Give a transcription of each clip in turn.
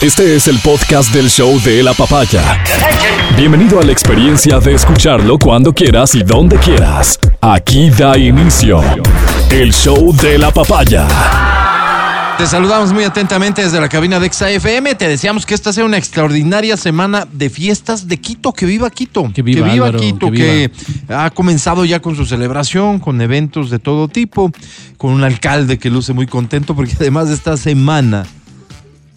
Este es el podcast del show de la papaya. Bienvenido a la experiencia de escucharlo cuando quieras y donde quieras. Aquí da inicio el show de la papaya. Te saludamos muy atentamente desde la cabina de XAFM. Te deseamos que esta sea una extraordinaria semana de fiestas de Quito. Que viva Quito. Que viva, Álvaro, Quito, que que, ha comenzado ya con su celebración, con eventos de todo tipo, con un alcalde que luce muy contento porque además esta semana,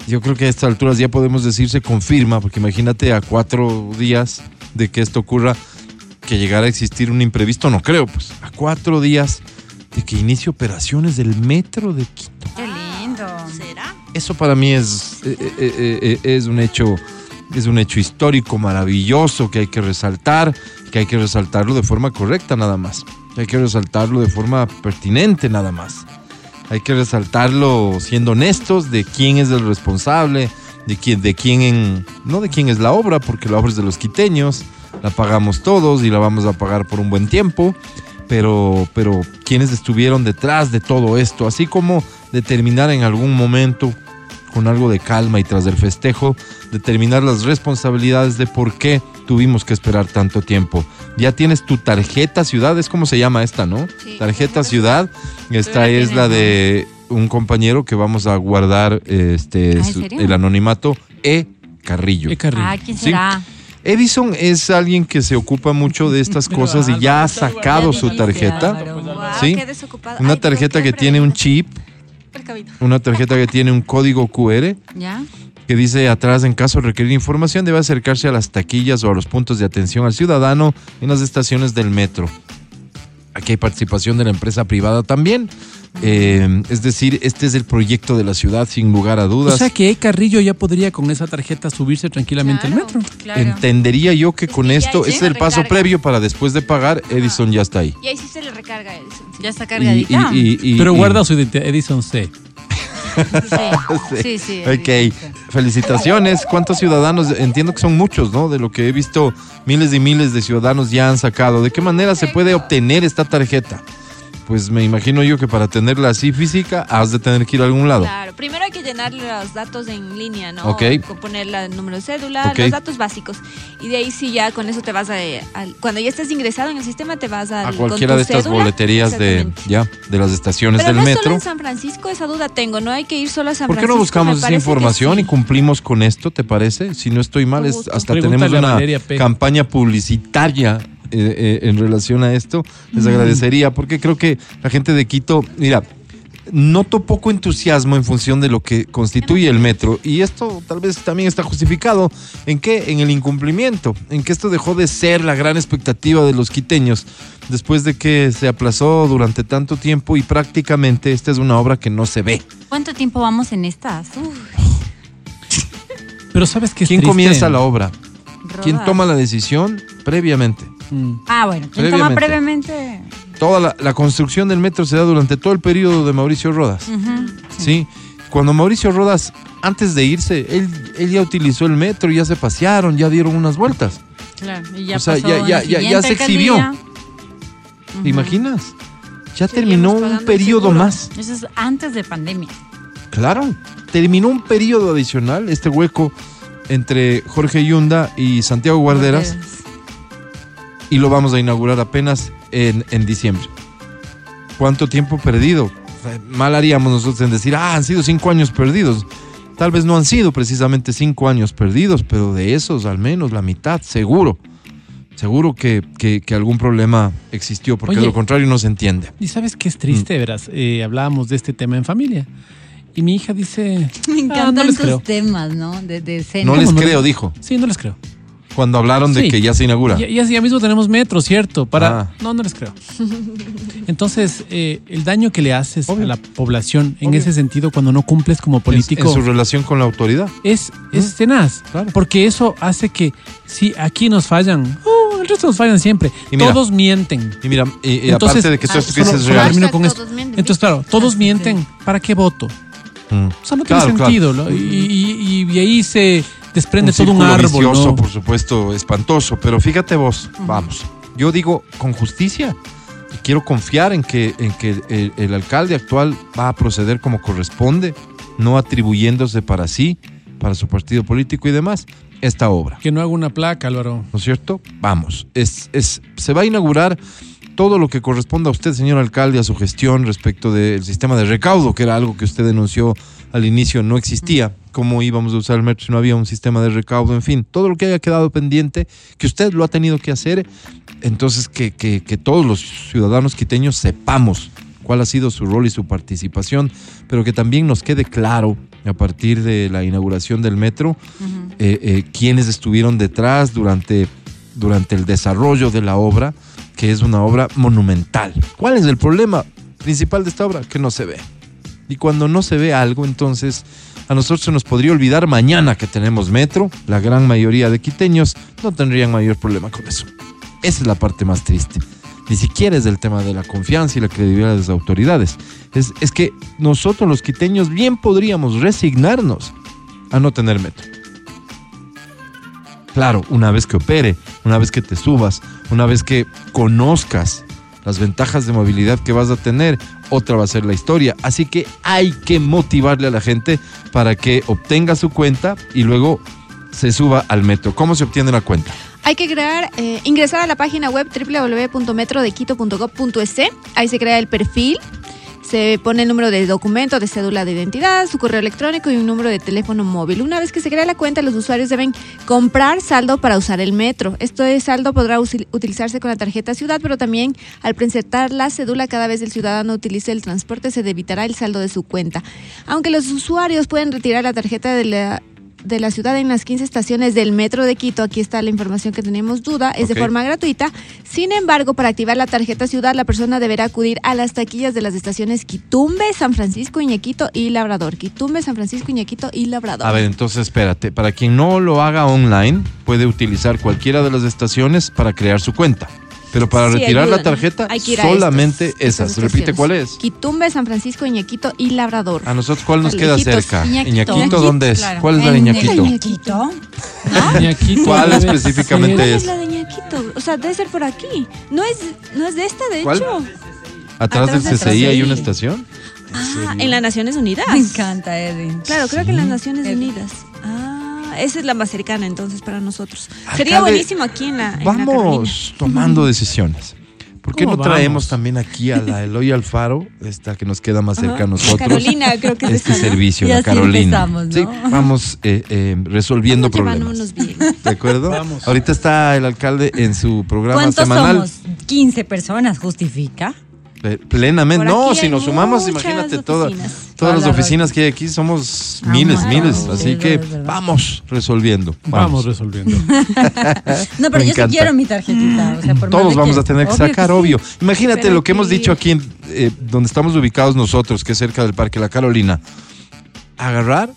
yo creo que a estas alturas ya podemos decir se confirma, porque imagínate a cuatro días de que esto ocurra, que llegara a existir un imprevisto, no creo, pues a cuatro días de que inicie operaciones del metro de Quito. Qué lindo. ¿Será? Eso para mí es, eh, eh, eh, es un hecho es un hecho histórico maravilloso que hay que resaltar, que hay que resaltarlo de forma correcta nada más. que Hay que resaltarlo de forma pertinente nada más. Hay que resaltarlo siendo honestos de quién es el responsable, de quién, de quién en, no de quién es la obra, porque la obra es de los quiteños, la pagamos todos y la vamos a pagar por un buen tiempo, pero, pero quiénes estuvieron detrás de todo esto, así como determinar en algún momento con algo de calma y tras el festejo, determinar las responsabilidades de por qué tuvimos que esperar tanto tiempo. Ya tienes tu tarjeta ciudad, es como se llama esta, ¿no? Sí. Tarjeta ciudad, esta la es la de un compañero que vamos a guardar este Ah, el anonimato E Carrillo. Qué carrillo. Ah, ¿quién Sí. será? Edison es alguien que se ocupa mucho de estas cosas y ya ha sacado su tarjeta. ¿Sí? Una tarjeta que tiene un chip, precavido. una tarjeta que tiene un código QR ¿Ya? que dice atrás en caso de requerir información debe acercarse a las taquillas o a los puntos de atención al ciudadano en las estaciones del metro. Aquí hay participación de la empresa privada también. Eh, es decir, este es el proyecto de la ciudad sin lugar a O dudas. sea que Carrillo ya podría con esa tarjeta subirse tranquilamente al Claro, metro. Claro. Entendería yo que con esto hay es el paso previo para después de pagar, Edison ya está ahí. Y ahí sí se le recarga a Edison. Ya está cargadita. y- y- y- Pero y- guarda su identidad, Edison C. Sí, sí, sí. Ok, felicitaciones. ¿Cuántos ciudadanos? Entiendo que son muchos, ¿no? De lo que he visto, miles y miles de ciudadanos ya han sacado. ¿De qué manera se puede obtener esta tarjeta? Pues me imagino yo que para tenerla así física, has de tener que ir a algún lado. Claro, primero hay que llenar los datos en línea, ¿no? Ok. Poner la- el número de cédula, Ok. los datos básicos. Y de ahí sí ya con eso te vas a... cuando ya estés ingresado en el sistema te vas a... A cualquiera de estas boleterías de, ya, de las estaciones Pero del no es solo metro. en San Francisco, esa duda tengo, no hay que ir solo a San ¿Por qué Francisco. no buscamos esa información sí. y cumplimos con esto, te parece? Si no estoy mal, es, hasta Pregúntale tenemos una campaña publicitaria eh, eh, en relación a esto. Les agradecería porque creo que la gente de Quito, mira, noto poco entusiasmo en función de lo que constituye el metro y esto tal vez también está justificado en qué en el incumplimiento en que esto dejó de ser la gran expectativa de los quiteños después de que se aplazó durante tanto tiempo y prácticamente esta es una obra que no se ve ¿Cuánto tiempo vamos en estas? Uf, Pero ¿sabes qué es quién triste? comienza la obra quién toma la decisión previamente Mm. Ah, bueno, ¿quién toma Previamente. previamente? toda la, la construcción del metro se da durante todo el periodo de Mauricio Rodas. Sí, cuando Mauricio Rodas, antes de irse, él, él ya utilizó el metro, ya se pasearon, ya dieron unas vueltas. Claro, y ya O sea, pasó ya- se exhibió. ¿Te imaginas? Ya terminó un periodo más. Eso es antes de pandemia. Claro, terminó un periodo adicional, este hueco entre Jorge Yunda y Santiago Guarderas, y lo vamos a inaugurar apenas en, en diciembre. ¿Cuánto tiempo perdido? Mal haríamos nosotros en decir, ah, han sido cinco años perdidos. Tal vez no han sido precisamente cinco años perdidos, pero de esos al menos la mitad, seguro. Seguro que, que- que algún problema existió, porque de lo contrario no se entiende. Y sabes qué es Mm. triste, verás. Eh, hablábamos de este tema en familia. Y mi hija dice. Me "Ah, encantan no les tus creo. temas, ¿no? De, de cena. No les no? creo, dijo, Sí, no les creo. Cuando hablaron de Sí. que ya se inaugura. Ya, ya, ya mismo tenemos metro, ¿cierto? Para... Ah. No, no les creo. Entonces, eh, el daño que le haces Obvio. a la población en Obvio. ese sentido cuando no cumples como político en su relación con la autoridad. es, es tenaz. Claro. Porque eso hace que si aquí nos fallan, oh, el resto nos fallan siempre. Y mira, Todos mienten. Y mira, y, y Entonces, aparte de que esto ah, esto que solo- es real. termino con esto. todos mienten, Entonces, claro, todos mienten. ¿Para qué voto? Mm. O sea, no Claro, tiene claro. sentido. ¿no? Y, y- y ahí se desprende un todo un árbol. vicioso, ¿no? por supuesto, espantoso. Pero fíjate vos, vamos. Yo digo con justicia y quiero confiar en que, en que el, el alcalde actual va a proceder como corresponde, no atribuyéndose para sí para su partido político y demás, esta obra. Que no haga una placa, Álvaro. ¿no es cierto? Vamos, es, es, se va a inaugurar todo lo que corresponda a usted, señor alcalde, a su gestión respecto del sistema de recaudo, que era algo que usted denunció al inicio, no existía. ¿Cómo íbamos a usar el metro si no había un sistema de recaudo? En fin, todo lo que haya quedado pendiente, que usted lo ha tenido que hacer, entonces que, que, que todos los ciudadanos quiteños sepamos cuál ha sido su rol y su participación, pero que también nos quede claro a partir de la inauguración del metro eh, eh, quiénes estuvieron detrás durante, durante el desarrollo de la obra, que es una obra monumental. ¿Cuál es el problema principal de esta obra? Que no se ve. Y cuando no se ve algo, entonces a nosotros se nos podría olvidar mañana que tenemos metro. La gran mayoría de quiteños no tendrían mayor problema con eso. Esa es la parte más triste. Ni siquiera es el tema de la confianza y la credibilidad de las autoridades. Es, es que nosotros los quiteños bien podríamos resignarnos a no tener metro. Claro, una vez que opere, una vez que te subas, una vez que conozcas las ventajas de movilidad que vas a tener, otra va a ser la historia. Así que hay que motivarle a la gente para que obtenga su cuenta y luego se suba al metro. ¿Cómo se obtiene la cuenta? Hay que crear, eh, ingresar a la página web www.metrodequito.gov.es. Ahí se crea el perfil. Se pone el número de documento, de cédula de identidad, su correo electrónico y un número de teléfono móvil. Una vez que se crea la cuenta, los usuarios deben comprar saldo para usar el metro. Esto de saldo podrá utilizarse con la tarjeta ciudad, pero también al presentar la cédula cada vez el ciudadano utilice el transporte se debitará el saldo de su cuenta. Aunque los usuarios pueden retirar la tarjeta de la de la ciudad en las 15 estaciones del metro de Quito, aquí está la información que tenemos duda, es de forma gratuita. Sin embargo, para activar la tarjeta ciudad, la persona deberá acudir a las taquillas de las estaciones Quitumbe, San Francisco, Iñequito y Labrador. Quitumbe, San Francisco, Iñequito y Labrador. A ver, entonces espérate. Para quien no lo haga online, puede utilizar cualquiera de las estaciones para crear su cuenta. Pero para Sí, retirar la tarjeta, Hay que ir a solamente esas. Repite cuál es. Quitumbe, San Francisco, Iñequito y Labrador. A nosotros, ¿cuál nos queda cerca? Iñaquito. Iñaquito, ¿dónde es? Claro. ¿Cuál es la de Iñaquito? Iñaquito. Ñaquito ¿Cuál debe específicamente ¿Cuál es? es la de Iñaquito? O sea, debe ser por aquí. No es, no es de esta, de ¿Cuál? hecho. Atrás del Atrás del CCI hay una estación. Ah, en las Naciones Unidas. Me encanta, Edwin. Claro, creo que en las Naciones Edwin. Unidas. Ah, esa es la más cercana entonces para nosotros. Sería buenísimo aquí en la, en la Carolina. Vamos tomando decisiones. ¿Por qué no ¿Cómo traemos también aquí a la Eloy Alfaro, esta que nos queda más cerca a nosotros? Carolina, creo que es este esa, ¿no? servicio, Y la así Carolina. empezamos, ¿no? Sí, vamos eh, eh, resolviendo Vamos problemas. llevándonos bien. ¿De acuerdo? Vamos. Ahorita está el alcalde en su programa ¿Cuántos semanal. somos? 15 personas, ¿justifica? Plenamente. No, si nos sumamos, imagínate toda- oficinas. todas Toda las la oficinas que hay aquí, somos Ah, miles, miles. Así que vamos resolviendo. Vamos Vamos. resolviendo. No, pero Me yo encanta. sí quiero mi tarjetita. O sea, por más Todos vamos que- a tener que Obvio sacar, sí. obvio. Imagínate Pero lo que hemos dicho aquí, eh, donde estamos ubicados nosotros, que es cerca del Parque La Carolina. Agarrar,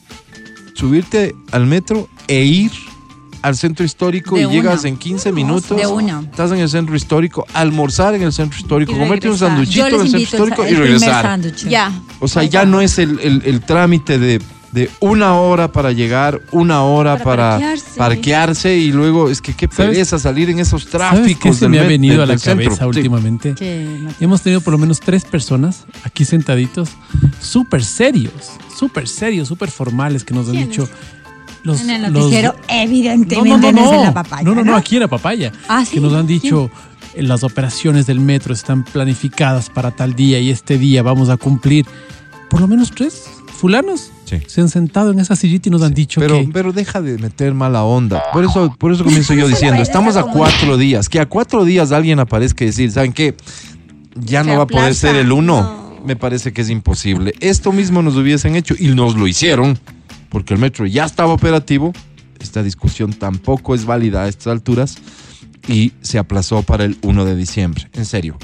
subirte al metro e ir al centro histórico De y llegas en 15 minutos. De una. Estás en el centro histórico, almorzar en el centro histórico, comerte un sanduchito en el centro el, histórico y regresar. Ya. O sea, ya no es el, el- el trámite de, de una hora para llegar, una hora Para para, parquearse. parquearse y luego es que qué ¿Sabes? pereza salir en esos ¿Sabes tráficos. qué se me ha venido a la centro? cabeza Sí. últimamente? Me- Hemos tenido por lo menos tres personas aquí sentaditos, súper serios, súper serios, súper formales, que nos han dicho. Los, En el noticiero, no, evidentemente, no, no, no, es en la papaya. No, no, no, aquí en la papaya. Ah, sí, que nos han dicho las operaciones del metro están planificadas para tal día y este día vamos a cumplir. Por lo menos tres fulanos Sí. se han sentado en esa sillita y nos han dicho Pero, que pero deja de meter mala onda. Por eso, por eso comienzo yo diciendo, estamos a cuatro días. Que a cuatro días alguien aparezca y decir, ¿saben qué? Ya no va a poder ser el uno. Me parece que es imposible. Esto mismo nos hubiesen hecho y nos lo hicieron porque el metro ya estaba operativo. Esta discusión tampoco es válida a estas alturas y se aplazó para el 1 de diciembre. En serio.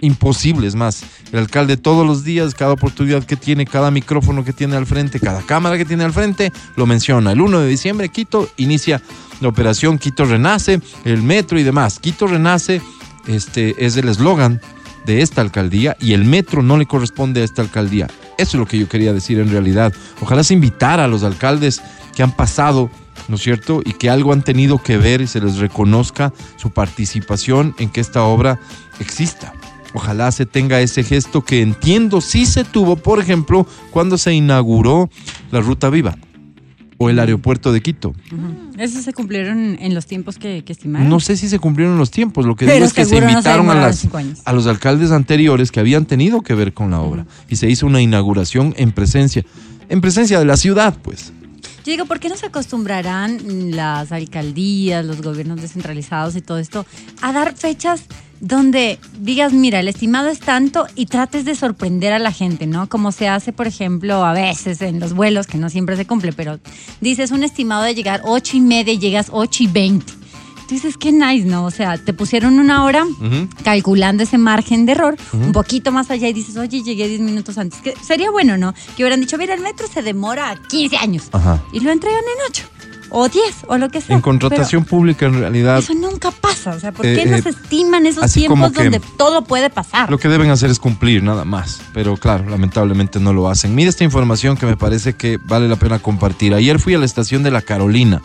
Imposible, es más. El alcalde todos los días, cada oportunidad que tiene, cada micrófono que tiene al frente, cada cámara que tiene al frente, lo menciona. El 1 de diciembre, Quito inicia la operación Quito Renace, el metro y demás. Quito Renace este, es el eslogan de esta alcaldía y el metro no le corresponde a esta alcaldía. Eso es lo que yo quería decir en realidad. Ojalá se invitara a los alcaldes que han pasado, ¿no es cierto? Y que algo han tenido que ver y se les reconozca su participación en que esta obra exista. Ojalá se tenga ese gesto que entiendo sí se tuvo, por ejemplo, cuando se inauguró la Ruta Viva. O el aeropuerto de Quito. Esos se cumplieron en los tiempos que, que estimaron. No sé si se cumplieron los tiempos, lo que Pero digo es que se seguro no se invitaron a, las, a los alcaldes anteriores que habían tenido que ver con la obra y se hizo una inauguración en presencia, en presencia de la ciudad, pues. Yo digo, ¿por qué no se acostumbrarán las alcaldías, los gobiernos descentralizados y todo esto a dar fechas donde digas, mira, el estimado es tanto y trates de sorprender a la gente, ¿no? Como se hace, por ejemplo, a veces en los vuelos, que no siempre se cumple, pero dices un estimado de llegar ocho y media y llegas ocho y veinte. Tú dices, qué nice, ¿no? O sea, te pusieron una hora calculando ese margen de error, un poquito más allá y dices, oye, llegué 10 minutos antes. Que sería bueno, ¿no? Que hubieran dicho, mira, el metro se demora 15 años Ajá. y lo entregan en 8 o 10 o lo que sea. En contratación pública, en Pero realidad, eso nunca pasa. O sea, ¿por Eh, qué no eh, se estiman esos tiempos donde todo puede pasar? lo que deben hacer es cumplir, nada más. Pero claro, lamentablemente no lo hacen. Mira esta información que me parece que vale la pena compartir. Ayer fui a la estación de La Carolina,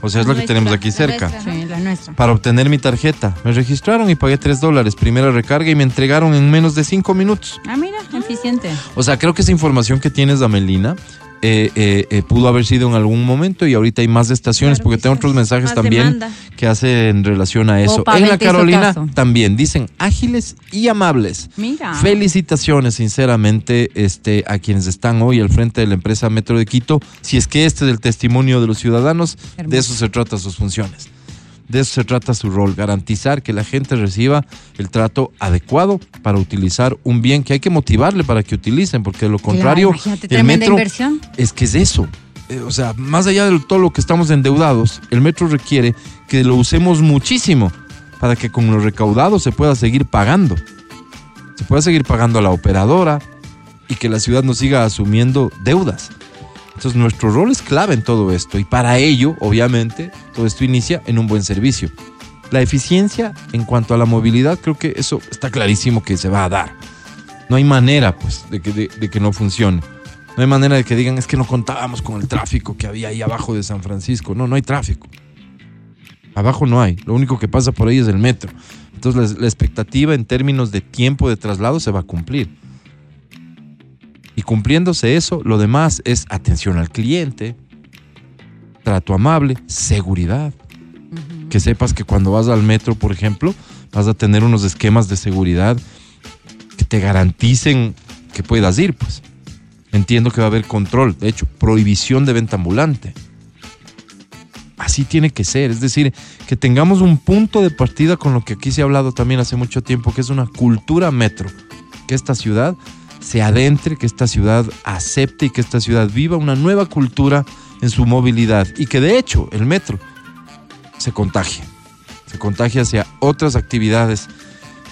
o sea, es lo que tenemos aquí la cerca. nuestra. Sí, la nuestra. para obtener mi tarjeta. Me registraron y pagué 3 dólares, primera recarga y me entregaron en menos de 5 minutos. Ah, mira, eficiente. O sea, creo que esa información que tienes, Amelina, eh, eh, eh, pudo haber sido en algún momento y ahorita hay más estaciones Claro, porque tengo otros mensajes también demanda. que hacen relación a eso. Opa, en la Carolina también dicen ágiles y amables. Mira. Felicitaciones, sinceramente, este, a quienes están hoy al frente de la empresa Metro de Quito. Si es que este es el testimonio de los ciudadanos, de eso se trata sus funciones. De eso se trata su rol, garantizar que la gente reciba el trato adecuado para utilizar un bien que hay que motivarle para que utilicen, porque de lo contrario, el metro inversión. es que es eso. Eh, o sea, más allá de todo lo que estamos endeudados, el metro requiere que lo usemos muchísimo para que con lo recaudado se pueda seguir pagando. Se pueda seguir pagando a la operadora y que la ciudad no siga asumiendo deudas. Entonces nuestro rol es clave en todo esto y para ello, obviamente, todo esto inicia en un buen servicio. La eficiencia en cuanto a la movilidad, creo que eso está clarísimo que se va a dar. No hay manera, pues, de que, no funcione. No hay manera de que digan, es que no contábamos con el tráfico que había ahí abajo de San Francisco. No, no hay tráfico. Abajo no hay. Lo único que pasa por ahí es el metro. Entonces la expectativa en términos de tiempo de traslado se va a cumplir. Y cumpliéndose eso, lo demás es atención al cliente, trato amable, seguridad. Que sepas que cuando vas al metro, por ejemplo, vas a tener unos esquemas de seguridad que te garanticen que puedas ir, pues. Entiendo que va a haber control, de hecho, prohibición de venta ambulante. Así tiene que ser, es decir, que tengamos un punto de partida con lo que aquí se ha hablado también hace mucho tiempo, que es una cultura metro, que esta ciudad se adentre, que esta ciudad acepte y que esta ciudad viva una nueva cultura en su movilidad y que de hecho el metro se contagie, se contagie hacia otras actividades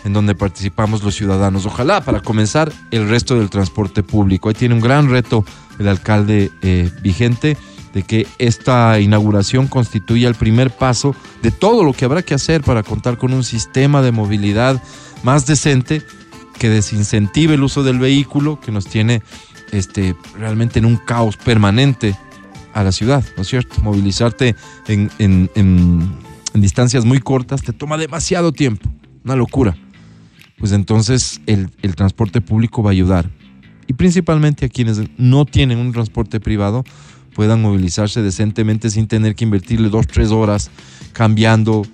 en donde participamos los ciudadanos. Ojalá para comenzar el resto del transporte público. Ahí tiene un gran reto el alcalde eh, vigente de que esta inauguración constituya el primer paso de todo lo que habrá que hacer para contar con un sistema de movilidad más decente que desincentive el uso del vehículo, que nos tiene este, realmente en un caos permanente a la ciudad, ¿no es cierto? Movilizarte en, en- en- en distancias muy cortas te toma demasiado tiempo, una locura. Pues entonces el, el transporte público va a ayudar. Y principalmente a quienes no tienen un transporte privado puedan movilizarse decentemente sin tener que invertirle dos, tres horas cambiando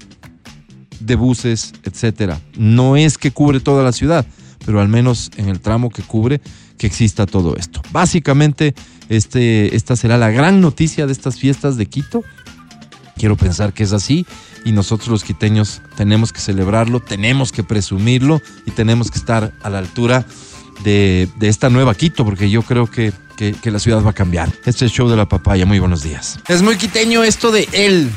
de buses, etcétera. No es que cubre toda la ciudad, pero al menos en el tramo que cubre, que exista todo esto. Básicamente, este, esta será la gran noticia de estas fiestas de Quito. Quiero pensar que es así y nosotros los quiteños tenemos que celebrarlo, tenemos que presumirlo y tenemos que estar a la altura de, de esta nueva Quito, porque yo creo que, que- que la ciudad va a cambiar. Este es el show de la papaya, muy buenos días. Es muy quiteño esto de él.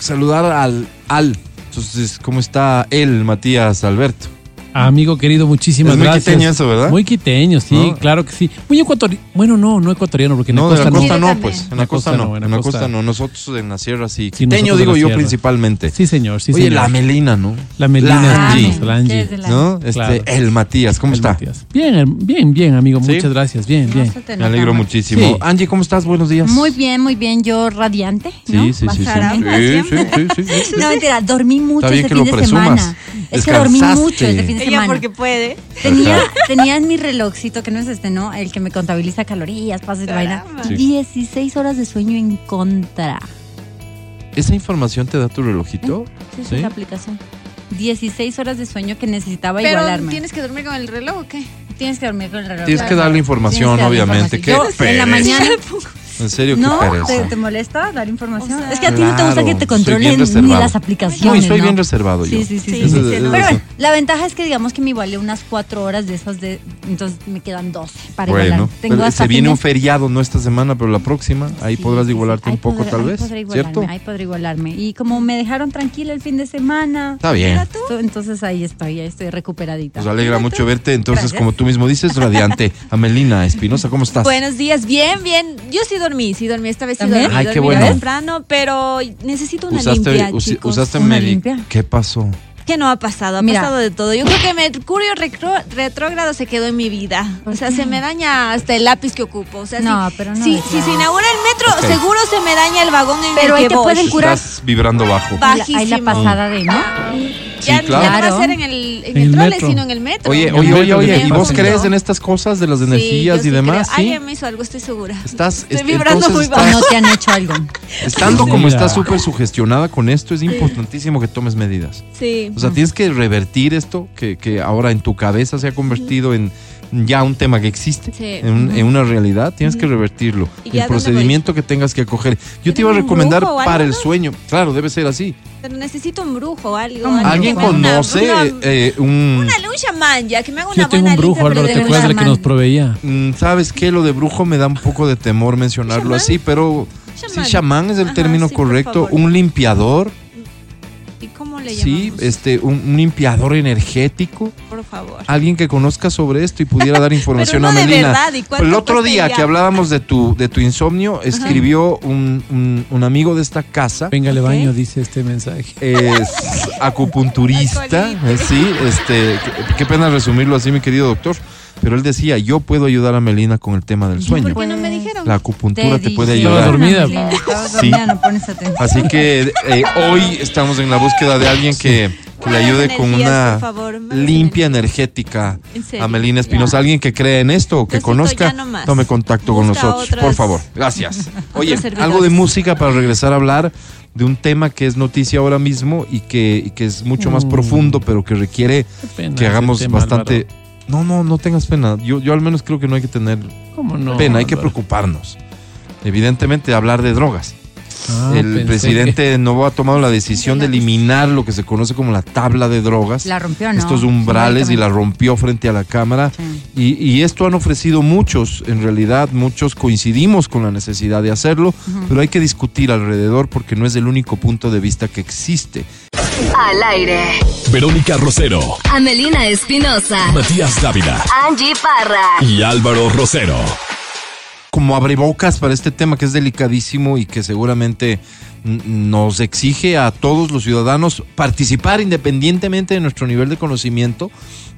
Saludar al al. Entonces, ¿cómo está él, Matías Alberto? Amigo querido, muchísimas Es muy gracias. quiteño eso, ¿verdad? Muy quiteño, sí, ¿No? claro que sí. Muy ecuatoriano. Bueno, no, no ecuatoriano, porque en No, la de costa la costa Sí, no, pues. En la costa no. En la costa no. Nosotros en la sierra sí. Sí, Quiteño digo yo principalmente. Sí, señor, sí, Oye, señor. la Melina, ¿no? La Melina, La Angie. la Angie. ¿Qué es de la- ¿No? Este, Claro. el Matías, ¿cómo El está? Matías. Bien, bien, bien, amigo. ¿Sí? Muchas gracias. Bien, bien. Me alegro muchísimo. Sí. Angie, ¿cómo estás? Buenos días. Muy bien, muy bien. Yo radiante. Sí, ¿no? sí, sí, sí. Sí, sí. No, mentira, dormí mucho Está bien ese que fin lo de presumas. semana. Es que dormí mucho este fin de Ella semana. porque puede. Tenía, tenía en mi relojcito, que no es este, ¿no? El que me contabiliza calorías, pasos de vaina. Sí. 16 horas de sueño en contra. ¿Esa información te da tu relojito? Sí, Sí. es la aplicación. 16 horas de sueño que necesitaba Pero igualarme. tienes que dormir con el reloj o qué? Tienes que dormir con el reloj. Tienes que darle información, Tienes que darle obviamente. información. Qué Yo, en la mañana. En serio, qué No. ¿te, te molesta dar información? O sea, es que a ti no te gusta que te controlen ni las aplicaciones. No, y soy ¿no? bien reservado yo. Sí, sí, sí. Sí, sí, es-. Pero bueno, la ventaja es que digamos que me igualé unas cuatro horas de esas de. Entonces me quedan 12 para Bueno, igualar. Tengo pero hasta se viene un feriado, no esta semana, pero la próxima. Ahí Sí, podrás igualarte un poco, podré- tal ahí vez. podré igualarme, ¿Cierto? Ahí podré igualarme. Y como me dejaron tranquila el fin de semana. Está bien. tú, Entonces ahí estoy, ahí estoy recuperadita. Nos alegra Mira mucho verte. Entonces, Gracias. como tú mismo dices, radiante. Amelina Espinosa, ¿cómo estás? Buenos días, bien, bien. Yo sí dormí, sí dormí. Esta vez sí ¿También? dormí. Ay, qué dormí bueno. temprano, pero necesito una usaste, limpia, chicos. usaste Una limpia. ¿Qué pasó? ¿Qué no ha pasado? Ha Mira. pasado de todo. Yo creo que Mercurio retro- retrógrado se quedó en mi vida. ¿Por O sea, se me daña hasta el lápiz que ocupo. O sea, No, si, pero no si, se inaugura el metro, seguro se me daña el vagón en Pero el ahí que te voy. pueden curar. Estás vibrando bajo. Va. Ahí la- Ahí bajísimo. pasada de, ¿no? Sí, ya, claro. ya no va a ser en el, en En el el trole, metro. sino en el metro. Oye, oye, oye, oye, ¿y vos crees en estas cosas de las Sí, energías yo y sí demás? creo. Sí. Alguien me hizo algo, estoy segura. Estás, Estoy est- vibrando muy estás- bajo. No te han hecho algo. Estando como Mira. estás súper sugestionada con esto, es importantísimo que tomes medidas. Sí. O sea, tienes que revertir esto que, que ahora en tu cabeza se ha convertido en ya un tema que existe, Sí. en, un- en una realidad. Tienes que revertirlo. ¿Y El procedimiento que tengas que acoger. Yo te iba a ¿Tienen un recomendar para el sueño. Claro, debe ser así. Pero necesito un brujo o algo. ¿Alguien una- conoce eh, un... Una un chamán ya, que me haga una Yo tengo buena un brujo, Álvaro, de ¿te acuerdas del que nos proveía? Mm, ¿Sabes qué? Lo de brujo me da un poco de temor mencionarlo así, pero Chamán. sí, chamán es el Ajá, término sí, correcto. Un limpiador, ¿Y cómo le sí, este, un, un limpiador energético. Por favor. Alguien que conozca sobre esto y pudiera dar información no a de Melina. verdad, ¿y cuánto el otro día que hablábamos de tu, de tu insomnio, escribió un, un- un amigo de esta casa. Véngale Ok. baño, dice este mensaje. es acupunturista, eh, sí, este, qué, qué pena resumirlo así, mi querido doctor, pero él decía, yo puedo ayudar a Melina con el tema del sueño. ¿Por qué no me dijeron? La acupuntura te, puede ayudar. dormida. Sí. dormida, no pones atención. Así que eh, hoy estamos en la búsqueda de alguien que, que le ayude con una favor, limpia energética a Melina. Espinosa. Alguien que cree en esto o que conozca, tome contacto con nosotros, por favor. Gracias. Oye, algo de música para regresar a hablar de un tema que es noticia ahora mismo y que, y que es mucho más Mm. profundo, pero que requiere que hagamos tema, bastante... Álvaro. No, no, no tengas pena. Yo, yo al menos creo que no hay que tener ¿Cómo no? pena, hay que preocuparnos. Evidentemente, hablar de drogas. Ah, el presidente Novoa ha tomado la decisión de eliminar lo que se conoce como la tabla de drogas, La rompió, ¿no? estos umbrales y la rompió frente a la Cámara. Sí. Y, y esto han ofrecido muchos, en realidad muchos coincidimos con la necesidad de hacerlo, pero hay que discutir alrededor porque no es el único punto de vista que existe. Al aire. Verónica Rosero, Amelina Espinosa. Matías Dávila Angie Parra. y Álvaro Rosero. Como abrebocas para este tema que es delicadísimo y que seguramente nos exige a todos los ciudadanos participar independientemente de nuestro nivel de conocimiento,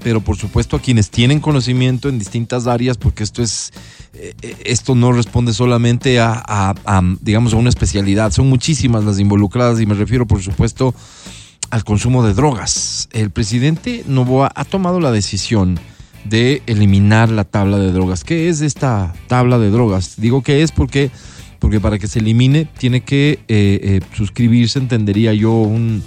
pero por supuesto a quienes tienen conocimiento en distintas áreas, porque esto es eh, eh, esto no responde solamente a, a- a, digamos a una especialidad, son muchísimas las involucradas y me refiero por supuesto al consumo de drogas. El presidente Novoa ha tomado la decisión de eliminar la tabla de drogas. ¿Qué es esta tabla de drogas? Digo que es porque, porque para que se elimine tiene que eh, eh, suscribirse, entendería yo, un,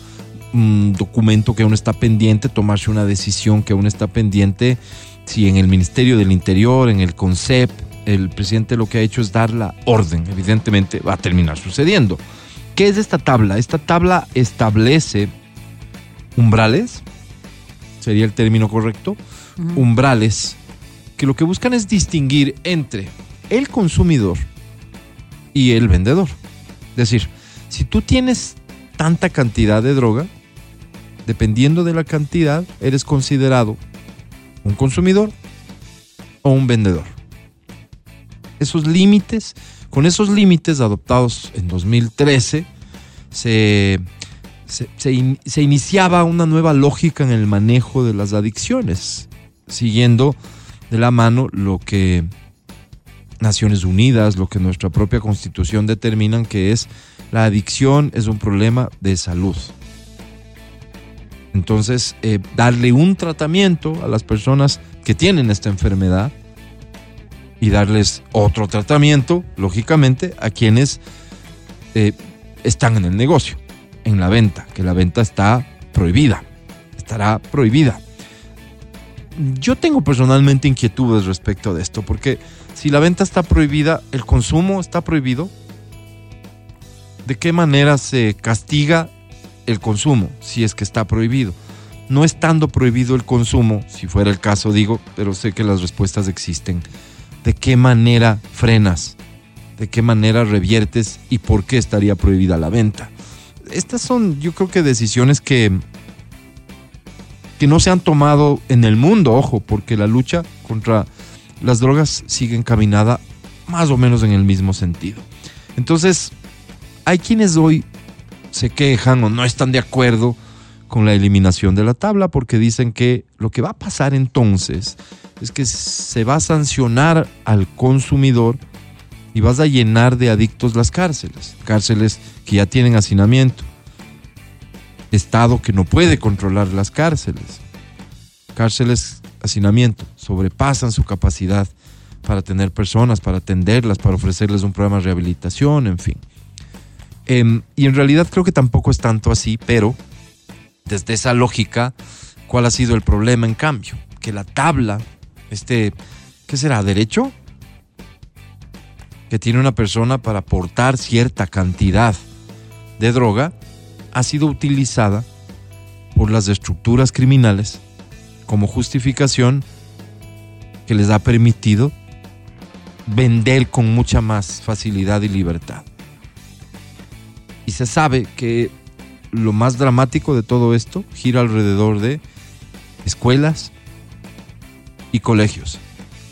un documento que aún está pendiente, tomarse una decisión que aún está pendiente. Si en el Ministerio del Interior, en el CONCEP, el presidente lo que ha hecho es dar la orden, evidentemente va a terminar sucediendo. ¿Qué es esta tabla? Esta tabla establece umbrales, sería el término correcto, umbrales, que lo que buscan es distinguir entre el consumidor y el vendedor. Es decir, si tú tienes tanta cantidad de droga, dependiendo de la cantidad, eres considerado un consumidor o un vendedor. Esos límites, con esos límites adoptados en 2013, se, se, se in- se iniciaba una nueva lógica en el manejo de las adicciones, siguiendo de la mano lo que Naciones Unidas, lo que nuestra propia constitución determinan que es la adicción es un problema de salud. Entonces, eh, darle un tratamiento a las personas que tienen esta enfermedad y darles otro tratamiento, lógicamente, a quienes eh, están en el negocio, en la venta, que la venta está prohibida, estará prohibida. Yo tengo personalmente inquietudes respecto de esto, porque si la venta está prohibida, el consumo está prohibido. ¿De qué manera se castiga el consumo si es que está prohibido? No estando prohibido el consumo, si fuera el caso digo, pero sé que las respuestas existen. ¿De qué manera frenas? ¿De qué manera reviertes? ¿Y por qué estaría prohibida la venta? Estas son, yo creo que decisiones que, que no se han tomado en el mundo, ojo, porque la lucha contra las drogas sigue encaminada más o menos en el mismo sentido. Entonces, hay quienes hoy se quejan o no están de acuerdo con la eliminación de la tabla porque dicen que lo que va a pasar entonces es que se va a sancionar al consumidor y vas a llenar de adictos las cárceles, cárceles que ya tienen hacinamiento, Estado que no puede controlar las cárceles, cárceles, hacinamiento, sobrepasan su capacidad para tener personas, para atenderlas, para ofrecerles un programa de rehabilitación, en fin. Em, y en realidad creo que tampoco es tanto así, pero desde esa lógica, ¿cuál ha sido el problema en cambio? Que la tabla, este, ¿qué será? ¿Derecho? Que tiene una persona para aportar cierta cantidad de droga, ha sido utilizada por las estructuras criminales como justificación que les ha permitido vender con mucha más facilidad y libertad. Y se sabe que lo más dramático de todo esto gira alrededor de escuelas y colegios.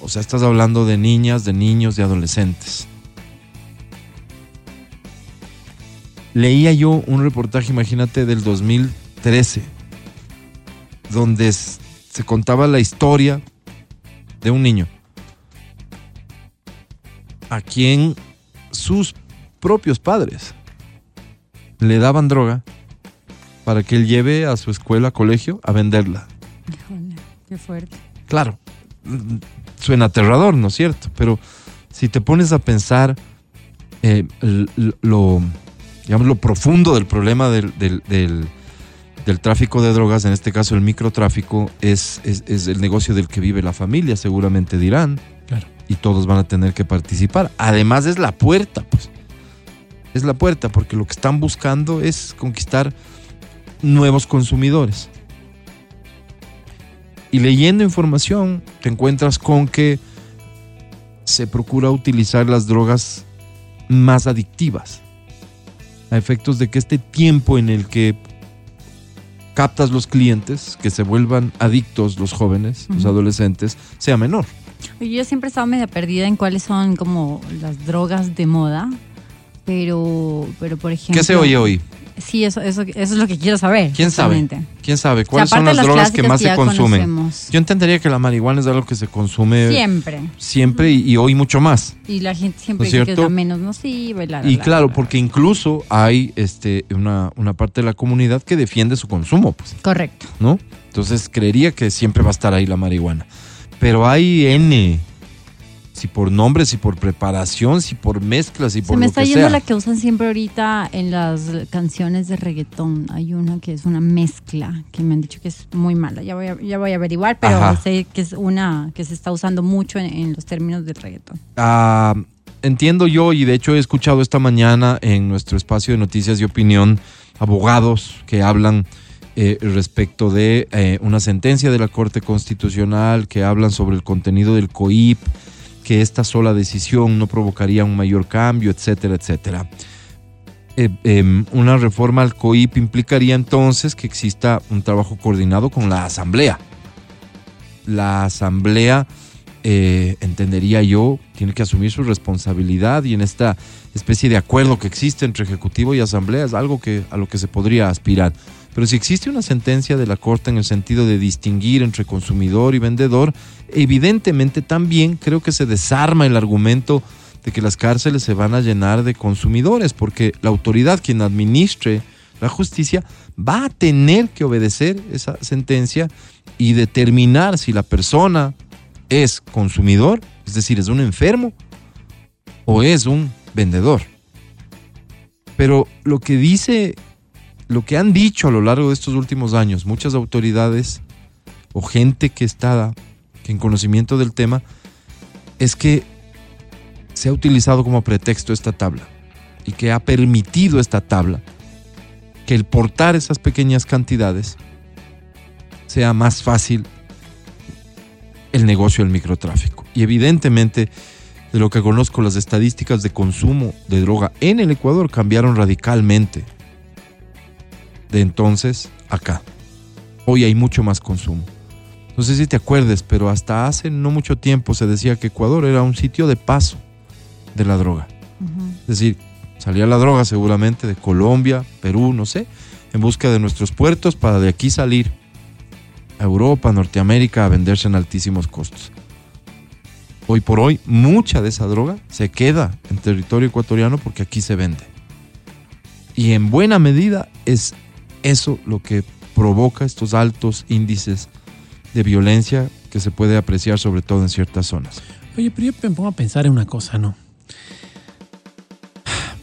O sea, estás hablando de niñas, de niños, de adolescentes. Leía yo un reportaje, imagínate, del 2013, donde se contaba la historia de un niño a quien sus propios padres le daban droga para que él lleve a su escuela, colegio, a venderla. Qué fuerte. Claro, suena aterrador, ¿no es cierto? Pero si te pones a pensar eh, lo, digamos, lo profundo del problema del, del- del- del tráfico de drogas, en este caso el microtráfico, es, es, es el negocio del que vive la familia, seguramente dirán. Claro. Y todos van a tener que participar. Además es la puerta, pues. Es la puerta, porque lo que están buscando es conquistar nuevos consumidores. Y leyendo información te encuentras con que se procura utilizar las drogas más adictivas. A efectos de que este tiempo en el que captas los clientes, que se vuelvan adictos los jóvenes, los adolescentes, sea menor. Yo siempre he estado media perdida en cuáles son como las drogas de moda, pero, pero por ejemplo... ¿Qué se oye hoy? Sí, eso, eso, eso es lo que quiero saber. ¿Quién sabe? ¿Quién sabe? O sea, ¿Cuáles son las drogas que más se consumen? conocemos. Yo entendería que la marihuana es algo que se consume Siempre. siempre y, y hoy mucho más. Y la gente siempre ¿No que es cierto? la menos nociva y la, la, Y la, claro, la. porque incluso hay este, una, una parte de la comunidad que defiende su consumo, pues, Correcto. ¿no? Entonces creería que siempre va a estar ahí la marihuana. Pero hay N, si por nombre, si por preparación, si por mezclas, si Se por me lo está que yendo sea. la que usan siempre ahorita en las canciones de reggaetón. Hay una que es una mezcla que me han dicho que es muy mala. Ya voy a, ya voy a averiguar, pero Ajá. sé que es una que se está usando mucho en, en los términos del reggaetón. Ah, entiendo yo, y de hecho he escuchado esta mañana en nuestro espacio de noticias y opinión, abogados que hablan eh, respecto de eh, una sentencia de la Corte Constitucional, que hablan sobre el contenido del COIP, que esta sola decisión no provocaría un mayor cambio, etcétera, etcétera. Eh, em, una reforma al COIP implicaría entonces que exista un trabajo coordinado con la Asamblea. La Asamblea eh, entendería yo, tiene que asumir su responsabilidad y en esta especie de acuerdo que existe entre Ejecutivo y Asamblea es algo que, a lo que se podría aspirar. Pero si existe una sentencia de la Corte en el sentido de distinguir entre consumidor y vendedor, evidentemente también creo que se desarma el argumento de que las cárceles se van a llenar de consumidores, porque la autoridad quien administre La justicia va a tener que obedecer esa sentencia y determinar si la persona es consumidor, es decir, es un enfermo o es un vendedor. Pero lo que dice, lo que han dicho a lo largo de estos últimos años muchas autoridades o gente que está en conocimiento del tema es que se ha utilizado como pretexto esta tabla y que ha permitido esta tabla que el portar esas pequeñas cantidades sea más fácil el negocio del microtráfico. Y evidentemente, de lo que conozco, las estadísticas de consumo de droga en el Ecuador cambiaron radicalmente de entonces acá. Hoy hay mucho más consumo. No sé si te acuerdes, pero hasta hace no mucho tiempo se decía que Ecuador era un sitio de paso de la droga. Es decir, salía la droga seguramente de Colombia, Perú, no sé, en busca de nuestros puertos para de aquí salir a Europa, Norteamérica a venderse en altísimos costos. Hoy por hoy, mucha de esa droga se queda en territorio ecuatoriano porque aquí se vende. Y en buena medida es eso lo que provoca estos altos índices de violencia que se puede apreciar sobre todo en ciertas zonas. Oye, pero yo me pongo a pensar en una cosa, ¿no?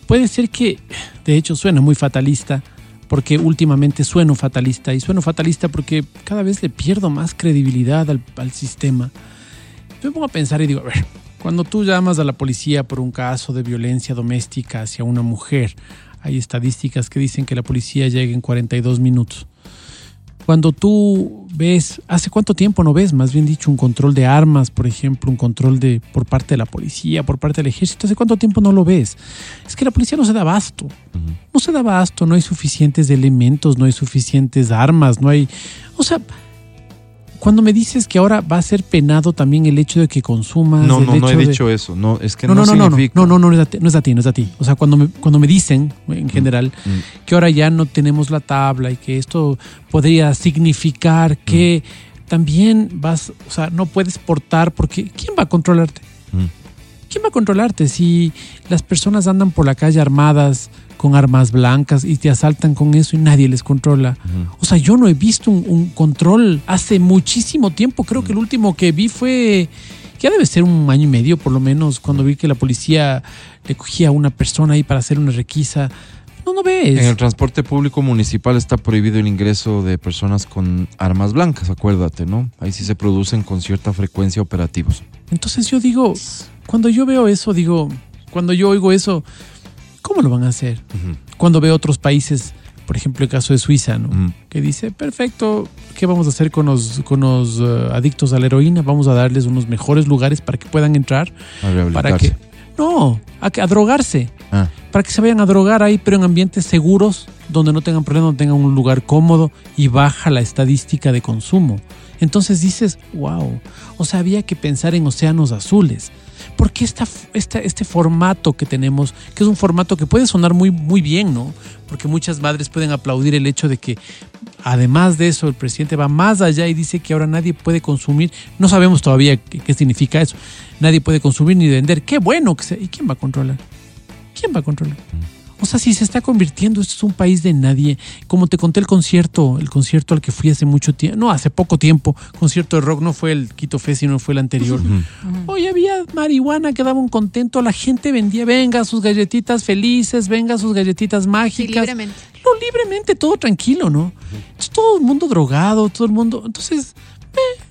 Puede ser que, de hecho, suena muy fatalista, porque últimamente sueno fatalista, y sueno fatalista porque cada vez le pierdo más credibilidad al, al sistema. Yo me pongo a pensar y digo, a ver, cuando tú llamas a la policía por un caso de violencia doméstica hacia una mujer, hay estadísticas que dicen que la policía llega en 42 minutos. Cuando tú ves, ¿hace cuánto tiempo no ves? Más bien dicho, un control de armas, por ejemplo, un control de por parte de la policía, por parte del ejército, ¿hace cuánto tiempo no lo ves? Es que la policía no se da abasto. No se da abasto, no hay suficientes elementos, no hay suficientes armas, no hay... O sea, cuando me dices que ahora va a ser penado también el hecho de que consumas... No, no, no he de- dicho eso. No, es que no, no, no, no, no, no, significa. no, no, no, no es a ti, no es a ti, no es a ti. O sea, cuando me, cuando me dicen, en general, mm. que ahora ya no tenemos la tabla y que esto podría significar que también vas, o sea, no puedes portar porque ¿quién va a controlarte? Mm. ¿Quién va a controlarte si las personas andan por la calle armadas con armas blancas y te asaltan con eso y nadie les controla? O sea, yo no he visto un, un control hace muchísimo tiempo. Creo que el último que vi fue, ya debe ser un año y medio por lo menos, cuando vi que la policía le cogía a una persona ahí para hacer una requisa. No, no ves. En el transporte público municipal está prohibido el ingreso de personas con armas blancas, acuérdate, ¿no? Ahí sí se producen con cierta frecuencia operativos. Entonces yo digo, cuando yo veo eso, digo, cuando yo oigo eso, ¿cómo lo van a hacer? Cuando veo otros países, por ejemplo el caso de Suiza, ¿no? Que dice, perfecto, ¿qué vamos a hacer con los, con los eh, adictos a la heroína? Vamos a darles unos mejores lugares para que puedan entrar, A para que... No, a, que- a drogarse, Ah, para que se vayan a drogar ahí, pero en ambientes seguros, donde no tengan problemas, donde tengan un lugar cómodo y baja la estadística de consumo. Entonces dices, wow, o sea, había que pensar en océanos azules. Porque esta, esta, este formato que tenemos, que es un formato que puede sonar muy, muy bien, ¿no? Porque muchas madres pueden aplaudir el hecho de que, además de eso, el presidente va más allá y dice que ahora nadie puede consumir. No sabemos todavía qué, qué significa eso. Nadie puede consumir ni vender. Qué bueno que sea. ¿Y quién va a controlar? ¿Quién va a controlar? O sea, si se está convirtiendo, esto es un país de nadie. Como te conté el concierto, el concierto al que fui hace mucho tiempo, no, hace poco tiempo, concierto de rock, no fue el Quito Fest, sino fue el anterior. Hoy había marihuana que daba un contento, la gente vendía, venga sus galletitas felices, venga sus galletitas Sí, mágicas. libremente. No, libremente, todo tranquilo, ¿no? Entonces, todo el mundo drogado, todo el mundo. Entonces, eh,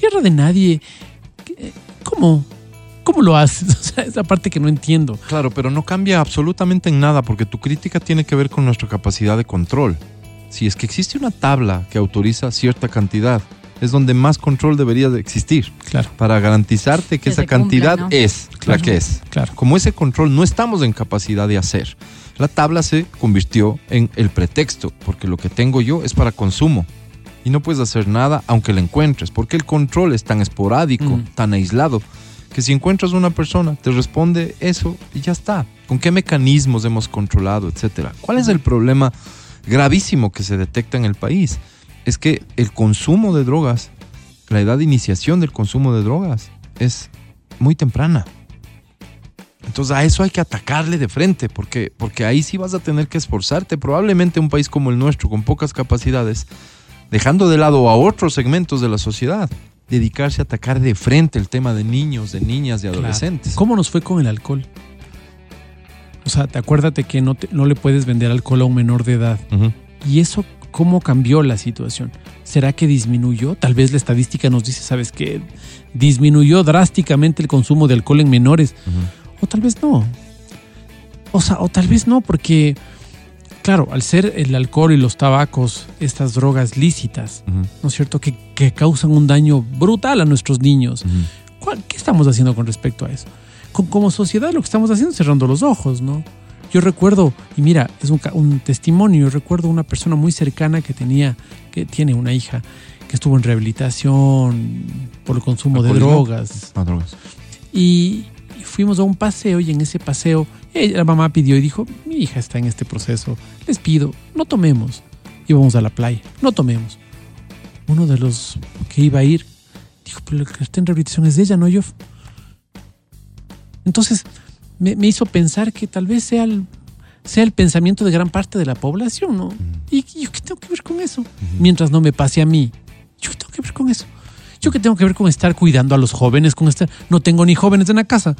tierra de nadie. ¿Qué- ¿Cómo? ¿Cómo lo haces? O sea, esa parte que no entiendo. claro, pero no cambia absolutamente en nada porque tu crítica tiene que ver con nuestra capacidad de control. Si es que existe una tabla que autoriza cierta cantidad, es donde más control debería de existir Claro, para garantizarte que, Que esa cumpla, cantidad ¿no? es Claro. la que es. claro. Como ese control no estamos en capacidad de hacer, la tabla se convirtió en el pretexto, porque lo que tengo yo es para consumo. Y no puedes hacer nada aunque la encuentres, porque el control es tan esporádico, Mm. tan aislado, que si encuentras una persona, te responde eso y ya está. ¿Con qué mecanismos hemos controlado, etcétera? ¿Cuál es el problema gravísimo que se detecta en el país? Es que el consumo de drogas, la edad de iniciación del consumo de drogas, es muy temprana. Entonces a eso hay que atacarle de frente, porque, porque ahí sí vas a tener que esforzarte. Probablemente un país como el nuestro, con pocas capacidades, dejando de lado a otros segmentos de la sociedad, dedicarse a atacar de frente el tema de niños, de niñas, de Claro. adolescentes. ¿Cómo nos fue con el alcohol? O sea, te acuérdate que no, te- no le puedes vender alcohol a un menor de edad. ¿Y eso cómo cambió la situación? ¿Será que disminuyó? Tal vez la estadística nos dice, ¿sabes qué? Disminuyó drásticamente el consumo de alcohol en menores. O tal vez no. O sea, o tal vez no, porque, claro, al ser el alcohol y los tabacos, estas drogas lícitas. ¿no es cierto? Que, que causan un daño brutal a nuestros niños. Ujú. ¿Cuál- ¿Qué estamos haciendo con respecto a eso? Con- como sociedad lo que estamos haciendo es cerrando los ojos, ¿no? Yo recuerdo, y mira, es un, testimonio, yo recuerdo una persona muy cercana que tenía, que tiene una hija que estuvo en rehabilitación por el consumo de drogas. Ah, drogas. Y fuimos a un paseo y en ese paseo ella- la mamá pidió y dijo, mi hija está en este proceso, les pido, no tomemos. Íbamos a la playa, no tomemos. Uno de los que iba a ir dijo, pero lo que está en rehabilitación es de ella, no yo. Entonces me, me hizo pensar que tal vez sea el, sea el pensamiento de gran parte de la población, ¿no? ¿Y yo qué tengo que ver con eso? Mientras no me pase a mí, ¿yo qué tengo que ver con eso? ¿Yo qué tengo que ver con estar cuidando a los jóvenes? Con estar, no tengo ni jóvenes en la casa.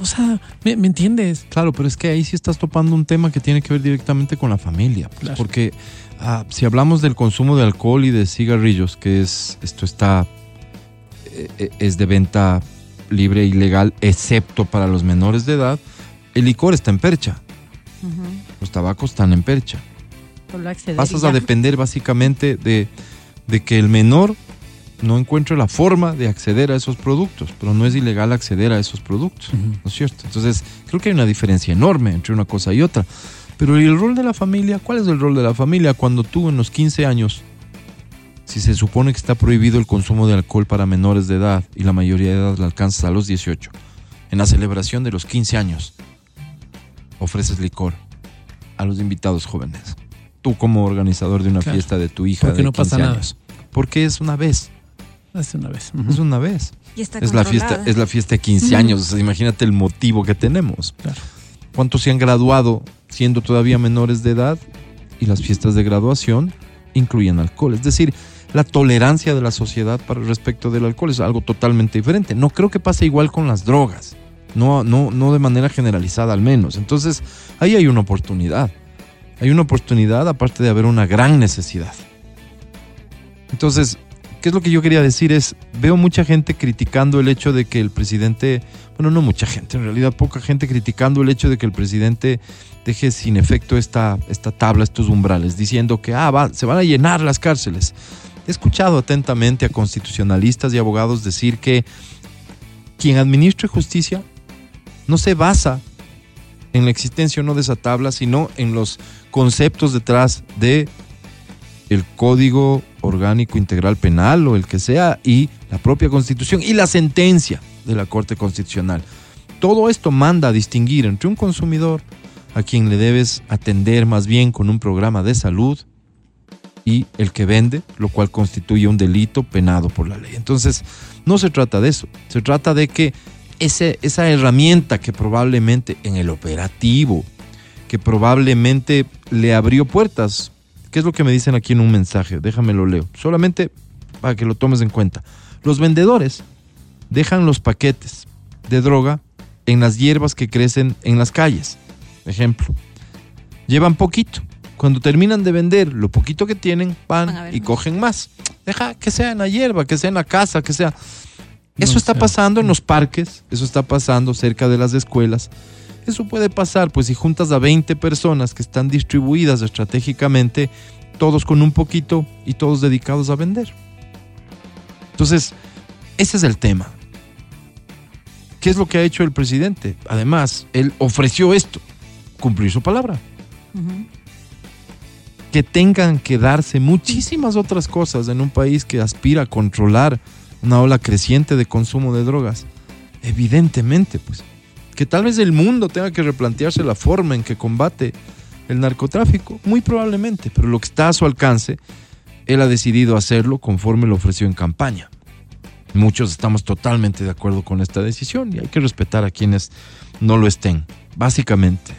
O sea, ¿me, me entiendes? Claro, pero es que ahí sí estás topando un tema que tiene que ver directamente con la familia. pues, Claro. Porque ah, si hablamos del consumo de alcohol y de cigarrillos, que es esto está eh, eh, es de venta libre y legal, excepto para los menores de edad, el licor está en percha, los tabacos están en percha. Pasas a depender básicamente de, de que el menor no encuentre la forma de acceder a esos productos, pero no es ilegal acceder a esos productos, ¿no es cierto? Entonces, creo que hay una diferencia enorme entre una cosa y otra. Pero ¿y el rol de la familia? ¿Cuál es el rol de la familia cuando tú en los 15 años, si se supone que está prohibido el consumo de alcohol para menores de edad y la mayoría de edad la alcanzas a los 18, en la celebración de los 15 años, ofreces licor a los invitados jóvenes? Tú como organizador de una Claro. fiesta de tu hija Porque de no pasa 15 nada. años. Porque es una vez, Hace una vez. Es una vez. Y está Es la fiesta, es la fiesta de 15 años. o sea, imagínate el motivo que tenemos. Claro. ¿Cuántos se han graduado siendo todavía menores de edad? Y las fiestas de graduación incluyen alcohol. Es decir, la tolerancia de la sociedad para respecto del alcohol es algo totalmente diferente. No creo que pase igual con las drogas. No, no, no de manera generalizada al menos. Entonces, ahí hay una oportunidad. Hay una oportunidad aparte de haber una gran necesidad. Entonces, ¿qué es lo que yo quería decir? Es, veo mucha gente criticando el hecho de que el presidente, bueno, no mucha gente, en realidad poca gente criticando el hecho de que el presidente deje sin efecto esta, esta tabla, estos umbrales, diciendo que ah, se van a llenar las cárceles. He escuchado atentamente a constitucionalistas y abogados decir que quien administre justicia no se basa en la existencia o no de esa tabla, sino en los conceptos detrás de el Código Orgánico Integral Penal o el que sea y la propia Constitución y la sentencia de la Corte Constitucional. Todo esto manda a distinguir entre un consumidor a quien le debes atender más bien con un programa de salud y el que vende, lo cual constituye un delito penado por la ley. Entonces, no se trata de eso, se trata de que ese, esa herramienta que probablemente en el operativo, que probablemente le abrió puertas, ¿qué es lo que me dicen aquí en un mensaje? Déjame lo leo, solamente para que lo tomes en cuenta. Los vendedores dejan los paquetes de droga en las hierbas que crecen en las calles. Ejemplo, llevan poquito. Cuando terminan de vender lo poquito que tienen, van, y más. cogen más. Deja que sea en la hierba, que sea en la casa, que sea... Eso No está sé. pasando en los parques, eso está pasando cerca de las escuelas. Eso puede pasar, pues si juntas a 20 personas que están distribuidas estratégicamente, todos con un poquito y todos dedicados a vender. Entonces, ese es el tema. ¿Qué es lo que ha hecho el presidente? Además, él ofreció esto, cumplir su palabra. Que tengan que darse muchísimas otras cosas en un país que aspira a controlar una ola creciente de consumo de drogas. Evidentemente, pues. Que tal vez el mundo tenga que replantearse la forma en que combate el narcotráfico, muy probablemente, pero lo que está a su alcance, él ha decidido hacerlo conforme lo ofreció en campaña. Muchos estamos totalmente de acuerdo con esta decisión y hay que respetar a quienes no lo estén, básicamente.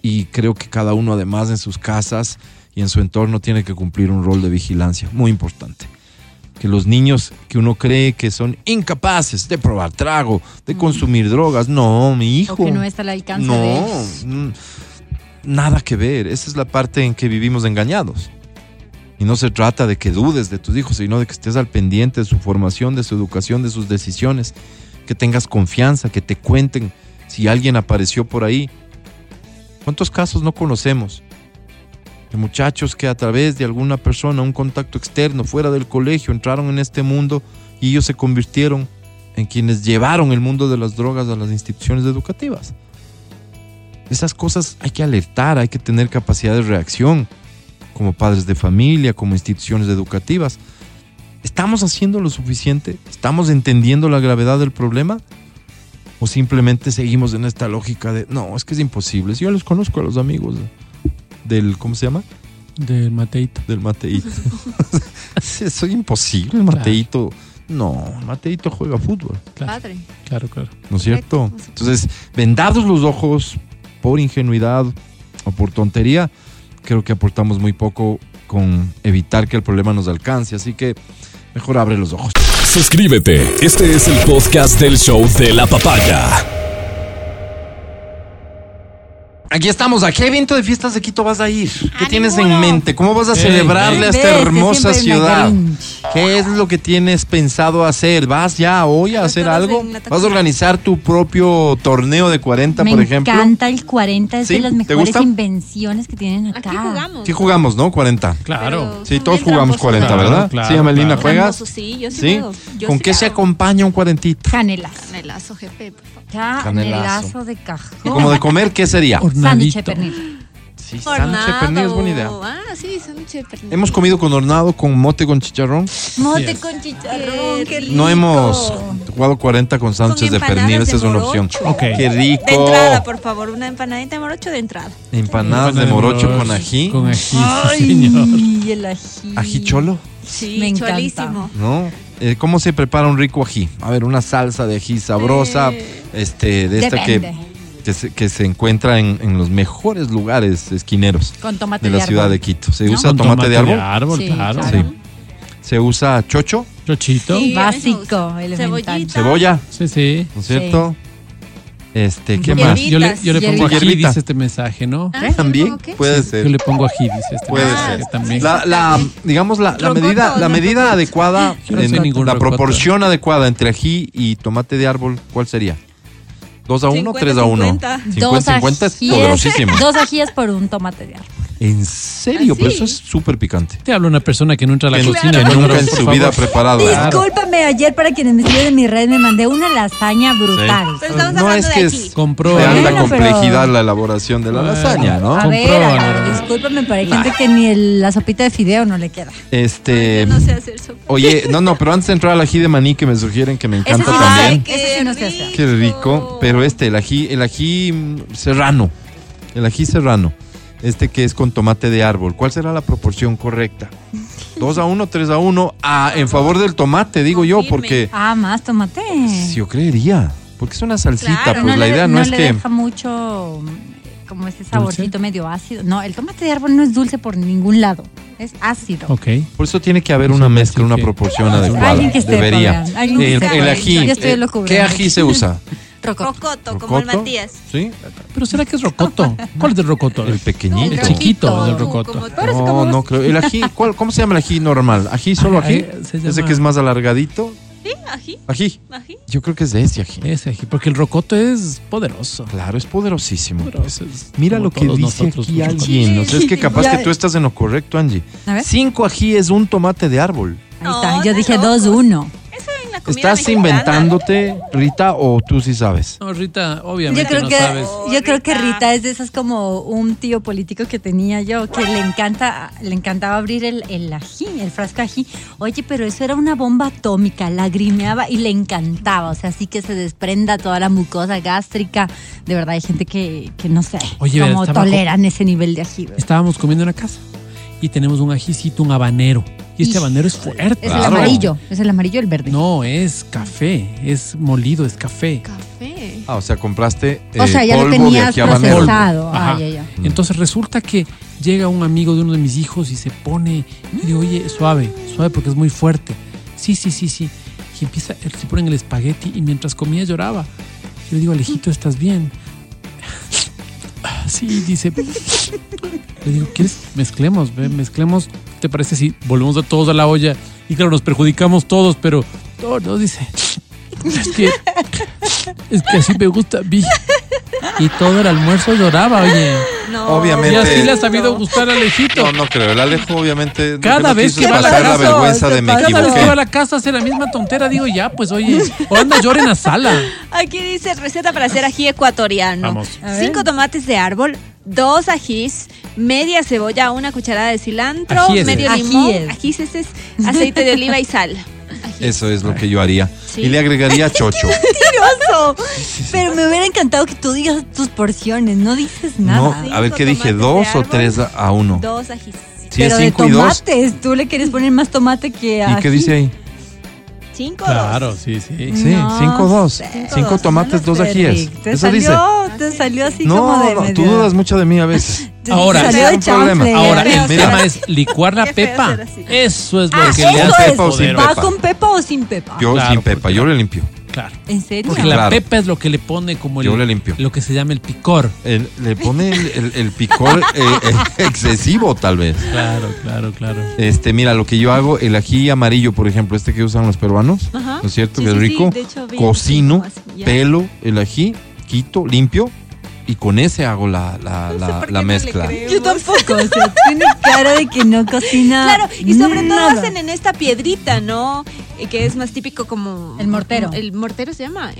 Y creo que cada uno además en sus casas y en su entorno tiene que cumplir un rol de vigilancia muy importante. Que los niños que uno cree que son incapaces de probar trago, de consumir drogas, no, mi hijo. O que no está al alcance No, de ellos. mm, nada que ver. Esa es la parte en que vivimos engañados. Y no se trata de que dudes de tus hijos, sino de que estés al pendiente de su formación, de su educación, de sus decisiones, que tengas confianza, que te cuenten si alguien apareció por ahí. ¿Cuántos casos no conocemos? De muchachos que a través de alguna persona, un contacto externo, fuera del colegio, entraron en este mundo y ellos se convirtieron en quienes llevaron el mundo de las drogas a las instituciones educativas. Esas cosas hay que alertar, hay que tener capacidad de reacción como padres de familia, como instituciones educativas. ¿Estamos haciendo lo suficiente? ¿Estamos entendiendo la gravedad del problema? ¿O simplemente seguimos en esta lógica de, no, es que es imposible? Si yo los conozco a los amigos del, ¿cómo se llama? Del Mateito. Del Mateito. Eso es imposible, el Mateito. No, el Mateito juega fútbol. Claro, Padre. claro, claro. ¿no es cierto? Entonces, vendados los ojos por ingenuidad o por tontería, creo que aportamos muy poco con evitar que el problema nos alcance. Así que mejor abre los ojos. Suscríbete. Este es el podcast del show de la papaya. Aquí estamos. ¿A qué evento de fiestas de Quito vas a ir? ¿Qué A tienes en mente? ¿Cómo vas a celebrarle a esta hermosa ciudad? ¿Qué es lo que tienes pensado hacer? ¿Vas ya hoy a hacer algo? ¿Vas a organizar tu propio torneo de 40, Me por ejemplo? encanta el 40, es ¿Sí? de las ¿Te mejores gusta? invenciones que tienen acá. Aquí jugamos. Sí jugamos, ¿no? 40. Claro. Pero Sí, todos jugamos tramposos. 40, Claro, ¿verdad? claro, sí, Amelina, claro. ¿juegas? Sí, yo sí, ¿Sí? juego. Yo ¿Con sí qué se acompaña un cuarentito? Canelas. Canelazo, jefe, favor. Canelazo de cajón. ¿Y como de comer qué sería? Sándwich de pernil. Sí, sándwich de pernil es buena idea. Ah, sí, sándwich de pernil. Hemos comido con hornado, con mote, con chicharrón. Mote con chicharrón, qué rico. No hemos jugado 40 con sándwiches de pernil, esa es una opción. morocho. Ok. Qué rico. De entrada, por favor, una empanadita de morocho de entrada. Empanadas de morocho con ají. Con ají, señor. Ay, el ají. Ají cholo, Sí, Me encanta. cholísimo. ¿no? Eh, ¿Cómo se prepara un rico ají? A ver, una salsa de ají sabrosa, Eh, este, de esta Depende. que, se, que se encuentra en, en los mejores lugares esquineros Con tomate de de, la ciudad árbol. de Quito. ¿Se ¿No? usa Con tomate, de árbol? Sí, claro. claro. Sí. ¿Se usa chocho? Chochito. Sí, Sí, Básico, elemental. ¿Cebolla? sí. ¿No es cierto? Este, ¿qué Yo- más? Yo le, yo le pongo ají, dice este mensaje, ¿no? Ah, ¿le ¿También? qué? Puede Yo ser. le pongo ají, dice este Puede mensaje ser. también. La, la, digamos, la, la medida, la medida adecuada, Yo no sé en- la rocoto. proporción adecuada entre ají y tomate de árbol, ¿cuál sería? ¿Dos a uno? 50, ¿Tres a uno? 50. 50 es poderosísimo. Dos ajíes por un tomate de árbol. ¿En serio? ¿Ah, Pero sí? eso es súper picante. Te habla una persona que no entra a la cocina. que nunca en su vida ha preparado. Claro. Discúlpame, ayer para quienes me siguen en mi red me mandé una lasaña brutal. Pero estamos No hablando es de que aquí. es Compró. de alta Bueno, pero- complejidad la elaboración de la lasaña, ¿no? A Compró, ver, a Álvaro. ver, discúlpame, pero hay gente que ni el- la sopita de fideo no le queda. Este, Yo no sé hacer sopa. oye, no, no, pero antes de entrar al ají de maní que me sugieren que me encanta sí, también. ay, Ese sí no se hace. Qué rico, pero este, el ají, el ají serrano, el ají serrano, este que es con tomate de árbol, ¿cuál será la proporción correcta? ¿Dos a uno, tres a uno? Ah, en favor del tomate, digo yo, porque Ah, más tomate. si yo creería, porque es una salsita, Claro, pues no la le, idea no, no es le que... deja mucho mm, como ese saborcito medio ácido. No, el tomate de árbol no es dulce por ningún lado. Es ácido. Ok. Por eso tiene que haber una me mezcla, una proporción Alguien adecuada. que Debería. alguien que El, el ají, Yo estoy eh. ¿qué ají se usa? Rocoto. Rocoto, como el. Matías. ¿Sí? Pero ¿será que es rocoto? ¿Cuál es el rocoto? El pequeñito. El chiquito es el rocoto. No, no creo. El ají, ¿cuál, ¿cómo se llama el ají normal? ¿Ají solo ají? Ese que es más alargadito. Sí, ají, Ají. ají. Yo creo que es de ese ají. Ese ají, porque el rocoto es poderoso. Claro, es poderosísimo. Poderoso es Mira como lo que dice aquí alguien. O sea, es que capaz Ya. que tú estás en lo correcto, Angie. A ver. Cinco ají es un tomate de árbol. Ahí No, está. Yo dije loco. 2-1. La comida ¿Estás mexicana. inventándote, Rita, o tú sí sabes? No, Rita, Yo obviamente creo, no que, sabes. yo creo que Rita. Rita es de esas como un tío político que tenía yo, que le encanta, le encantaba abrir el, el ají, el frasco de ají. Oye, pero eso era una bomba atómica, lagrimeaba y le encantaba. O sea, así que se desprenda toda la mucosa gástrica. De verdad, hay gente que, que no sé, Oye, cómo toleran ese nivel de ají. ¿verdad? Estábamos comiendo en la casa y tenemos un ajicito, un habanero. Y este habanero es fuerte. Es el Claro. amarillo. Es el amarillo o el verde. No, es café, es molido, es café. Café. Ah, o sea, compraste o eh, sea, ya lo polvo de tenías aquí habanero. procesado. Ah, Ajá. ya, ya. Entonces resulta que llega un amigo de uno de mis hijos y se pone, y digo, oye, suave, suave porque es muy fuerte. Sí, sí, sí, sí. Y empieza, él se pone en el espagueti y mientras comía lloraba. Yo le digo, Alejito, ¿estás bien? Sí, dice. Le digo, ¿quieres? Mezclemos, ve, mezclemos. ¿Te parece si volvemos a todos a la olla? Y claro, nos perjudicamos todos, pero no, dice. Es que, es que así me gusta mí. Y todo el almuerzo lloraba, oye. No. Obviamente. Y así le ha sabido gustar a Alejito. No, no creo. El Alejo, obviamente. Cada vez que va a la pasar la casa, vergüenza de me. Cada vez que va a la casa hace la misma tontera, digo, ya, pues oye, o anda llora en la sala. Aquí dice receta para hacer ají ecuatoriano. Vamos. Cinco tomates de árbol, dos ajís, media cebolla, una cuchara de cilantro, Ajíes. medio limón, ajís este es aceite de oliva y sal. Ají. Eso es lo que yo haría. Sí. Y le agregaría chocho. Mentiroso. Pero me hubiera encantado que tú digas tus porciones. No dices No, nada. a ver qué dije, tomates dos o tres a, a uno. Dos ajís. Si Pero es de cinco y dos. tomates. Tú le quieres poner más tomate que ¿Y ají. qué dice ahí? Cinco Claro, dos. sí, sí. Sí, No cinco dos. sé. Cinco dos. tomates, dos ajíes. Rick, Te Eso salió, dice. te salió así como No, de no, tú medio- dudas mucho de mí a veces. Ahora, salió sin problema. Ahora, el tema es licuar la pepa. Eso es lo Ah, que le hace pepa es. o sin poder. ¿Va con pepa o sin pepa? Yo Claro, sin pepa, yo le limpio. Claro. ¿En serio? Porque Claro. la pepa es lo que le pone como el, Yo le limpio. lo que se llama el picor. El- le pone el, el- el picor eh, eh, excesivo, tal vez. Claro, claro, claro. Este, mira, lo que yo hago, el ají amarillo, por ejemplo, este que usan los peruanos, Ajá. ¿no es cierto? Sí, que es sí, sí, rico. de hecho, Cocino, así, pelo el ají, quito, limpio y con ese hago la, la, No sé la- mezcla. Yo tampoco. O sea, tiene cara de que no cocina. Claro, y sobre todo nada. hacen en esta piedrita, ¿no? Eh, Que es más típico como... El mortero. El mortero se llama,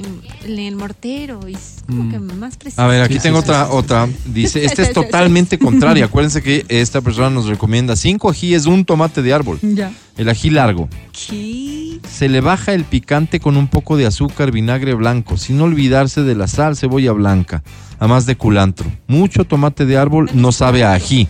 el mortero, y es como Mm. que más preciso. A ver, aquí Sí, tengo sí, otra, sí, sí. otra. Dice, este es totalmente contrario. Acuérdense que esta persona nos recomienda cinco ajíes, un tomate de árbol. Ya. El ají largo. ¿Qué? Se le baja el picante con un poco de azúcar, vinagre blanco, sin olvidarse de la sal, cebolla blanca, además de culantro. Mucho tomate de árbol no sabe a ají.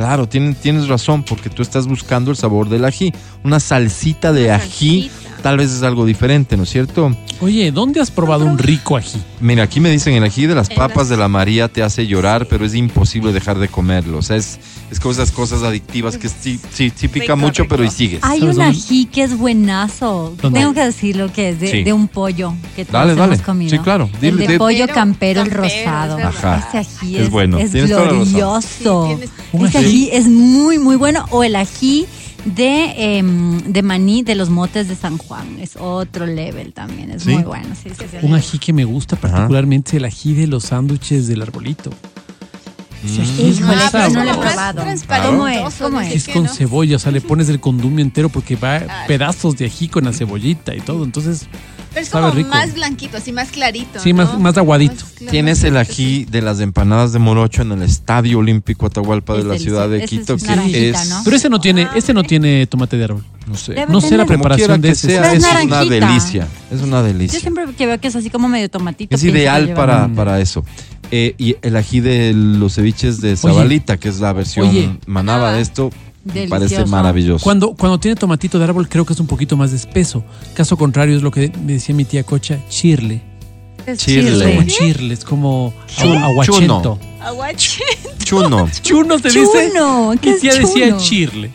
Claro, tienes, tienes razón, porque tú estás buscando el sabor del ají. Una salsita de ají, salsita. Tal vez es algo diferente, ¿no es cierto? Oye, ¿dónde has probado un rico ají? Mira, aquí me dicen el ají de las papas de la María te hace llorar, pero es imposible dejar de comerlo. O sea, es, es como esas cosas adictivas que sí, sí, sí pica Rico, mucho, pero y sigues. Hay ¿Sabes un ají que es buenazo. ¿Dónde? Tengo que decirlo que es de, Sí. de un pollo que todos Dale, dale. hemos comido. Sí, claro. El Dile, de de- pollo Campero, campero, el rosado. es verdad. Ese ají Es es, bueno. es glorioso. Ese ají es muy, muy bueno. O el ají de, em, de maní de los motes de San Juan. Es otro level también. Es ¿Sí? muy bueno. Sí, sí, sí. Un ají que me gusta particularmente, el ají de los sándwiches del arbolito. Híjole, ese no lo he sabroso. probado. transparentoso, ¿Cómo es? ¿Cómo dice es? Es que con no. cebolla, o sea, le pones el condumio entero porque va pedazos de ají con la cebollita y todo. Entonces, Pero es sabe como rico. más blanquito, así más clarito. Sí, más- ¿no? más aguadito. claro, Tienes el ají de las empanadas de Morocho en el Estadio Olímpico Atahualpa de Es la ciudad de. Quito, es que naranjita, es, ¿no? pero ese no tiene, Ah, ese no tiene tomate de árbol. no sé, Debe No sé la preparación de ese. sea, es es una delicia, es una Yo delicia. siempre que veo que es así como medio tomatito. Es ideal para, para eso. Eh, y el ají de los ceviches de Zabalita, que es la versión Oye. manaba Ah. de esto, me parece maravilloso. Cuando, cuando tiene tomatito de árbol, creo que es un poquito más de espeso. Caso contrario, es lo que me decía mi tía Cocha, chirle. Es Chirle. Es como chirle. es como aguachento. chuno. Chuno. Chuno se dice. Chuno, ¿qué Mi es tía decía chirle.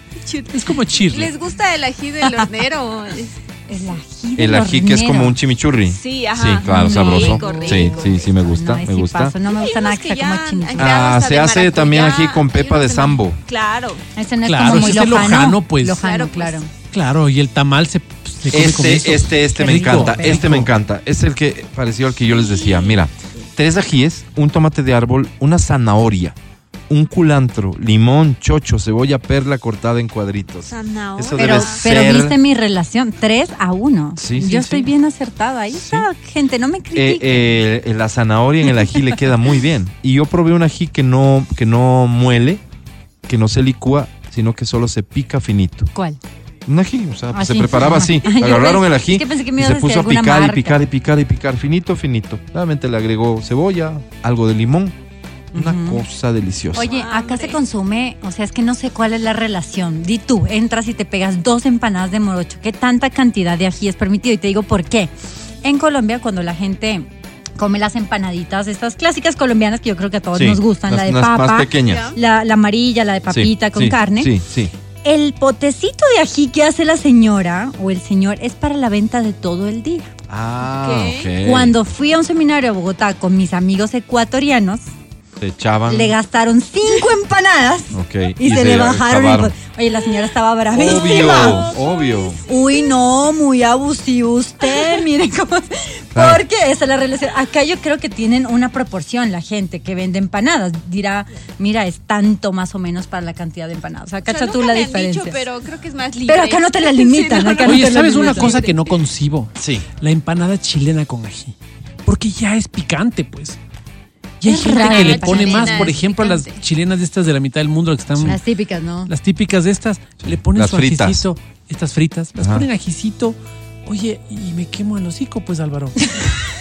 Es como chirle. ¿Les gusta el ají del hornero? El ají. del El ají que es como un chimichurri. Sí, ajá. Sí, claro, sabroso. Rico, rico. Sí, sí, sí me gusta, No, me gusta. paso, No me gusta Hay nada que sea como chimichurri. Ah, se hace también ají con pepa de sambo. Claro. Ese no es Claro, como muy ese es lojano. lojano, pues. Lojano, Claro, pues. claro. Claro, y el tamal se, se come con Este, eso. este, este me encanta. Este me encanta. Es el que pareció al que yo les decía. Mira, tres ajíes, un tomate de árbol, una zanahoria, un culantro, limón, chocho, cebolla perla cortada en cuadritos. Zanahoria. Eso Pero, debe pero ser- viste mi relación, 3 a 1. Sí, sí, Yo estoy sí. bien acertada. Ahí está, gente, no me Eh, critiquen. eh, la zanahoria en el ají le queda muy bien. Y yo probé un ají que no, que no muele, que no se licúa, sino que solo se pica finito. ¿Cuál? Un ají, o sea, pues, se preparaba así. Yo Agarraron pensé- el ají es que pensé que me y se puso a picar y picar y picar y picar, finito, finito. Nuevamente le agregó cebolla, algo de limón Una cosa deliciosa. Oye, acá se consume, o sea, es que no sé cuál es la relación. Di tú, entras y te pegas dos empanadas de morocho. ¿Qué tanta cantidad de ají es permitido? Y te digo por qué. En Colombia, cuando la gente come las empanaditas, estas clásicas colombianas que yo creo que a todos Sí, nos gustan, las- la de las más papa, pequeñas. la, la amarilla, la de papita Sí, con sí, carne. Sí, sí. El potecito de ají que hace la señora o el señor es para la venta de todo el día. Ah, Ok. ok. Cuando fui a un seminario a Bogotá con mis amigos ecuatorianos, Te echaban. le gastaron cinco empanadas Ok, y, se, le bajaron. acabaron. Oye, la señora estaba Obvio, bravísima. obvio. Uy, no, muy abusivo usted, miren cómo... Claro. Porque esa es la relación. Acá yo creo que tienen una proporción la gente que vende empanadas. Dirá, mira, es tanto más o menos para la cantidad de empanadas. O sea, O sea, cacha tú la me han diferencia. dicho, pero creo que es más libre. Pero acá no te la limitan, Sí, no, acá no. no Oye, te la ¿sabes una cosa que no concibo? Sí. La empanada chilena con ají. Porque ya es picante, pues. Y hay Es gente rara que le pone chilena, más, por ejemplo, a las picante. chilenas de estas de la mitad del mundo, que están Las típicas, ¿no? las típicas de estas, le ponen Las su fritas. ajicito, estas fritas, las Ajá. ponen ajicito. Oye, y me quemo el hocico, pues Álvaro.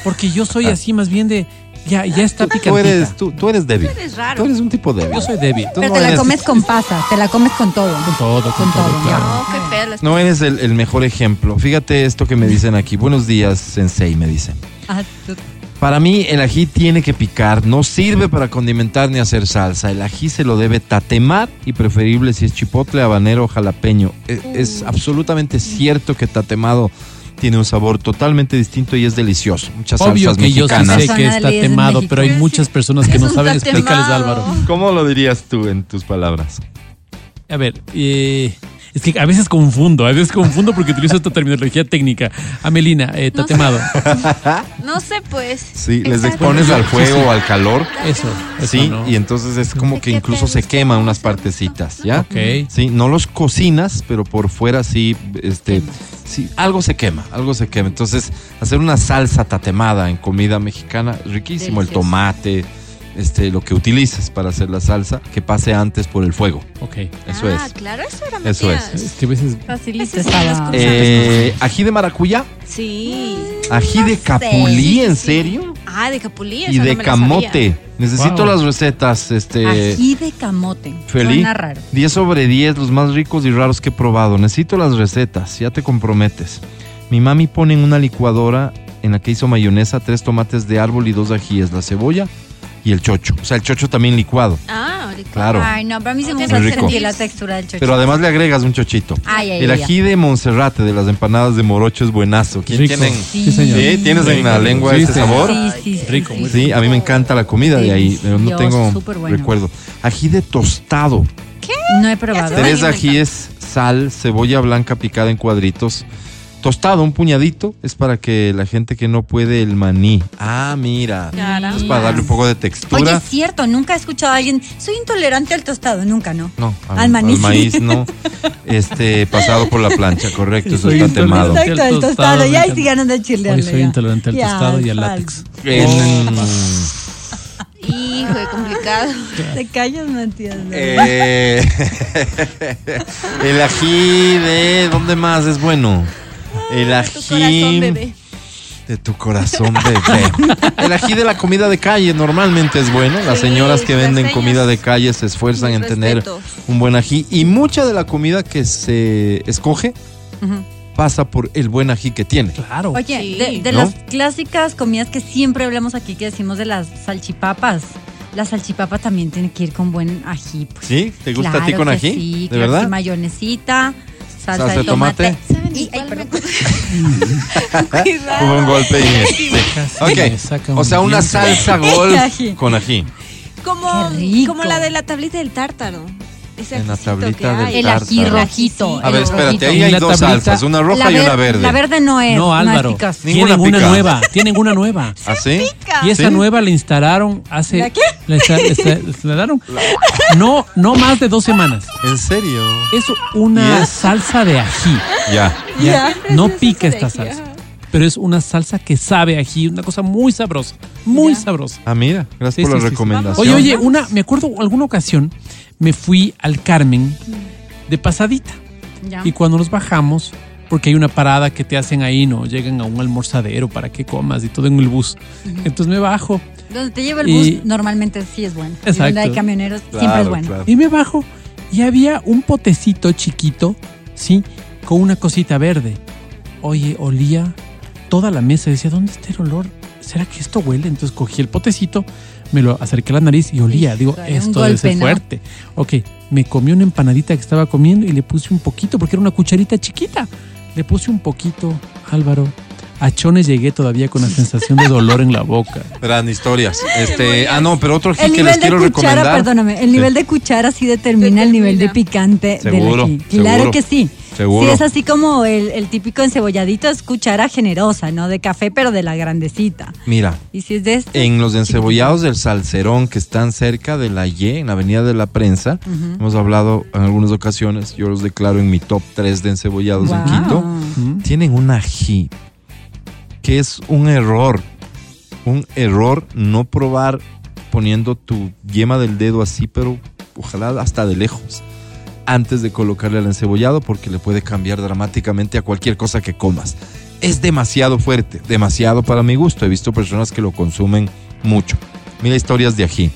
Porque yo soy así más bien de ya ya está Tú picantita. eres, tú, tú eres débil. eres raro. Tú eres un tipo débil. Yo soy débil. Tú Pero no te la eres- comes con pasas, te la comes con todo. Con todo, con, Con todo, todo, claro. No, qué las No eres el, el mejor ejemplo. Fíjate esto que me dicen aquí. Buenos días, Sensei, me dicen. Ah, tú- Para mí el ají tiene que picar, no sirve para condimentar ni hacer salsa. El ají se lo debe tatemar y preferible si es chipotle, habanero o jalapeño. E- Es, absolutamente cierto que tatemado tiene un sabor totalmente distinto y es delicioso. Muchas Obvio salsas que yo sí mexicanas. sé que Zona está de temado, México. pero hay muchas personas que no Es saben explicarles, tatemado. Álvaro. ¿Cómo lo dirías tú en tus palabras? A ver, eh, es que a veces confundo, a veces confundo porque utilizo esta terminología técnica. Amelina, eh, No sé. tatemado. No sé, pues. Sí, les expones al fuego o al calor. Eso, eso Sí, no. y entonces es como ¿De que incluso se queman unas ¿Cómo se partecitas, ¿ya? Ok. Sí, no los cocinas, pero por fuera sí, este, sí, algo se quema, algo se quema. Entonces, hacer una salsa tatemada en comida mexicana, riquísimo. El tomate, este, lo que utilices para hacer la salsa, que pase antes por el fuego. Ok. Eso ah, es. claro, eso era Eso Matías. Es que a veces Facilito Esas son las estaba. cosas. Eh, ají de maracuyá, Sí. ají de sé. capulí, ¿en Sí, sí. serio? Ah, de capulí. Y no de camote. Necesito Wow. las recetas, este. Ají de camote. Feli, Suena raro. 10 sobre 10, los más ricos y raros que he probado. Necesito las recetas, ya te comprometes. Mi mami pone en una licuadora en la que hizo mayonesa, tres tomates de árbol y dos ajíes, la cebolla y el chocho. O sea, el chocho también licuado, Ah, ahorita. claro. Ay, no, para mí se me gusta rico. sentir la textura del chocho. Pero además le agregas un chochito. Ay, ay, El ají de Monserrate, de las empanadas de morocho, es buenazo. ¿Quién Rico. tienen? Sí, señor. ¿Sí? ¿Tienes en la lengua Sí, ese sabor? Sí, sí, sí, Rico, sí, muy Sí, a mí me encanta la comida de ahí, pero no tengo bueno. recuerdo. Ají de tostado. No he probado. Tres ajíes, sal, cebolla blanca picada en cuadritos. Tostado, un puñadito, es para que la gente que no puede el maní. Ah, mira. Caramba. Es para darle un poco de Oye, textura. es cierto, nunca he escuchado a alguien. Soy intolerante al tostado, nunca, ¿no? No, Al maní sí. maíz no. Este, pasado por la plancha, correcto, eso Soy está temado. Exacto, al el tostado, Ya ahí sí de chilearle. Hoy soy ya. intolerante al Ya, tostado y al látex. En- Hijo, de complicado. Te callas, Matías. ¿no? eh, el ají de. ¿Dónde más es bueno? El Tu ají. corazón, bebé. De tu corazón, bebé. El ají de la comida de calle normalmente es bueno. Las Sí, señoras que venden señas. comida de calle se esfuerzan en tener un buen ají. Y mucha de la comida que se escoge pasa por el buen ají que tiene. Claro. Oye, Sí. de, de ¿No? las clásicas comidas que siempre hablamos aquí, que decimos de las salchipapas. La salchipapa también tiene que ir con buen ají. Pues. ¿Sí? ¿Te gusta a ti con ají? Sí, ¿De claro, verdad? sí, mayonesita, salsa, Salsa de de tomate. ¿Saben Y- ay, perdón. Hubo un golpe y... Saca Ok, o sea, una salsa golf con ají. Como, Qué rico. como la de la tablita del tártaro. Ese En la tablita que del. El ají tártaro. rojito. A el ver, espérate, rojito. ahí hay la dos tablita- salsas, una roja y una ver- verde. La verde no es. No, es Álvaro. Ninguna Tienen una pica. nueva. Tienen una nueva. ¿Ah, sí? Y esa ¿Sí? nueva la instalaron hace. ¿La qué? La, insta- la insta- la instalaron. No, no más de dos semanas. ¿En serio? Es una ¿Y es? salsa de ají. Ya. Ya. No es pica salsa esta de ají, salsa. Pero es una salsa que sabe a ají, una cosa muy sabrosa. Muy sabrosa. Ah, mira, gracias Sí, por sí, la sí, sí. recomendación. Oye, oye, una, me acuerdo alguna ocasión me fui al Carmen de pasadita. Ya. Y cuando nos bajamos, porque hay una parada que te hacen ahí, ¿no? Llegan a un almorzadero para que comas y todo en el bus. Entonces me bajo Donde te lleva el bus, Y- normalmente sí es bueno. Y Exacto. donde hay camioneros, siempre es bueno. claro. Y me bajo y había un potecito chiquito, ¿sí? Con una cosita verde. Oye, olía toda la mesa. Decía, ¿dónde está el olor? ¿Será que esto huele? Entonces cogí el potecito, me lo acerqué a la nariz y olía. Digo, esto debe ser golpe, ¿no? fuerte. Ok, me comí una empanadita que estaba comiendo y le puse un poquito, porque era una cucharita chiquita. Le puse un poquito, Álvaro. A chones llegué todavía con la sensación de dolor en la boca. Eran historias. Este, ah, no, pero otro El que nivel les de quiero cuchara, recomendar. perdóname, el Sí. nivel de cuchara sí determina el nivel de picante Seguro, del ají. Claro seguro, que sí. Seguro. Sí, es así como el, el típico encebolladito es cuchara generosa, ¿no? De café, pero de la grandecita. Mira, Y si es de este. en los encebollados del Salcerón que están cerca de la Y, en la Avenida de la Prensa, hemos hablado en algunas ocasiones, yo los declaro en mi top 3 de encebollados en. Quito, tienen un ají que es un error, un error no probar poniendo tu yema del dedo así, pero ojalá hasta de lejos, antes de colocarle al encebollado porque le puede cambiar dramáticamente a cualquier cosa que comas. Es demasiado fuerte, demasiado para mi gusto. He visto personas que lo consumen mucho. Mira historias de ají.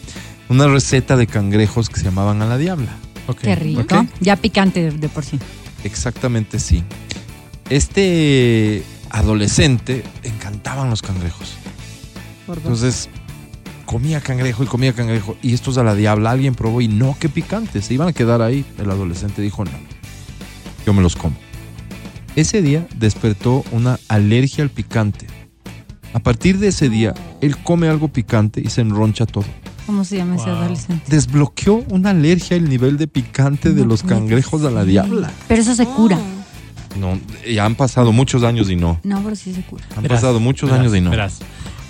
Una receta de cangrejos que se llamaban a la diabla. Qué rico. Ya picante de, de por sí. Exactamente sí. Este adolescente le encantaban los cangrejos. Entonces comía cangrejo y comía cangrejo. Y estos a la diabla alguien probó y no, qué picante. Se iban a quedar ahí. El adolescente dijo no. Yo me los como. Ese día despertó una alergia al picante. A partir de ese día, él come algo picante y se enroncha todo. ¿Cómo se llama ese Wow. adolescente? Desbloqueó una alergia al nivel de picante de los cangrejos a la diabla. Pero eso se cura. No, ya han pasado muchos años y no. No, pero sí se cura. Han Verás, pasado muchos verás, años y no. verás.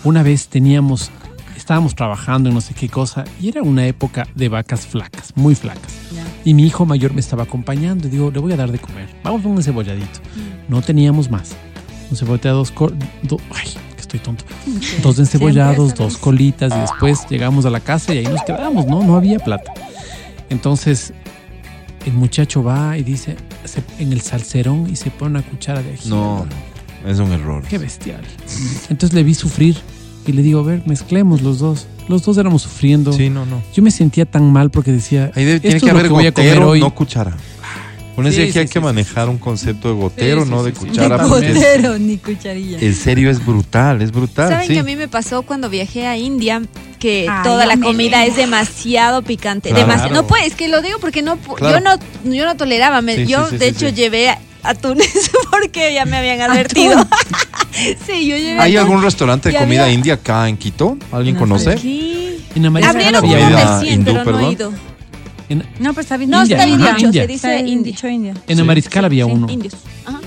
Una vez teníamos, estábamos trabajando en no sé qué cosa y era una época de vacas flacas, muy flacas. Ya. Y mi hijo mayor me estaba acompañando y digo, le voy a dar de comer. Vamos a un cebolladito. No teníamos más. Un cebollado, dos col- do- ay, que estoy tonto. Dos encebollados, dos colitas y después llegamos a la casa y ahí nos quedamos, ¿no? No había plata. Entonces el muchacho va y dice, se- en el salserón y se pone una cuchara de ají. No, no, es un error. Qué bestial. Entonces le vi sufrir y le digo, a ver, mezclemos los dos. Los dos éramos sufriendo. Sí, no, no. Yo me sentía tan mal porque decía, Ahí debe- tiene que haber que a comer gotero, hoy. no cuchara. Con ese Sí, aquí sí, hay sí, que sí, manejar un concepto de gotero, no sí, de sí. cuchara. Ni Botero, ni cucharilla. en serio es brutal, es brutal. ¿Saben sí. que a mí me pasó cuando viajé a India? Que Ay, toda la comida es demasiado picante. Claro. demasi- no puedes, que lo digo porque no pu- Claro. yo no yo no toleraba. me- Sí, sí, yo sí, de sí, hecho sí. llevé atunes porque ya me habían advertido. sí, yo llevé ¿Hay algún restaurante de comida había- india acá en Quito? ¿Alguien No conoce? Aquí. En Abrieron hindú, pero no he perdón. ido. En, No, pero está bien. No, India, está bien ajá, dicho, India. se dice Está indio. dicho India. en la Sí. mariscal había Sí, uno. indios. Ajá.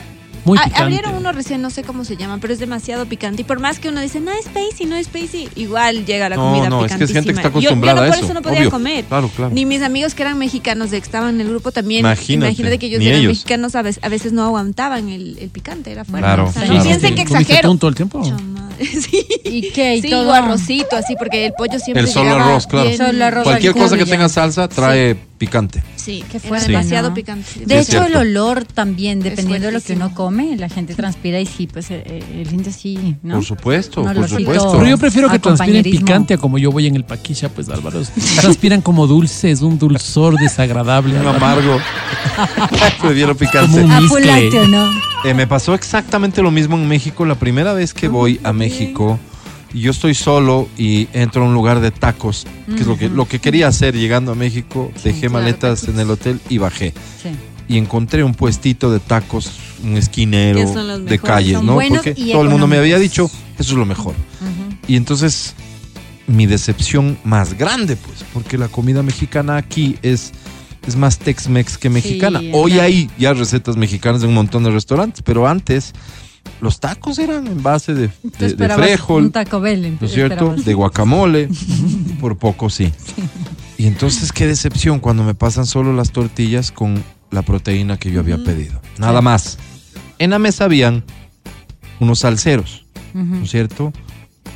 Muy picante. abrieron uno recién, no sé cómo se llama, pero es demasiado picante. Y por más que uno dice, no es spicy, no es spicy, igual llega la No, comida no, es que es gente que está picantísima. Yo- acostumbrada yo, no, a por eso. eso no podía obvio. comer. Claro, claro. Ni mis amigos que eran mexicanos de que estaban en el grupo también. Imagínate, que ellos eran ellos. mexicanos, a veces, a veces no aguantaban el, el picante, era fuerte. Claro, O sea, claro. no piensen que ¿Comiste exagero. todo el tiempo? Sí. ¿Y qué? ¿Y Sí, todo? o arrocito, así, porque el pollo siempre El solo arroz, claro. bien- Solo arroz Cualquier al cosa que tenga salsa trae picante. Sí, Qué era fuerte, demasiado ¿no? picante. De hecho, el olor también, dependiendo de lo que uno come, la gente transpira y sí, pues eh, eh, el indio sí, ¿no? Por supuesto, Un por supuesto. Pero yo prefiero que transpiren picante a como yo voy en el paquilla, pues Álvaro. Transpiran como dulces, un dulzor desagradable. Un amargo. Prefiero Como picante. un A mezcle. full lácteo, ¿no? Eh, me pasó exactamente lo mismo en México. La primera vez que voy a México, y yo estoy solo y entro a un lugar de tacos, que es lo que, lo que quería hacer llegando a México. Dejé claro, maletas tacos. en el hotel y bajé. Sí. Y encontré un puestito de tacos, un esquinero de calles, ¿no? Porque todo el mundo me había dicho, eso es lo mejor. Y entonces, mi decepción más grande, pues, porque la comida mexicana aquí es, es más Tex-Mex que mexicana. Hoy hay ya recetas mexicanas de un montón de restaurantes, pero antes los tacos eran en base de, de, de esperabas frijol, Un Taco Bell. ¿no es cierto? De guacamole, por poco sí. Y entonces, qué decepción cuando me pasan solo las tortillas con la proteína que yo había pedido. Nada más. En la mesa habían unos salseros, ¿no es cierto?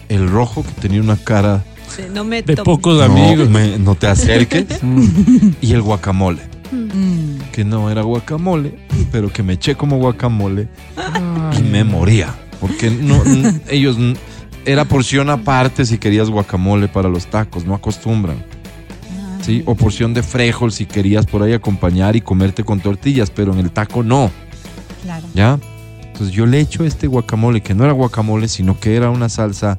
El rojo que tenía una cara Sí, No me De pocos no, amigos. me- no te acerques. Mm. y el guacamole, Mm. que no era guacamole, pero que me eché como guacamole y me moría. Porque no, ellos era porción aparte si querías guacamole para los tacos, no acostumbran. Sí, o porción de frejol si querías por ahí acompañar y comerte con tortillas, pero en el taco no, Claro. ¿ya? Entonces yo le echo este guacamole, que no era guacamole, sino que era una salsa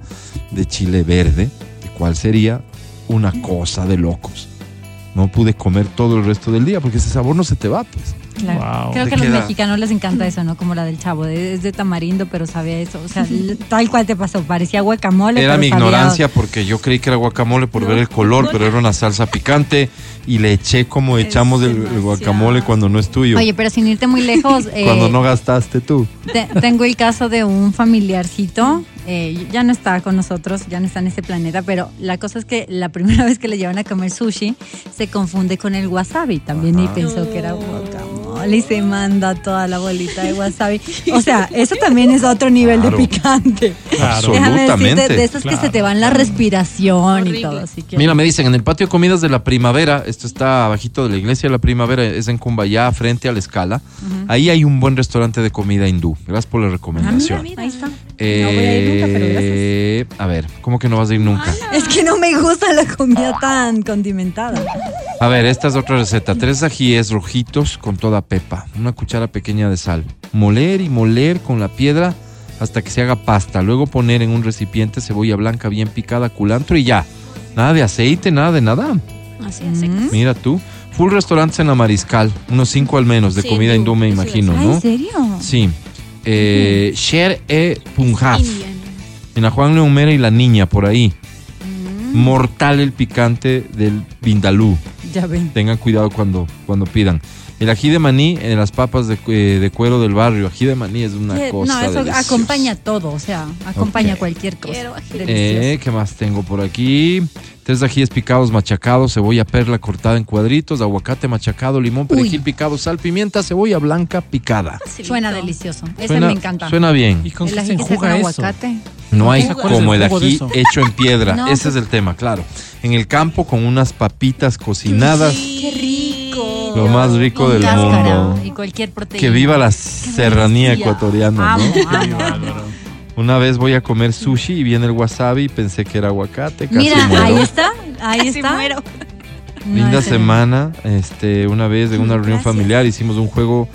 de chile verde, de cual sería una cosa de locos. No pude comer todo el resto del día porque ese sabor no se te va, pues. Claro. Wow. Creo que a los queda- mexicanos les encanta eso, ¿no? Como la del chavo, de- es de tamarindo, pero sabía eso. O sea, tal cual te pasó, parecía guacamole. Era pero mi sabía- ignorancia porque yo creí que era guacamole por ver el color, pero era una salsa picante y le eché como echamos el, guacamole cuando no es tuyo. Oye, pero sin irte muy lejos, eh, cuando no gastaste tú. te- tengo el caso de un familiarcito, eh, ya no está con nosotros, ya no está en este planeta, pero la cosa es que la primera vez que le llevan a comer sushi, se confunde con el wasabi también y pensó que era guacamole y se manda toda la bolita de wasabi. O sea, eso también es otro nivel Claro. de picante. Claro. Déjame decirte, Absolutamente. de esos que se te van la respiración y todo. Así que, Mira, me dicen, en el patio de comidas de la primavera, esto está abajito de la iglesia de la primavera, es en Cumbayá, frente a la escala. Ahí hay un buen restaurante de comida hindú. Gracias por la Ah, mira, recomendación. mira, ahí está. Eh, No voy a ir nunca, pero gracias. a ver, ¿cómo que no vas a ir nunca? Es que no me gusta la comida tan condimentada. A ver, esta es otra receta. Tres ajíes rojitos con toda pepa. Una cuchara pequeña de sal. Moler y moler con la piedra hasta que se haga pasta. Luego poner en un recipiente cebolla blanca bien picada, culantro y ya. Nada de aceite, nada de nada. Así es. Mm. Mira tú. Full restaurantes en la Mariscal. Unos cinco al menos de Sí, comida hindú, me imagino, Ah, ¿no? ¿En serio? Sí. Eh, Sher e Punjab. En la Juan Leumera y la Niña, por ahí. Mm, Mortal el picante del Vindalú. ya ven. Tengan cuidado cuando, cuando pidan. El ají de maní en las papas de, eh, de cuero del barrio. Ají de maní es una Sí, cosa no, eso deliciosa. acompaña todo, o sea, acompaña cualquier cosa. Quiero ají. Eh, ¿Qué más tengo por aquí? Tres ajíes picados machacados, cebolla perla cortada en cuadritos, aguacate machacado, limón, perejil picado, sal, pimienta, cebolla blanca picada. Suena delicioso. Ese Suena, me encanta. suena bien. ¿Y con El qué ají se enjuga eso? aguacate. No hay ¿Cuál es como el ají hecho en piedra. No, Ese es el tema, claro. En el campo con unas papitas cocinadas. Qué rico. Lo más rico Con del cáscara mundo. Y cualquier proteína. Que viva la serranía delicia. ecuatoriana, ¿no? Amo, amo. Una vez voy a comer sushi y viene el wasabi y pensé que era aguacate. Casi Mira, muero. ahí está. Ahí Casi está. muero. Linda semana. Este, una vez en una reunión Gracias. familiar hicimos un juego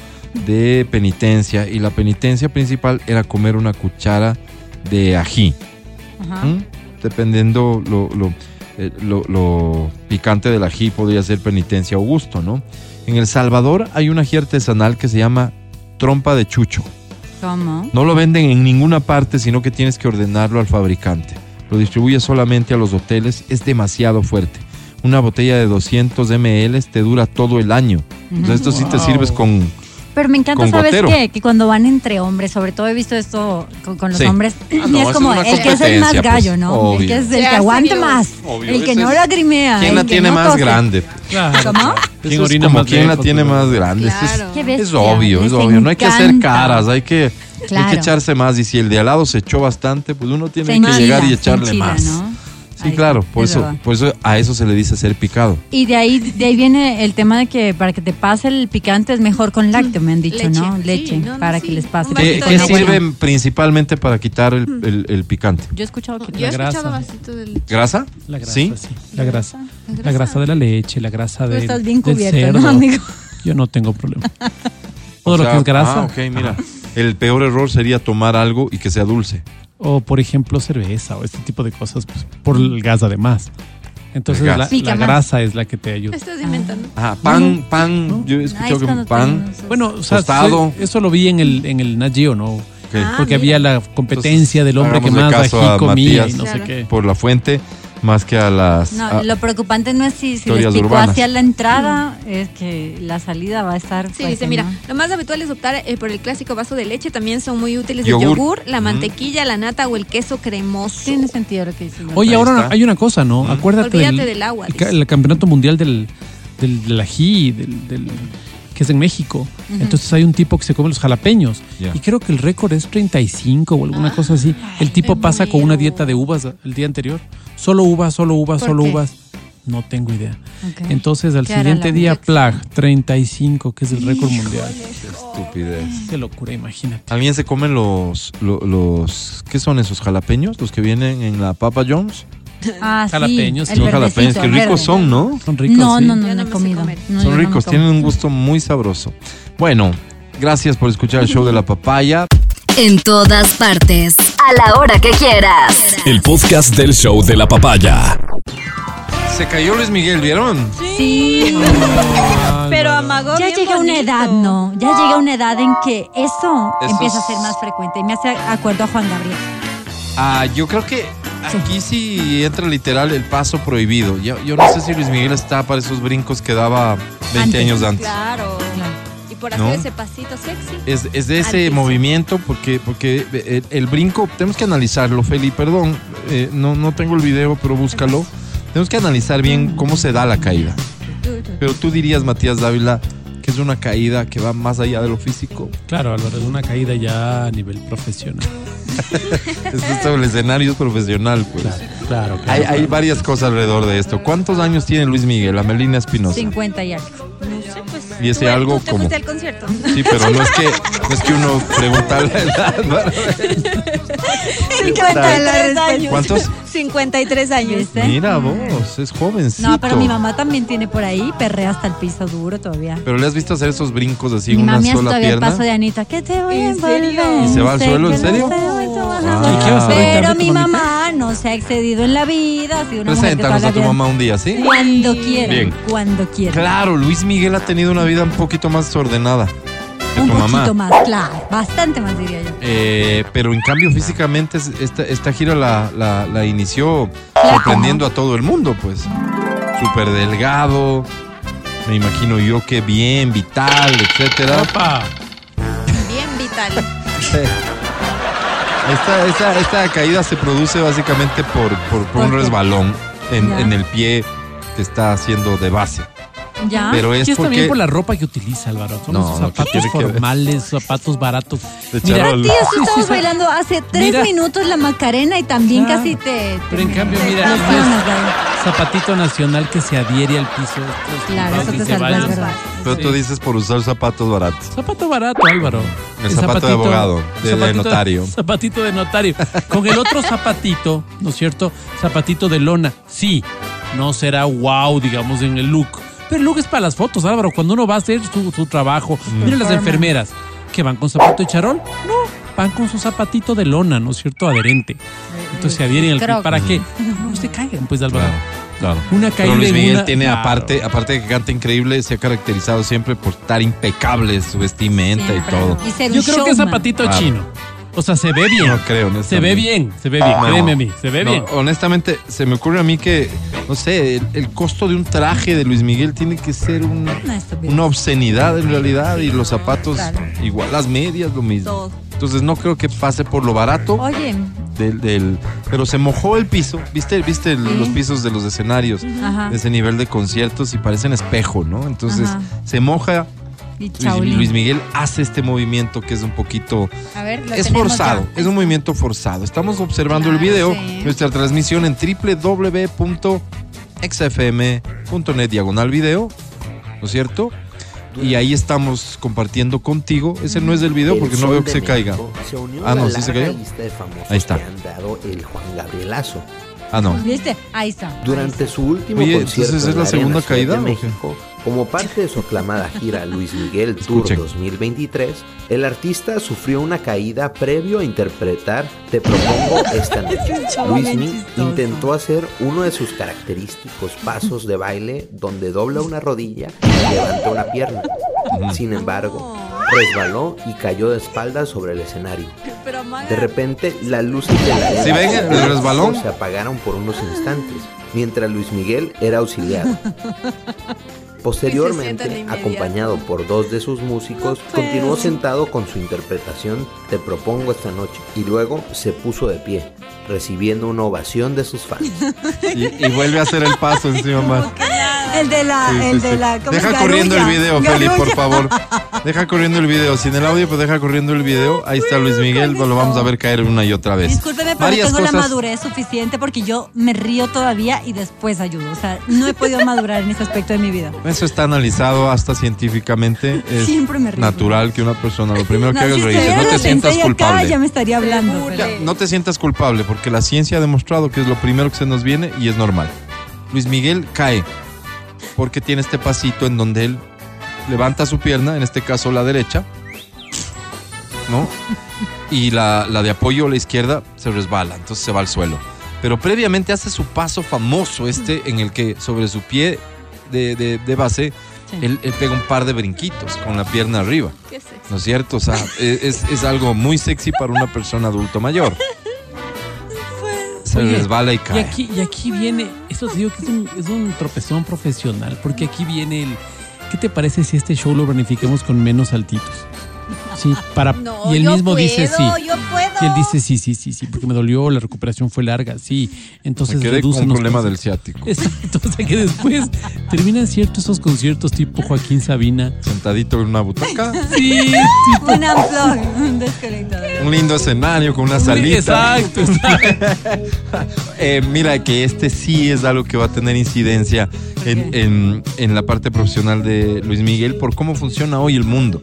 de penitencia y la penitencia principal era comer una cuchara de ají. Ajá. Dependiendo lo, lo, eh, lo- lo picante del ají podría ser penitencia o gusto, ¿no? En El Salvador hay un ají artesanal que se llama trompa de chucho. ¿Cómo? No lo venden en ninguna parte, sino que tienes que ordenarlo al fabricante. Lo distribuye solamente a los hoteles, es demasiado fuerte. Una botella de 200 ml te dura todo el año. Entonces esto sí te sirves con... Pero me encanta, Con ¿sabes qué? Que cuando van entre hombres, sobre todo he visto esto con, con los Sí. hombres, Ah, no, es como es el que es el más competencia, gallo, pues, ¿no? obvio. El que es el que aguante más. Obvio, el que no lagrimea. ¿Quién el la tiene no más grande? ¿Cómo? ¿Quién orina como más quién la tiene más grande. Es- Claro. Qué Es bestia, obvio, es obvio. No hay que hacer caras, hay que, hay que echarse más. Y si el de al lado se echó bastante, pues uno tiene Se que enchila, llegar y echarle enchila, más. ¿no? Sí, Ahí claro, por es eso, verdad. por eso a eso se le dice ser picado. Y de ahí, de ahí viene el tema de que para que te pase el picante es mejor con lácteo, me han dicho, Leche, ¿no? sí, Leche, no, no, para sí. que les pase. ¿Qué, qué de agua. sirve principalmente para quitar el, el- el picante? Yo he escuchado que... Yo he La escuchado grasa. vasito del... ¿Grasa? La grasa, ¿Sí? sí. La grasa. La La grasa de la leche, la grasa de, estás bien cubierto, cerdo. ¿no, amigo? Yo no tengo problema. Todo O lo sea, que es grasa. Ah, ok, mira. El peor error sería tomar algo y que sea dulce. O, por ejemplo, cerveza o este tipo de cosas, pues, por el gas además. Entonces, gas. la, grasa es la que te ayuda. Estás inventando. Ajá, pan, No, pan. no. Yo he escuchado es que pan. Bueno, o sea, soy- eso lo vi en el, en el Nat Geo, ¿no? Ah, Porque mira. había la competencia del hombre que más ají comía Matías. y no sé qué. Por la fuente, más que a las. No, a- lo preocupante no es si, si les picó urbanas. hacia la entrada, es que la salida va a estar. Sí, fuerte, dice, mira, ¿no? lo más habitual es optar eh, por el clásico vaso de leche. También son muy útiles Yogur. el yogur, la mantequilla, la nata o el queso cremoso. Tiene sentido lo que dices. ¿no? Oye, ahora está. hay una cosa, ¿no? Mm. Acuérdate Olvídate del, del agua, dice. el campeonato mundial del, del, del ají, del, del- que es en México. Entonces hay un tipo que se come los jalapeños. Y creo que el récord es 35 o alguna cosa así. El tipo pasa con una dieta de uvas el día anterior. Solo uvas, solo uvas, ¿Por solo qué? uvas. No tengo idea. Entonces, al ¿Qué siguiente día? Plag, 35, que es el récord mundial. Estupidez. Qué locura, imagínate. ¿Alguien se come los, lo- los, qué son esos jalapeños? Los que vienen en la Papa John's. Ah, Jalapeños, el sí. Jalapeños, el ricos verde. son, ¿no? Son ricos. No, sí. no, no, no no he comido. No, Son ricos, tienen un gusto muy sabroso. Bueno, gracias por escuchar el show de la papaya. En todas partes. A la hora que quieras. El podcast del show de la papaya. Se cayó Luis Miguel, ¿vieron? Sí. Pero amagó Ya llega una edad, ¿no? Ya llega una edad en que eso Eso empieza a ser más frecuente. Y me hace acuerdo a Juan Gabriel. Ah, yo creo que aquí sí entra literal el paso prohibido. Yo, yo no sé si Luis Miguel está para esos brincos que daba 20 Antes. años antes. Claro. Y por hacer ¿No? ese pasito sexy. Es, es de ese piso. movimiento porque, porque el, el brinco, tenemos que analizarlo, Feli, perdón, eh, no, no tengo el video, pero búscalo. Tenemos que analizar bien cómo se da la caída. Pero tú dirías, Matías Dávila, que es una caída que va más allá de lo físico. Claro, Álvaro, es una caída ya a nivel profesional. Esto es el escenario es profesional, pues. Claro, claro. claro. Hay, hay varias cosas alrededor de esto. ¿Cuántos años tiene Luis Miguel? Amelina Espinosa. 50 y algo. No sé, pues. Y ese tú- algo tú te como- fuiste al concierto. Sí, pero no es que, no es que uno pregunta la edad. ¿verdad? 53 años. ¿Cuántos? 53 años. ¿Viste? Mira vos, es jovencito. No, pero mi mamá también tiene por ahí, perrea hasta el piso duro todavía. Pero le has visto hacer esos brincos así Mi una mami sola todavía el pierna. paso de Anita. ¿Qué te voy a ¿En serio? envolver? ¿Y se va al suelo, en serio? Ah. hacer. ¿Y qué vas a Pero mi mamá no se ha excedido en la vida. Ha sido una Preséntanos a tu mamá un día, ¿sí? Cuando quiera. Bien. Cuando quiera. Claro, Luis Miguel ha tenido una vida un poquito más ordenada que Un tu mamá. poquito más, claro. Bastante más, diría yo. Eh, pero en cambio físicamente es- esta, esta gira la, la- la inició sorprendiendo a todo el mundo, pues. Súper delgado, me imagino yo que bien, vital, etcétera. Opa. Bien vital. Esta, esta, esta caída se produce básicamente por, por- por ¿Por un qué? resbalón en, en el pie que está haciendo de base. ¿Ya? Pero es Y es también porque por la ropa que utiliza Álvaro. Son No, esos no, ¿qué zapatos formales, zapatos baratos. Mira, sí, estamos sí. bailando hace tres Mira. minutos la Macarena y también Claro. casi te. Pero en te- cambio, te mira, es zapatito nacional que se adhiere al piso. estos Claro, eso te se salva, vayan. es verdad. Pero tú dices por usar zapatos baratos. Zapato barato, Álvaro. El zapato de abogado, de- de notario. Zapatito de notario. Con el otro zapatito, ¿no es cierto? Zapatito de lona. Sí, no será wow, digamos, en el look. Pero look es para las fotos, Álvaro. Cuando uno va a hacer su, su trabajo. Mira las enfermeras que van con zapato de charol. No, van con su zapatito de lona, ¿no es cierto? Adherente. Entonces se adhieren al. ¿Para qué? No se caigan, pues, Álvaro. Claro. Una Pero caída Luis en Miguel una- tiene, Claro. aparte, aparte de que canta increíble, se ha caracterizado siempre por estar impecable, su vestimenta Siempre. y todo. Y ser Yo un creo que es zapatito Claro. chino. O sea, se ve bien. No creo, Se ve honestamente. bien, se ve bien, No. créeme a mí, se ve No, bien. honestamente, se me ocurre a mí que, no sé, el, el costo de un traje de Luis Miguel tiene que ser un- Una obscenidad en realidad y los zapatos Claro. igual, las medias lo mismo. Todo. Entonces no creo que pase por lo barato Oye, del, del- pero se mojó el piso, viste, viste el- Sí. los pisos de los escenarios, ajá. de ese nivel de conciertos y parecen espejo, ¿no? Entonces Ajá. se moja. Y Luis, Miguel hace este movimiento que es un poquito A ver, lo es forzado, ya. es un movimiento forzado. Estamos observando el video, sí. nuestra transmisión en www.xfm.net diagonal video, ¿no es cierto? Y ahí estamos compartiendo contigo. Ese no es del video porque no veo que se caiga. Se unió Ah, a no, la sí se cayó. Ahí está. que han dado el Juan Gabrielazo. Ah, no. ¿Viste? Ahí está. Durante su último Oye, concierto entonces, ¿es en la Arena segunda Ciudad caída, de o qué? México, como parte de su aclamada gira Luis Miguel Tour Escuchen. 2023, el artista sufrió una caída previo a interpretar Te propongo esta noche. Luis Mi chistoso. intentó hacer uno de sus característicos pasos de baile donde dobla una rodilla y levanta una pierna. Sin embargo, resbaló y cayó de espaldas sobre el escenario. De repente, las luces de la ¿Sí ven el del resbalón? se apagaron por unos instantes, mientras Luis Miguel era auxiliado. Posteriormente, acompañado por dos de sus músicos, continuó sentado con su interpretación Te propongo esta noche y luego se puso de pie, recibiendo una ovación de sus fans. Y, y vuelve a hacer el paso encima más. El de la, Sí, sí, el de sí. la. Deja corriendo el Garulla. video, Feli, por favor. Deja corriendo el video. Sin el audio, pues deja corriendo el video. Ahí está Luis Miguel, lo vamos a ver caer una y otra vez. Discúlpeme, pero Varias no tengo la cosas- madurez suficiente porque yo me río todavía y después ayudo. O sea, no he podido madurar en ese aspecto de mi vida. Eso está analizado hasta científicamente. Es Siempre me río. natural que una persona lo primero que No, haga si es reírse. No te sientas acá, culpable. ya me estaría hablando. Ya, no te sientas culpable porque la ciencia ha demostrado que es lo primero que se nos viene y es normal. Luis Miguel cae porque tiene este pasito en donde él levanta su pierna, en este caso la derecha, ¿no? Y la, la de apoyo, la izquierda, se resbala, entonces se va al suelo. Pero previamente hace su paso famoso este en el que sobre su pie de, de- de base, Sí. él, él pega un par de brinquitos con la pierna arriba. Qué sexy. ¿No es cierto? O sea, es, es algo muy sexy para una persona adulto mayor. Se Oye, resbala y Y cae. aquí, y aquí viene, eso te digo que es un, es un tropezón profesional, porque aquí viene el, ¿qué te parece si este show lo planifiquemos con menos saltitos? Sí, para, No, y él yo mismo dice sí. yo puedo. Y él dice sí, sí, sí, sí, porque me dolió, la recuperación fue larga, sí. Entonces Me quedé con un redúcenos problema cosas. del ciático. Exacto, o sea que después terminan ciertos esos conciertos tipo Joaquín Sabina. Sentadito en una butaca. Sí, Un unplug, un desconectador. Un lindo escenario con una salita. Exacto, exacto. Eh, mira que este sí es algo que va a tener incidencia en, en- en la parte profesional de Luis Miguel por cómo funciona hoy el mundo.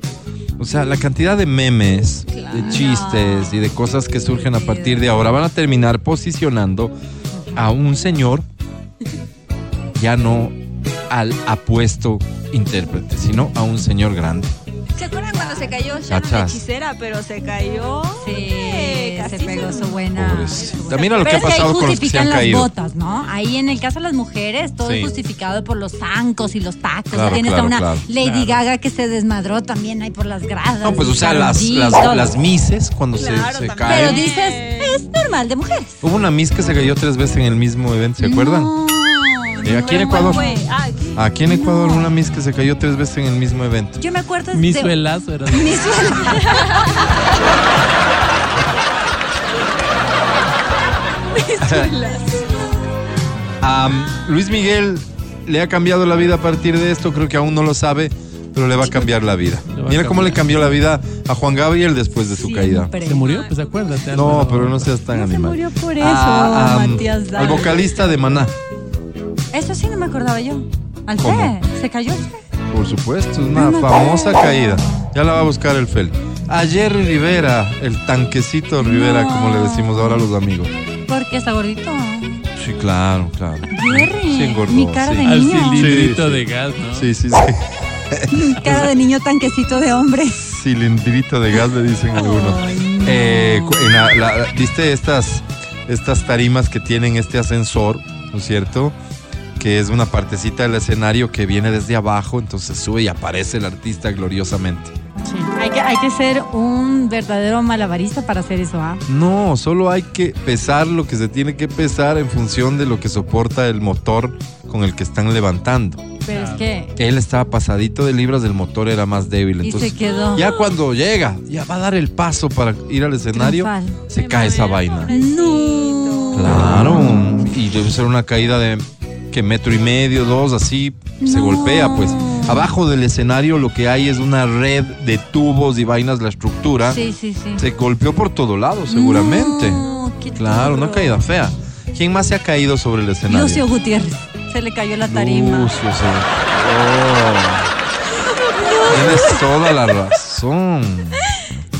O sea, la cantidad de memes, de chistes y de cosas que surgen a partir de ahora van a terminar posicionando a un señor ya no al apuesto intérprete, sino a un señor grande. ¿Se acuerdan se cayó Shannon la Cachas. hechicera? Pero se cayó. Sí, eh, se casi pegó se- su buena. Pobrecita. Mira lo que Pero ha es que ahí pasado con los que se justifican han las caído. botas, ¿no? Ahí en el caso de las mujeres, todo Sí. es justificado por los zancos y los tacos. Claro, Ya tienes claro, a una claro. Lady Gaga que se desmadró también ahí por las gradas. No, pues o sea, las, las, mises cuando se- Claro, se, también. caen. Pero dices, es normal de mujeres. Hubo una Miss que se cayó tres veces en el mismo evento, ¿se acuerdan? No, Eh, aquí en ¿Cuál Ecuador. fue? Ah, aquí. Aquí en Ecuador No. una Miss que se cayó tres veces en el mismo evento. Yo me acuerdo Mi de... suelazo era. Mi suela. Am, Luis Miguel le ha cambiado la vida a partir de esto, creo que aún no lo sabe, pero le va a cambiar la vida. Mira cómo le cambió la vida a Juan Gabriel después de su caída. ¿Se murió? Pues acuérdate. No, Álvaro. pero no seas tan No se animal. murió por eso, Ah, am, Matías al Dávila. vocalista de Maná, Eso sí no me acordaba yo. Al se cayó el Fe. por supuesto, es una No me famosa caída. Ya la va a buscar el Fel. A Jerry Rivera, el tanquecito Rivera, No. como le decimos ahora a los amigos. Porque está gordito. Sí, claro, claro. Jerry. Sí, engordó, mi cara sí. de Al niño. cilindrito Sí, sí. de gas, ¿no? Sí, sí, sí. Mi cara de niño tanquecito de hombre. Cilindrito de gas, le dicen algunos. Ay, no. Eh, la- la- ¿Viste estas, estas tarimas que tienen este ascensor, ¿no es cierto? Que es una partecita del escenario que viene desde abajo, entonces sube y aparece el artista gloriosamente. Sí, Hay que, hay que ser un verdadero malabarista para hacer eso, ¿ah? No, solo hay que pesar lo que se tiene que pesar en función de lo que soporta el motor con el que están levantando. Pero es que. Él estaba pasadito de libras, el motor era más débil. Y Entonces, se quedó. ya cuando llega, ya va a dar el paso para ir al escenario, Triunfal. se cae esa vaina. No. Claro, y debe ser una caída de que metro y medio, dos, así se golpea, pues. Abajo del escenario lo que hay es una red de tubos y vainas, la estructura. Sí, sí, sí. Se golpeó por todo lado, seguramente. No, qué Claro, una caída fea. ¿Quién más se ha caído sobre el escenario? Lucio Gutiérrez. Se le cayó la tarima. Lucio, sí. Oh. Tienes toda la razón.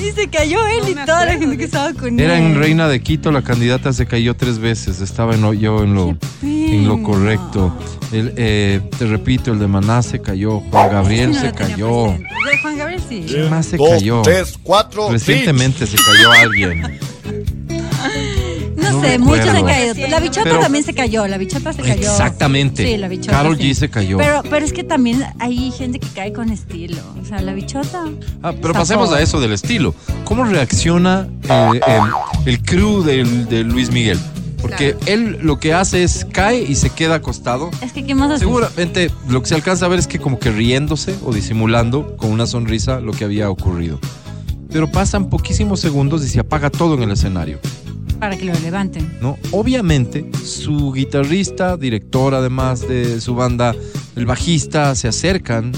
Y se cayó él y toda la gente que estaba con Era él. en Reina de Quito, la candidata se cayó tres veces. Estaba en lo- yo en lo, en lo correcto. El, eh, te repito, el de Maná se cayó. Juan Gabriel No se cayó. De Juan Gabriel sí. ¿Quién más se Dos, cayó? tres, cuatro, Recientemente se cayó alguien. No, sé, muchos se han caído. La bichota Pero- también se cayó. La bichota se cayó. Exactamente. Sí, la bichota. Karol sí. G se cayó. Pero, pero es que también hay gente que cae con estilo. O sea, la bichota. Ah, pero Zafó. pasemos a eso del estilo. ¿Cómo reacciona eh, eh, el crew del- de, Luis Miguel? Porque él lo que hace es cae y se queda acostado. Es que, ¿qué más haces? Seguramente lo que se alcanza a ver es que como que riéndose o disimulando con una sonrisa lo que había ocurrido. Pero pasan poquísimos segundos y se apaga todo en el escenario. Para que lo levanten. ¿no? Obviamente, su guitarrista, director además de su banda, el bajista, se acercan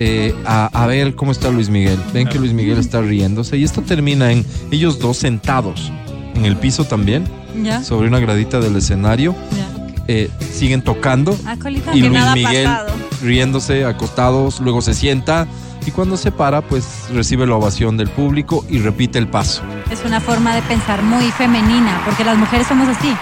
eh, a, a ver cómo está Luis Miguel. Ven que Luis Miguel está riéndose y esto termina en ellos dos sentados en el piso también, ¿Ya? sobre una gradita del escenario. Ya. Eh, siguen tocando Ah, y que Luis nada Miguel pasado. riéndose, acostados, luego se sienta y cuando se para, pues recibe la ovación del público y repite el paso. Es una forma de pensar muy femenina, porque las mujeres somos así.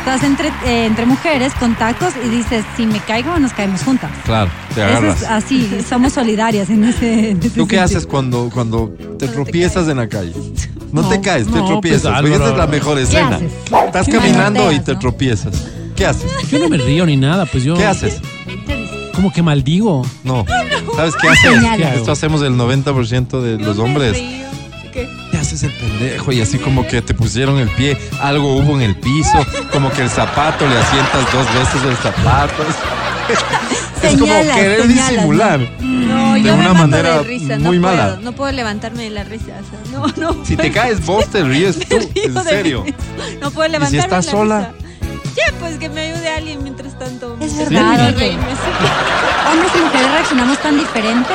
Estás entre, eh, entre mujeres con tacos y dices, si me caigo, nos caemos juntas. Claro, te Eso agarras. es así, somos solidarias en ese, en ese ¿Tú qué sentido. haces cuando, cuando te tropiezas en la calle? No, No, te caes, te no, tropiezas. pues, Oye, esa es la mejor ¿Qué escena. Estás ¿Qué caminando y te no? tropiezas. ¿Qué haces? Yo no me río ni nada, pues yo. ¿Qué haces? Como que maldigo. No. ¿Sabes qué haces? Esto hacemos el 90% de los hombres. ¿Qué? Te haces el pendejo y así como que te pusieron el pie, algo hubo en el piso, como que el zapato le asientas dos veces el zapato. Es como Señalas, querer señalas, disimular. No, De yo me una mato manera de risa, muy no mala. Puedo, no puedo levantarme de la risa. o sea, no, no. Si te caes vos te ríes tú, río en de serio. mí. No puedo ¿Y levantarme. si estás de la sola? risa. Ya, pues que me ayude alguien mientras tanto. Es Sí. verdad, Sí. Hombres y mujeres reaccionamos tan diferente.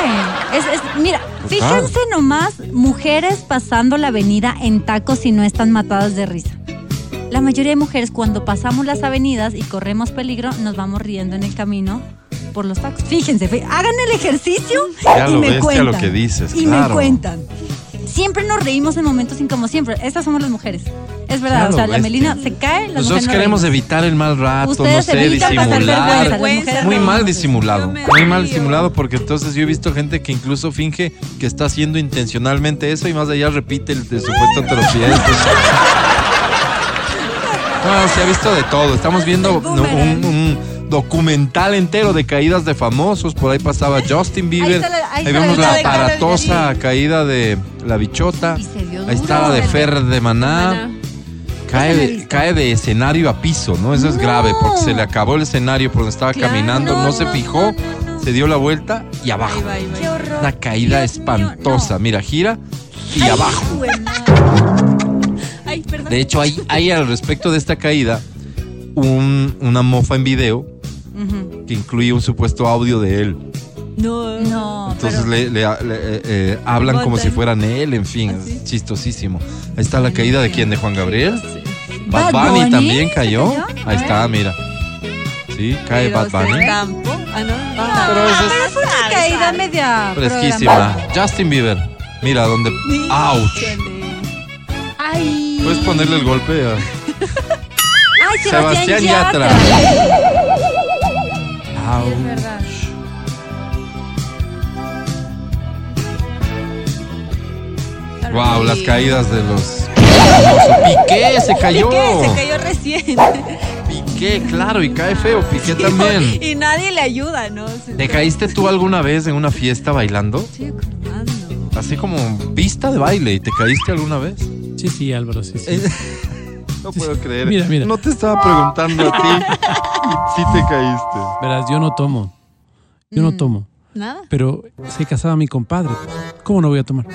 Es, es- mira, Pues fíjense nomás, mujeres pasando la avenida en tacos y no están matadas de risa. La mayoría de mujeres cuando pasamos las avenidas y corremos peligro, nos vamos riendo en el camino por los tacos. Fíjense, fí- hagan el ejercicio Ya y lo me cuentan. lo que dices, y claro. me cuentan. Siempre nos reímos en momentos incómodos, siempre. Estas somos las mujeres. Es verdad, Claro, o sea, la. Melina se cae, las Nosotros mujeres no queremos reímos. evitar el mal rato, Ustedes no sé, disimular. vergüenza, Muy no. mal disimulado, Yo me muy mal disimulado porque entonces yo he visto gente que incluso finge que está haciendo intencionalmente eso y más allá repite el de supuesto tropiezo. Bueno, se ha visto de todo. Estamos viendo un, un documental entero de caídas de famosos. Por ahí pasaba Justin Bieber. la- ahí vemos la la de Karol aparatosa caída de la bichota. Y se dio Ahí está la de Fer de Maná. Maná. Cae cae de escenario a piso, ¿no? Eso es grave porque se le acabó el escenario por donde estaba Claro, caminando, no, no, se no, fijó, no, no. se dio la vuelta y abajo. Ahí va, ahí va. Qué horror. Una caída Dios mío, espantosa. no. Mira, gira y Ay, abajo. Ay, perdón. De hecho, hay, hay al respecto de esta caída un- una mofa en video. Que incluye un supuesto audio de él. No. No, Entonces pero le, le- le- eh, eh, hablan como si fueran él, en fin, ¿Ah, sí? es chistosísimo. Ahí está la caída de quién, de Juan Gabriel. Bad Bad Bunny Bunny, también ¿se cayó. cayó? Ahí está, mira. Sí, cae Pero Bad Bunny. Ah, no. Ah, pero es- pero fue una caída media Fresquísima. Justin Bieber. Mira dónde. ¡Auch! Ay. Puedes ponerle el golpe a Ay, Sebastián Sebastián Yatra. Yatra. Auch. Es verdad. Wow, las caídas de los. Piqué se cayó. Piqué, se cayó recién. Piqué, claro, y cae feo. Piqué también. Y nadie le ayuda, ¿no? ¿Te caíste tú alguna vez en una fiesta bailando? Acordando. Así como pista de baile. ¿Y te caíste alguna vez? Sí, sí, Álvaro, sí, sí. No puedo creer. Mira, mira. No te estaba preguntando a ti. y sí te caíste. Verás, yo no tomo. Yo no Mm. tomo. Nada. Pero se casaba mi compadre. ¿Cómo no voy a tomar?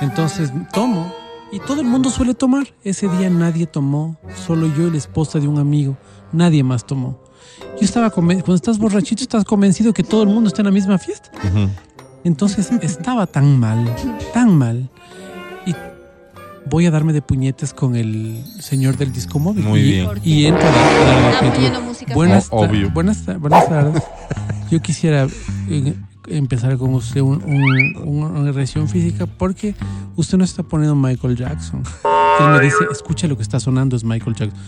Entonces tomo. Y todo el mundo suele tomar. Ese día nadie tomó. Solo yo y la esposa de un amigo. Nadie más tomó. Yo estaba convencido. Cuando estás borrachito, estás convencido que todo el mundo está en la misma fiesta. Entonces estaba tan mal, tan mal. Voy a darme de puñetes con el señor del disco móvil. Muy Y- bien. Y entra a la- a la- a la- poniendo música. Buenas, O- ta- obvio. buenas, buenas tardes. Yo quisiera eh, empezar con usted un- un- una agresión física porque usted no está poniendo Michael Jackson. Él me dice, escucha lo que está sonando, es Michael Jackson.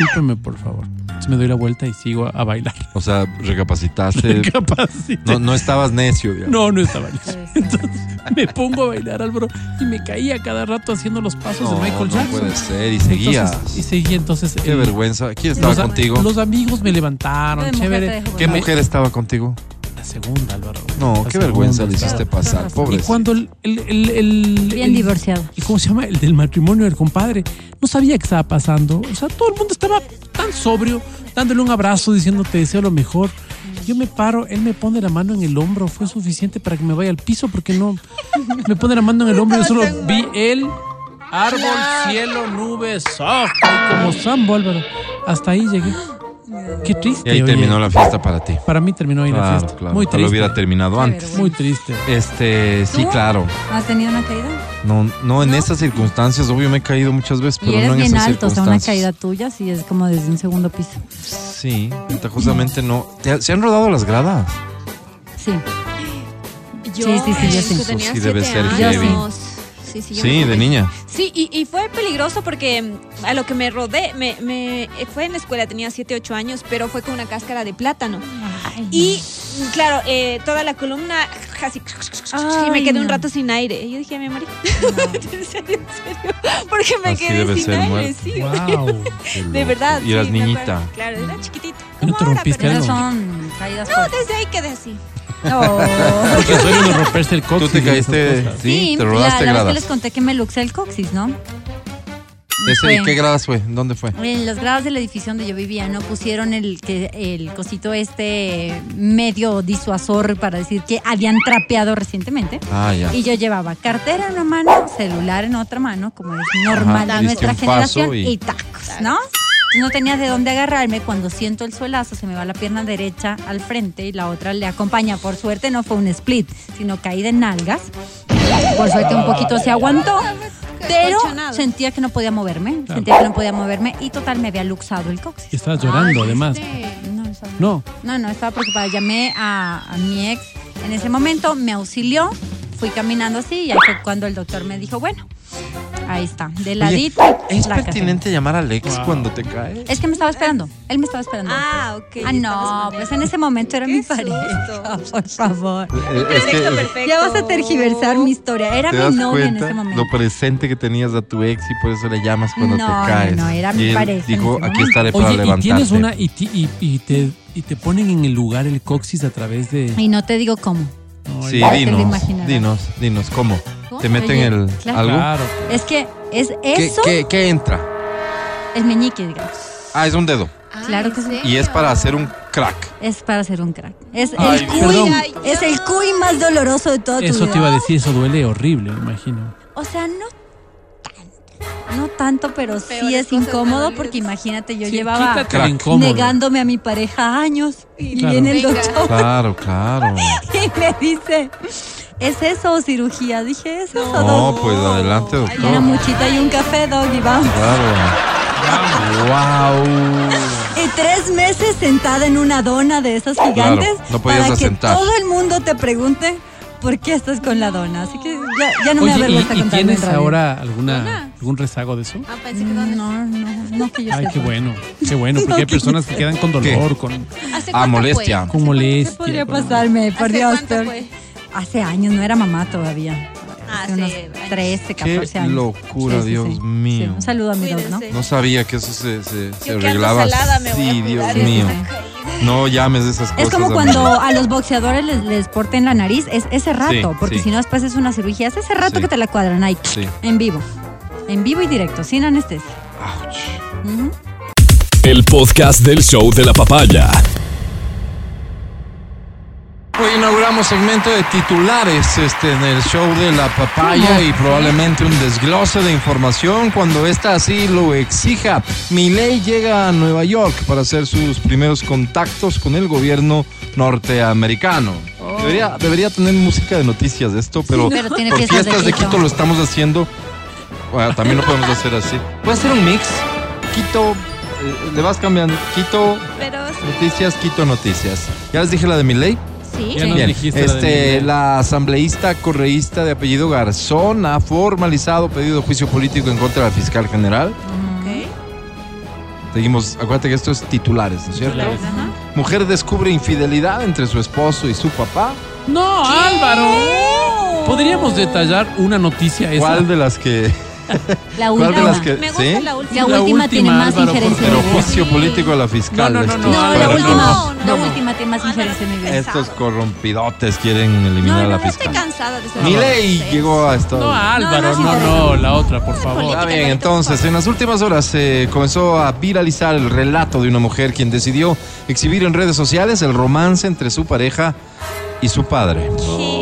Discúlpeme, por favor. Entonces me doy la vuelta y sigo a, a bailar. O sea, recapacitaste. Capacité. No, no estabas necio, digamos. No, no estaba listo. Entonces me pongo a bailar, Álvaro, y me caía cada rato haciendo los pasos de No, Michael no Jackson. puede ser. Y seguías. Entonces, y seguí entonces. Qué el- vergüenza. ¿Quién estaba los, contigo? los amigos me levantaron, chévere. ¿Qué mujer estaba contigo? La segunda, Álvaro. No, La qué segunda, vergüenza le claro. hiciste pasar, pobre. Y cuando el, el, el, el- Bien el- divorciado. ¿y ¿Cómo se llama? El del matrimonio del compadre. No sabía qué estaba pasando. O sea, todo el mundo estaba tan sobrio, dándole un abrazo, diciendo te deseo lo mejor. Yo me paro, él me pone la mano en el hombro. Fue suficiente para que me vaya al piso porque no. Me pone la mano en el hombro. Yo solo vi él Árbol, cielo, nubes, soft, y como Sambo, Álvaro. Hasta ahí llegué. Qué triste. Y ahí oye. terminó la fiesta para ti. Para mí terminó ahí la fiesta. claro. Muy triste. hubiera terminado antes. Muy triste. Este, sí, ¿Tú? claro. ¿Has tenido una caída? No, no en esas circunstancias, obvio me he caído muchas veces, Y pero eres no en bien esas alto, o sea, una caída tuya sí es como desde un segundo piso. Sí, ventajosamente no. ¿Te- ¿Se han rodado las gradas? Sí. Yo, Sí, sí, sí, yo sí. tenía Eso sí debe ser heavy. años. Sí, sí, yo Sí, de niña. Sí, y, y fue peligroso porque mm, a lo que me rodé, me, me eh, fue en la escuela, tenía 7, 8 años, pero fue con una cáscara de plátano. Y mm, claro, eh, toda la columna casi... y me quedé un no. rato sin aire. Y yo dije, me morí. en serio, en serio. Porque me Así quedé sin aire, muerte. sí. Wow. De verdad. Y eras sí, niñita. Claro, era chiquitito. ¿Y no Como te ahora, rompiste algo? son caídas No, desde ahí quedé así. No. Porque suele uno romperse el coxis. Tú te y caíste, sí, te la, rodaste la vez que gradas. les conté que me luxé el coxis, ¿no? ¿Ese, Fue- ¿Qué gradas fue? ¿Dónde fue? En las gradas del edificio donde yo vivía no pusieron el que el cosito este medio disuasor para decir que habían trapeado recientemente. Ah, ya. Y yo llevaba cartera en una mano, celular en otra mano, como es normal Ajá, nuestra un paso generación, y- y... tacos, ¿no? No tenía de dónde agarrarme. Cuando siento el suelazo, se me va la pierna derecha al frente y la otra le acompaña. Por suerte no fue un split, sino caí de nalgas. Por suerte un poquito se aguantó. Pero sentía que no podía moverme, sentía que no podía moverme y total me había luxado el coxis. Y estabas llorando, Ay, además. este. No, estaba- No. no, no, estaba preocupada. Llamé a, a mi ex en ese momento, me auxilió, fui caminando así y ahí fue cuando el doctor me dijo, bueno, ahí está, de ladito. ¿Es la caseta. pertinente llamar al ex Wow. cuando te caes? Es que me estaba esperando, él me estaba esperando. Ah, ok. Ah, no, pues en ese momento era mi pareja, por favor. Eh, Es que perfecto. Ya vas a tergiversar mi historia. Era te mi das novia en cuenta ese momento. lo presente que tenías a tu ex y por eso le llamas cuando No, te no, caes. no, era mi y él pareja Dijo, aquí momento". estaré para Oye, y levantarte. tienes una y, ti- y, y te, y te ponen en el lugar el coxis a través de. Y no te digo cómo. Sí, dinos, dinos, dinos, ¿cómo? ¿Cómo? ¿Te meten Oye, el claro. algo? Claro. Es que es ¿Qué, eso, qué, qué entra? el meñique, digamos. Ah, es un dedo. Claro que sí. Y es para hacer un crack. Es para hacer un crack. Es Ay, el cuy, perdón. es el cuy más doloroso de toda tu Eso te iba a decir, eso duele horrible, me imagino. O sea, no. No tanto, pero sí es incómodo porque imagínate, yo Sí, llevaba negándome a mi pareja años y Claro. viene el doctor Claro, claro. y me dice, ¿es eso o cirugía? Dije, ¿es eso, No, doc? pues adelante, Hay una doctor. muchita y un café, dog, y vamos. Claro. Wow. Y tres meses sentada en una dona de esas gigantes no podías para que asentar. todo el mundo te pregunte por qué estás con la dona. Así que ya, ya no me Oye, avergüenza ¿y, y tienes ahora alguna algún rezago de eso? Ah, pensé que. No, no, no que yo Ay, sepa. qué bueno, qué bueno, porque hay personas que quedan con dolor, con, ¿Hace Ah, cuánto molestia. fue? con ¿Qué molestia. podría con- pasarme? Por ¿Hace Dios, cuánto fue? Hace años, no era mamá todavía. Ah, Hace hace unos años. 13, Qué 14 años. locura, Dios mío. Sí, Un saludo a mi dos, ¿no? Cuídense. No sabía que eso se, se, se Yo que ando arreglaba. salada me voy a Sí, cuidar Dios mío. No llames de esas cosas. Es como cuando a los boxeadores les, les porten la nariz, es ese rato, Sí, porque sí. si no después es una cirugía, es ese rato Sí. que te la cuadran ahí, Sí. en vivo, en vivo y directo, sin anestesia. Ouch. El podcast del show de la papaya. Hoy inauguramos segmento de titulares este, en el show de la papaya y probablemente un desglose de información cuando ésta así lo exija. Milei llega a Nueva York para hacer sus primeros contactos con el gobierno norteamericano. Debería, debería tener música de noticias de esto, pero, Pero tiene por fiestas de fiestas de Quito. Quito lo estamos haciendo. Bueno, también lo podemos hacer así. Puede ser un mix. Quito, eh, le vas cambiando. Quito, Pero noticias, Quito, noticias. Ya les dije la de Milei. Sí. Ya nos Bien, dijiste la de este, Miguel. la asambleísta correísta de apellido Garzón ha formalizado pedido de juicio político en contra del fiscal general. Ok. Seguimos, acuérdate que esto es titulares, ¿no es cierto? Titulares. Ajá. Mujer descubre infidelidad entre su esposo y su papá. No, Álvaro. ¿Podríamos detallar una noticia esa? ¿Cuál de las que? La ¿Cuál de última. las que? Me gusta ¿Sí? la La, última. La última tiene más Álvaro, injerencia Pero en mi vida. juicio político a la fiscal. No, no, no, Estos- no, No, la última, no, la no. última tiene más injerencia en mi vida. Estos corrompidotes quieren eliminar No, a la no, estoy fiscal. cansada de eso. Milei llegó a Estados No, Álvaro, No, no, no, no, la otra, por favor. Está bien, entonces, en las últimas horas se comenzó a viralizar el relato de una mujer quien decidió exhibir en redes sociales el romance entre su pareja y su padre. ¿Qué?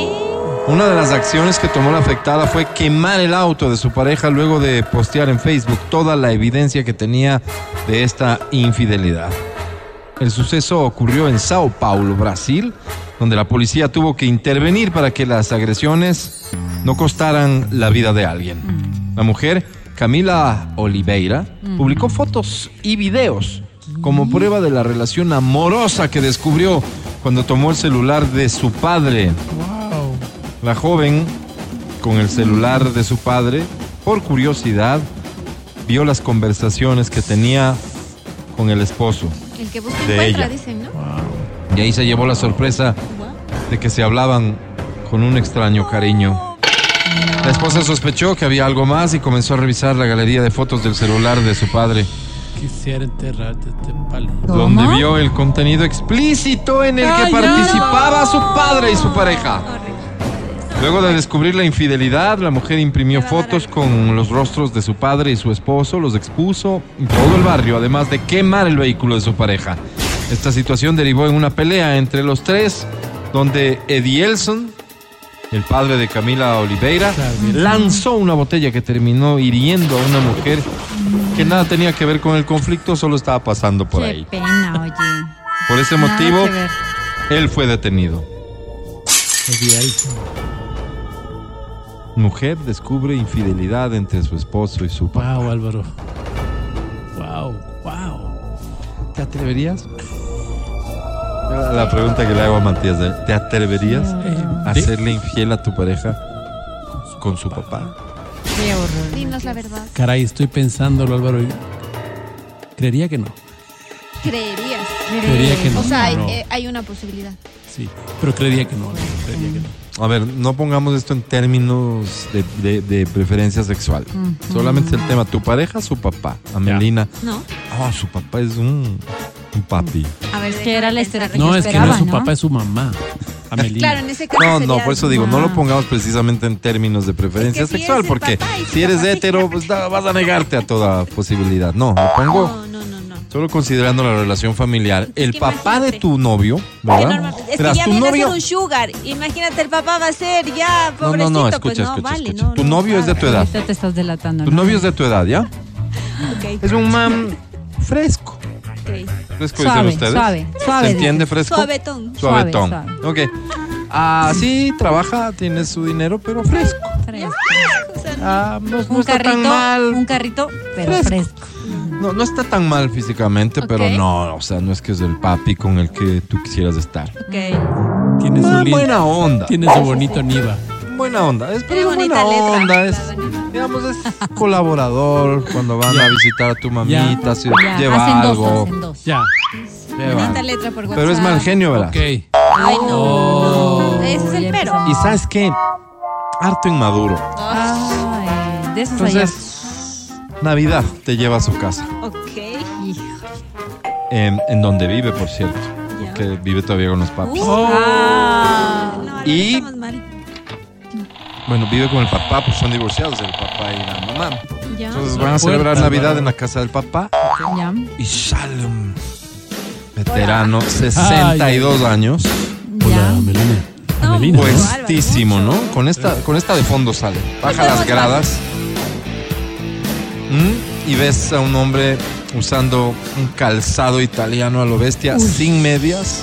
Una de las acciones que tomó la afectada fue quemar el auto de su pareja luego de postear en Facebook toda la evidencia que tenía de esta infidelidad. El suceso ocurrió en Sao Paulo, Brasil, donde la policía tuvo que intervenir para que las agresiones no costaran la vida de alguien. La mujer, Camila Oliveira, publicó fotos y videos como prueba de la relación amorosa que descubrió cuando tomó el celular de su padre. La joven, con el celular de su padre, por curiosidad, vio las conversaciones que tenía con el esposo. El que busca De encuentra, ella. dicen, ¿no? Y ahí se llevó la sorpresa de que se hablaban con un extraño cariño. La esposa sospechó que había algo más y comenzó a revisar la galería de fotos del celular de su padre, Quisiera enterrarte, te palo. ¿Cómo? donde vio el contenido explícito en el que participaba su padre y su pareja. Luego de descubrir la infidelidad, la mujer imprimió fotos con los rostros de su padre y su esposo, los expuso en todo el barrio, además de quemar el vehículo de su pareja. Esta situación derivó en una pelea entre los tres, donde Edielson, el padre de Camila Oliveira, lanzó una botella que terminó hiriendo a una mujer que nada tenía que ver con el conflicto, solo estaba pasando por Qué ahí. pena, oye. Por ese Nada motivo, él fue detenido. Mujer descubre infidelidad entre su esposo y su papá. Wow, Álvaro. Wow, wow. ¿Te atreverías? La pregunta que le hago a Matías. ¿te atreverías a serle infiel a tu pareja con su papá? Qué horror. Dinos la verdad. Caray, estoy pensándolo, Álvaro. Creería que no. Creerías. Creería que no. O sea, hay, no. eh, hay una posibilidad. Sí, pero creería que no. Creería que no. A ver, no pongamos esto en términos de, de- de preferencia sexual. Solamente el tema, tu pareja, su papá, Amelina. ¿No? Ah, su papá es un, un papi. A ver, Es que era la historia que No, yo es que no es su ¿no? papá, es su mamá. Amelina. Claro, en ese caso. No, sería- no, por eso digo, no lo Ah. pongamos precisamente en términos de preferencia Es que si sexual, porque si eres hetero, pues da- vas a negarte a toda posibilidad. No, lo pongo No, no, no, no. Solo considerando la relación familiar. El que papá de tu novio, ¿verdad? es que ya tu viene novio. a ser un sugar. Imagínate, el papá va a ser ya, No, pobrecito. no, no, escucha, pues no, escucha, vale, escucha. no, tu no, novio es de tu edad. Ahorita te estás delatando. Tu ¿no? novio es de tu edad, ¿ya? Es un man fresco. Fresco Suave, dicen ustedes. suave, suave, ¿Se entiende fresco? Suavetón. Suavetón. Suave, Ok. Ah, sí, trabaja, tiene su dinero, pero fresco. Fresco. Ah, no, no Un está tan carrito, mal. un carrito, pero Fresco. fresco. No, no está tan mal físicamente, pero no, o sea, no es que es el papi con el que tú quisieras estar. Ok. Tiene su, Ah, lin- buena onda. tiene su bonito Niva. Buena onda. Es pero bonita buena letra. onda. Es, digamos, es colaborador cuando van a visitar a tu mamita, si Ya, lleva hacen algo. dos, hacen dos. Ya. lleva letra por WhatsApp. Pero es mal genio, ¿verdad? Ok. Ay, no. Oh. Ese es el pero. Y sabes qué? Harto inmaduro. Ay, de esos. Entonces, Navidad te lleva a su casa. Ok. Hijo. En, en donde vive, por cierto. Vive todavía con los papis. Oh. Ah. No, Y- mal. Bueno, vive con el papá, pues son divorciados, el papá y la mamá. Entonces van a celebrar Puerta, Navidad ¿verdad? en la casa del papá Ya. y un veterano, 62 años, Hola, Ya. Amelina. No, pues, puestísimo, ¿no? Con esta, con esta de fondo sale. Baja las gradas ¿Mm? y ves a un hombre usando un calzado italiano a lo bestia, sin medias,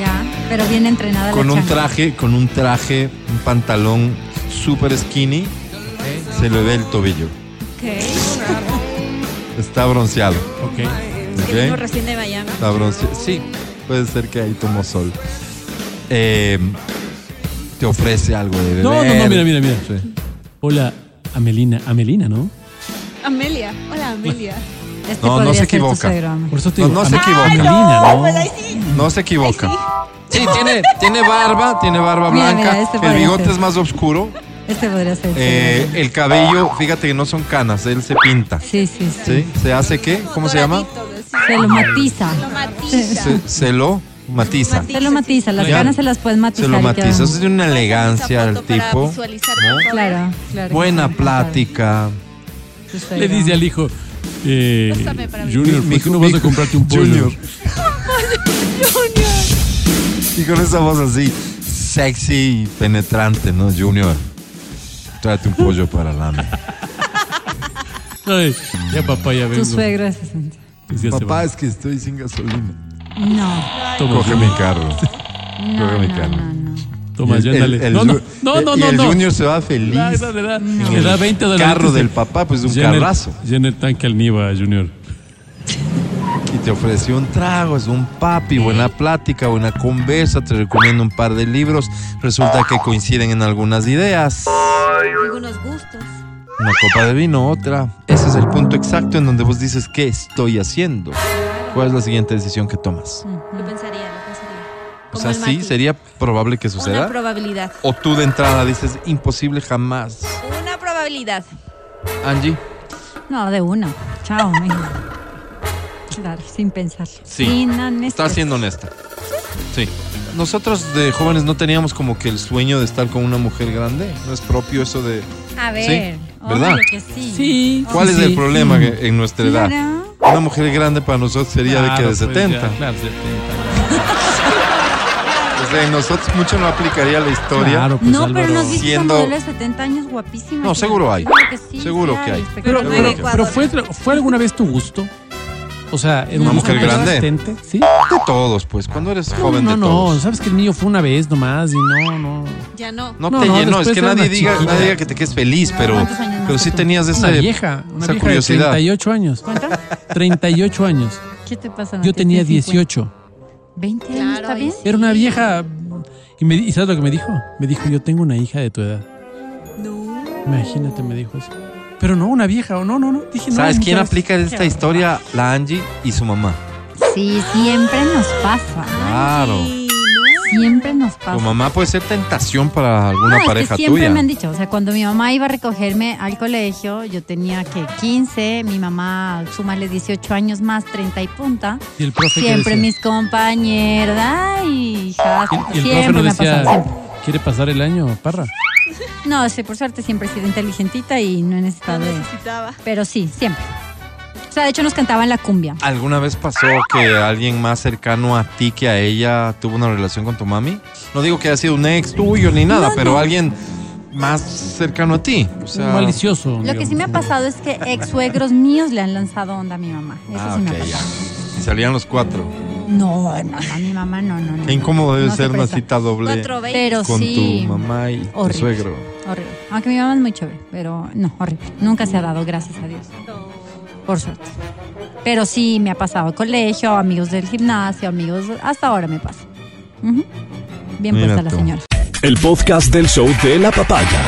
Ya. Pero bien entrenada con la un changa. traje, con un traje, un pantalón super skinny, se le ve el tobillo. Ok. Está bronceado. Ok. Es que Ok. vino recién de Miami. Está bronceado. Sí, puede ser que ahí tomó sol. Eh, te ofrece algo de beber. No, no, no, mira, mira, mira. Sí. Hola, Amelina. Amelina, ¿no? Amelia. Hola, Amelia. Este No, no se equivoca. Por eso te No, digo. no se equivoca. Amelina, ¿no? Pues ahí sí. No se equivoca. Sí, tiene, tiene barba, tiene barba Mira, blanca. mira, este el bigote ser. es más oscuro. Este podría ser. Eh, el cabello, fíjate que no son canas, él se pinta. sí, sí, sí. ¿Sí? ¿Se hace qué? ¿Cómo se llama? Se lo matiza. Se lo matiza. Se, se lo matiza. Se lo matiza. Las Ya. ganas se las puedes matizar. Se lo matiza. Eso es de una elegancia al tipo. ¿no? Claro, claro. Buena plática. Le dice al hijo. Eh. Junior, Mi- ¿por qué no vas a comprarte un pollo? Junior. Y con esa voz así. sexy y penetrante, ¿no, Junior? Tráete un pollo para Lame. Ay, ya papá, ya vengo. Tu suegro es 60. Pues ya se Papá, va. es que estoy sin gasolina. No. Toma, Coge mi carro. No, Coge mi no, carro. no, no. Toma, el- el- el no, no, no, no, y no, el no. Junior se va feliz. Le da. En Le el da 20 dólares. carro del papá, pues un carrazo. Llena el tanque al Niva, Junior. Y te ofreció un trago, es un papi, buena plática, buena conversa, te recomiendo un par de libros. Resulta que coinciden en algunas ideas. Algunos gustos. Una copa de vino, otra. Ese es el punto exacto en donde vos dices, ¿qué estoy haciendo? ¿Cuál es la siguiente decisión que tomas? Lo pensaría, lo pensaría. O sea, sí, sería probable que Una suceda. probabilidad. O tú de entrada dices, imposible jamás. Una probabilidad. Angie, No, de una. Chao, mijo. Claro, sin pensar. Sí. Sin estás siendo honesta. Sí. Nosotros de jóvenes no teníamos como que el sueño de estar con una mujer grande. No es propio eso de... A ver, ¿verdad? que sí. Sí. ¿Cuál es sí. el problema en nuestra edad? Claro. Una mujer grande para nosotros sería de que Claro, de pues, 70. ya, claro, 70. O sea, en nosotros mucho no aplicaría la historia. Claro, pues, no, pero Álvaro. no has visto Siendo- modelo de 70 años guapísima. No, seguro hay. Seguro que sí. Seguro que hay. Pero, pero, que- pero fue, ¿fue alguna vez tu gusto? O sea, ¿era ¿Una un mujer grande? ¿Sí? De todos, pues. Cuando eres No, joven no, de no. todos. Sabes que el niño fue una vez nomás y no, no. Ya no. No, No, te no, llenó, es después que nadie una diga, chiquita. nadie diga que te quedes feliz, pero, ¿Cuántos años más pero sí tú? tenías Una ese, vieja, una esa vieja curiosidad. de 38 años. ¿Cuánto? 38 años. ¿Qué te pasa? Yo tenía Tienes 18. 20 años, Claro, ¿está bien? sí. Era una vieja. Y, me, ¿y sabes lo que me dijo? Me dijo, yo tengo una hija de tu edad. No. Imagínate, me dijo eso. Pero no, una vieja, o no, no, no. Dije, no. ¿Sabes quién aplica esta historia? La Angie y su mamá. Sí, siempre nos pasa. Claro. Siempre nos pasa. Tu mamá puede ser tentación para alguna No, es que pareja siempre tuya. me han dicho, o sea, cuando mi mamá iba a recogerme al colegio, yo tenía que 15, mi mamá súmale 18 años más, 30 y punta. Y el profe Siempre mis compañeros, ay, hija, Y, y el profe siempre no decía, pasado. ¿quiere pasar el año, parra? No, sí, por suerte siempre he sido inteligentita y no he necesitado No necesitaba. Pero sí, siempre. O sea, de hecho nos cantaban la cumbia. ¿Alguna vez pasó que alguien más cercano a ti que a ella tuvo una relación con tu mami? No digo que haya sido un ex tuyo ni nada, No, pero no. alguien más cercano a ti. O sea, Un malicioso. Lo que sí me ha pasado es que ex suegros míos le han lanzado onda a mi mamá. Eso Ah, sí me ha ok, ya. pasado. Y salían los cuatro. No, no, a mi mamá no, no, no. Qué incómodo debe No se ser una cita doble. Pero con sí. tu mamá y tu suegro. Horrible. Aunque mi mamá es muy chévere, pero no, horrible. Nunca se ha dado, gracias a Dios. Por suerte. Pero sí me ha pasado colegio, amigos del gimnasio, amigos. Hasta ahora me pasa. Bien Mira puesta la señora. El podcast del show de la papaya.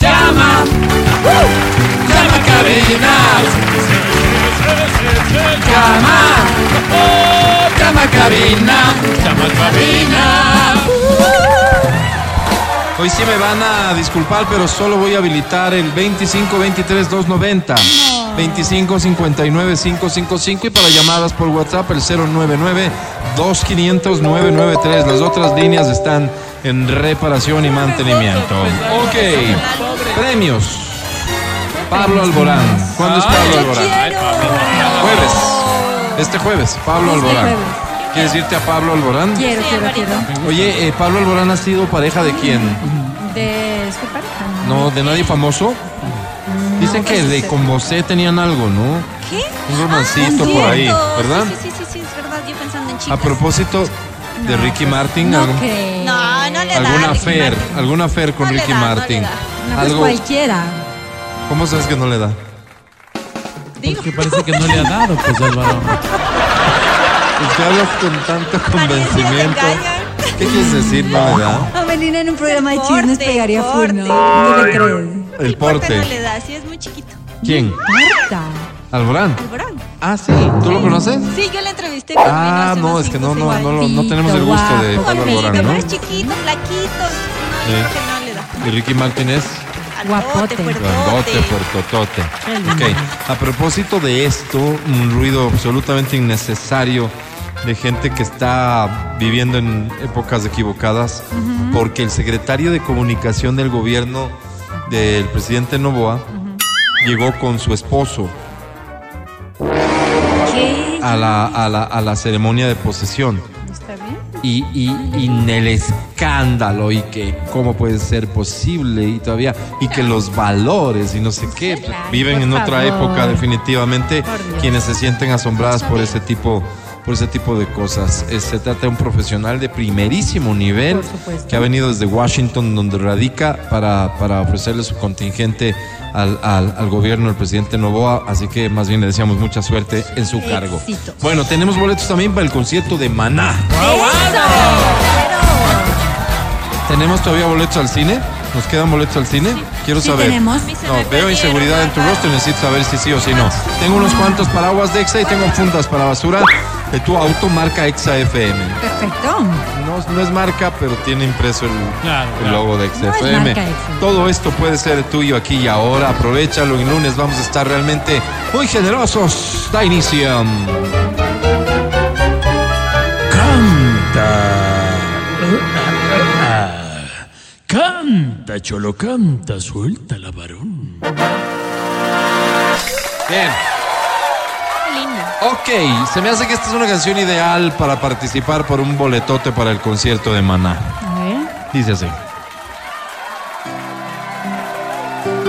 Llama. Llama cabina. Llama. Oh, llama cabina. Llama cabina. Hoy sí me van a disculpar, pero solo voy a habilitar el 25 23 290. 25 59 555 y para llamadas por WhatsApp el 099 2500 993. Las otras líneas están en reparación y mantenimiento. Ok, premios. Pablo Alborán. ¿Cuándo es Pablo Alborán? Jueves. Este jueves, Pablo Este Alborán. ¿Quieres irte a Pablo Alborán? Quiero, quiero, quiero. Oye, eh, Pablo Alborán ha sido pareja de quién? De su pareja. No, de nadie famoso. Dicen que de con Bosé tenían algo, ¿no? ¿Qué? Un romancito Ah, por ahí. ¿verdad? Sí, sí, sí, sí, es verdad. Yo pensando en chicas. A propósito de Ricky Martin, No creo. No, no le da. alguna Ricky fer, alguna fer con No le Ricky da, no le Martin. da. No, pues Algo, cualquiera. ¿Cómo sabes que no le da? Porque parece que no le ha dado, pues Álvaro. Pues que hablas con tanto convencimiento. ¿Qué quieres decir? No le da. Amelina en un programa de porte, chismes pegaría full, porte. ¿no? No le crees. El ¿Por qué no porte. le da? Sí, es muy chiquito. ¿Quién? Marta. ¿Alborán? Alborán. Ah, sí. ¿Tú lo conoces? Sí, yo le entrevisté con Ah, no, es que no, no, no, lo- no tenemos el gusto de Guapito, Pablo Alborán, ¿no? es chiquito, flaquito. No, Sí. yo creo que no le da. Y Ricky Martin es Guapote. grandote, puertotote. Ok, a propósito de esto, un ruido absolutamente innecesario de gente que está viviendo en épocas equivocadas, porque el secretario de comunicación del gobierno del presidente Novoa llegó con su esposo ¿Qué? a la, a la, a la ceremonia de posesión. Y, y, y en el escándalo y que cómo puede ser posible y todavía y que los valores y no sé qué viven en otra época definitivamente quienes se sienten asombradas por ese tipo por ese tipo de cosas. Se trata de un profesional de primerísimo nivel que ha venido desde Washington, donde radica, para, para ofrecerle su contingente al, al- al gobierno del presidente Novoa. Así que más bien le deseamos mucha suerte en su cargo. Éxitos. Bueno, tenemos boletos también para el concierto de Maná. ¿Tenemos todavía boletos al cine? ¿Nos quedan boletos al cine? Quiero Sí saber. tenemos. No, veo inseguridad en tu rostro, necesito saber si sí o si no. Tengo unos cuantos paraguas de EXA y tengo fundas para basura de tu auto marca EXA FM. Perfecto. No, no es marca, pero tiene impreso el, Claro, el claro. logo de No es XFM. marca EXA. Todo esto puede ser tuyo aquí y ahora. Aprovechalo. En lunes vamos a estar realmente muy generosos. Da inicio. Canta, cholo, canta, suelta la varón. Bien. Ok, se me hace que esta es una canción ideal para participar por un boletote para el concierto de Maná. A ver. Dice así.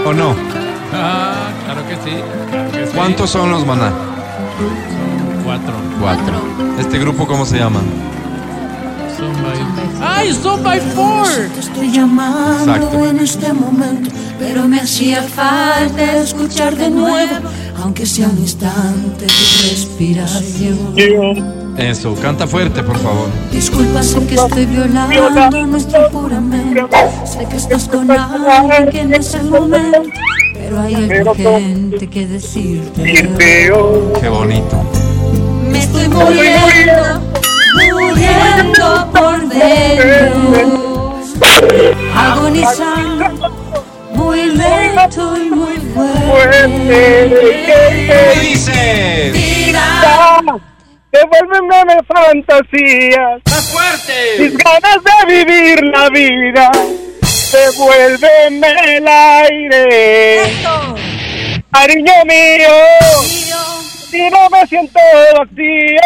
¿O no? Ah, claro que sí. claro que sí. ¿Cuántos son los Maná? Cuatro. Cuatro. ¿Este grupo cómo se llama? Son by... ¡Ay, son by four! Te estoy llamando Exacto. en este momento, pero me hacía falta escuchar de nuevo, aunque sea un instante tu respiración. Eso, canta fuerte, por favor. Disculpa, sé que estoy violando nuestro juramento. Sé que estás con alguien que no es el momento, pero hay algo urgente que decirte. Qué bonito. Me estoy muriendo, muriendo por dentro, agonizando, muy lento y muy fuerte. ¿Qué dice? Vida, Devuélveme mis fantasías, ¡Más fuerte! mis ganas de vivir la vida. Devuélveme el aire, esto, cariño mío. Si no me siento vacío,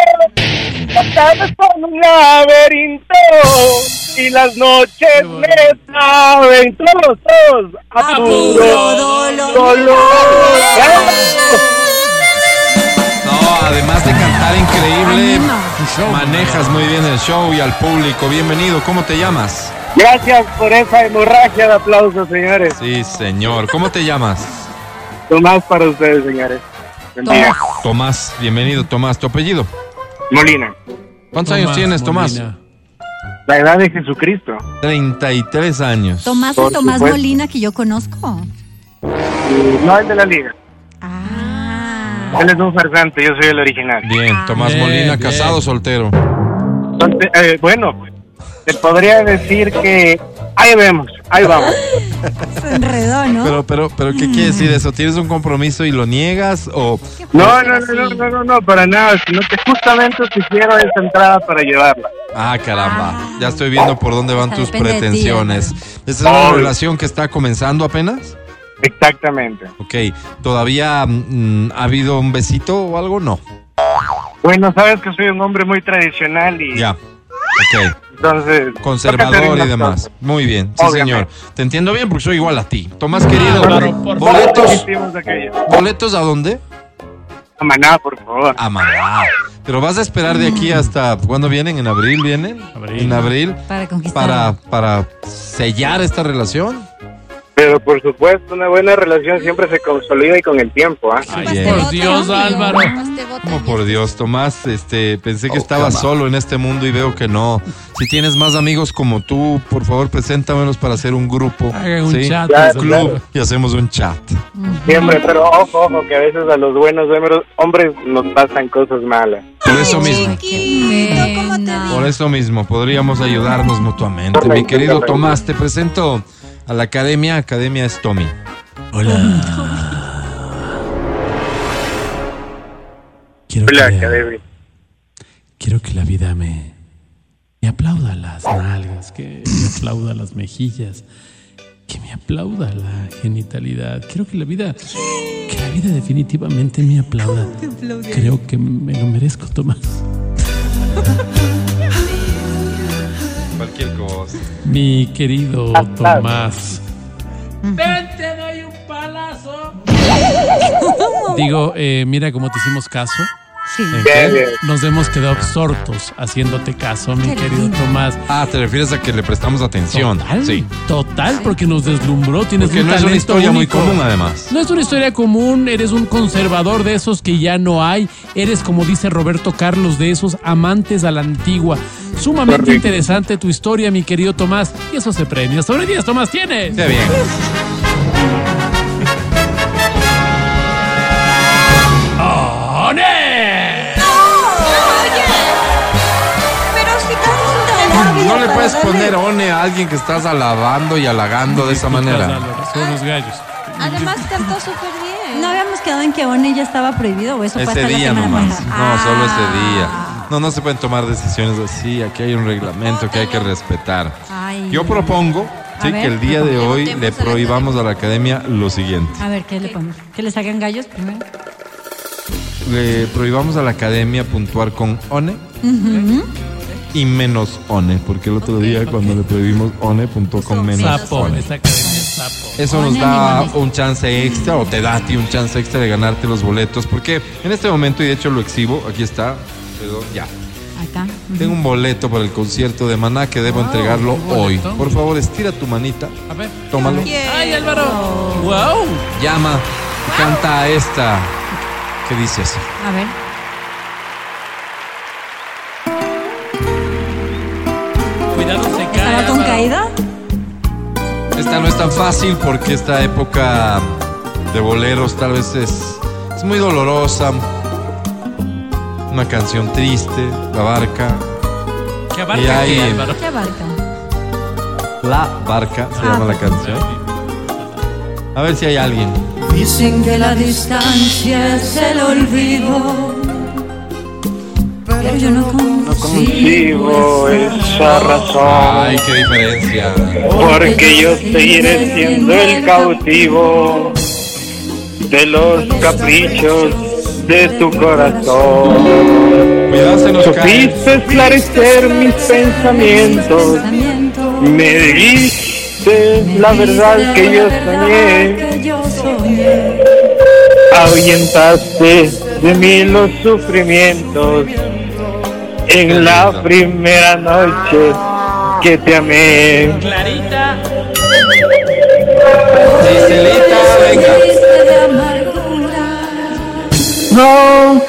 las tardes son un laberinto y las noches me saben todos, todos a a puro puro dolor. dolor. No, además de cantar increíble, manejas muy bien el show y al público. Bienvenido, ¿cómo te llamas? Gracias por esa hemorragia de aplausos, señores. Sí, señor. ¿Cómo te llamas? Tomás para ustedes, señores. Tomás, bienvenido, Tomás. ¿Tu apellido? Molina, ¿Cuántos años tienes, Tomás? Molina. la edad de Jesucristo. 33 años. Tomás es Tomás supuesto. Molina que yo conozco. No el de la liga. Ah. Él es un farsante, yo soy el original. Bien, Tomás Bien, Molina, bien. casado o soltero. Entonces, eh, bueno, te podría decir que ahí vemos, ahí vamos. Se enredó, ¿no? Pero, pero, pero, ¿qué quiere decir eso? ¿Tienes un compromiso y lo niegas o No, no, no, no, no, no, no, para nada, sino que justamente quisiera esa entrada para llevarla. Ah, caramba. Ya estoy viendo por dónde van tus ti, pretensiones. ¿Esta es una relación que está comenzando apenas? Exactamente. Ok. ¿Todavía mm, ha habido un besito o algo? No. Bueno, sabes que soy un hombre muy tradicional y Ya. Ok. Entonces... Conservador y demás. cosas. Muy bien. Sí, Obviamente. señor. Te entiendo bien porque soy igual a ti. Tomás, querido. Álvaro, por ¿Boletos? ¿Boletos a dónde? A Maná, por favor. A Maná. Pero vas a esperar de aquí hasta. ¿Cuándo vienen? ¿En abril vienen? Abril. ¿En abril? Para conquistar. Para, para sellar esta relación. Pero por supuesto, una buena relación siempre se consolida y con el tiempo, ¿ah? Ay, por Dios, Álvaro. Como por Dios, Tomás, este, pensé que estabas solo en este mundo y veo que no. Si tienes más amigos como tú, por favor, preséntamelos para hacer un grupo. Hagan un ¿sí? chat. Claro, eso, Club claro. y hacemos un chat. Siempre, pero ojo, ojo, que a veces a los buenos hombres- nos pasan cosas malas. Por eso mismo. Por eso mismo, podríamos ayudarnos mutuamente. Mi querido. Tomás, te presento a la academia. Academia es Tommy. Quiero Hola, que, Academy. quiero que la vida me, me aplauda las nalgas, que me aplauda las mejillas, que me aplauda la genitalidad. Quiero que la vida, que la vida definitivamente me aplauda. Creo que me lo merezco, Tomás. Mi querido Ah. Tomás. Ven, te doy un palazo. Digo, eh, mira cómo te hicimos caso. Sí. Nos hemos quedado absortos haciéndote caso, mi Qué querido lindo. Tomás. Ah, te refieres a que le prestamos atención. Total, Sí. total, porque nos deslumbró. Tienes Porque un no es una historia muy común, además. No es una historia común, eres un conservador de esos que ya no hay, eres como dice Roberto Carlos, de esos amantes a la antigua. Sumamente interesante tu historia, mi querido Tomás, y eso se premia. Sobre 10, Tomás, tienes. Qué bien. No le puedes poner one a alguien que estás alabando y halagando de esa manera. Son los gallos. Además cantó súper bien. No habíamos quedado en que One ya estaba prohibido o eso fue Ese hasta la día semana nomás. pasada? No, solo ese Ah. día. No, no se pueden tomar decisiones así. Aquí hay un reglamento que hay que respetar. Ay. Yo propongo sí, ver, que el día de hoy Le prohibamos a la academia lo siguiente. A ver, ¿qué le ponemos? ¿Que le saquen gallos primero? Le prohibamos a la academia puntuar con one y menos one, porque el otro día cuando le prohibimos one puntuó con menos Sapo, one. esta academia es sapo. Eso nos da un chance extra o te da a ti un chance extra de ganarte los boletos, porque en este momento, y de hecho lo exhibo, aquí está, pero ya. Acá. Tengo un boleto para el concierto de Maná que debo Wow, entregarlo qué hoy. Por favor, estira tu manita, A ver. tómalo, ¡Ay, Álvaro! ¡Wow! llama y canta esta que dice así. A ver. Esta no es tan fácil porque esta época de boleros tal vez es, es muy dolorosa. Una canción triste, la barca. ¿Qué Y abarca ahí- aquí, Álvaro? ¿Qué abarca? La barca se llama la canción. A ver si hay alguien. Dicen que la distancia es el olvido. Pero yo no Consigo esa razón. Ay, qué diferencia. Porque yo seguiré siendo el cautivo de los caprichos de tu corazón. Supiste esclarecer mis pensamientos. Pensamiento. Me dijiste la verdad que yo soñé. Que yo soñé. Ahuyentaste de mí los sufrimientos en la primera noche que te amé. Clarita. Giselita, venga. Triste de amargura. No,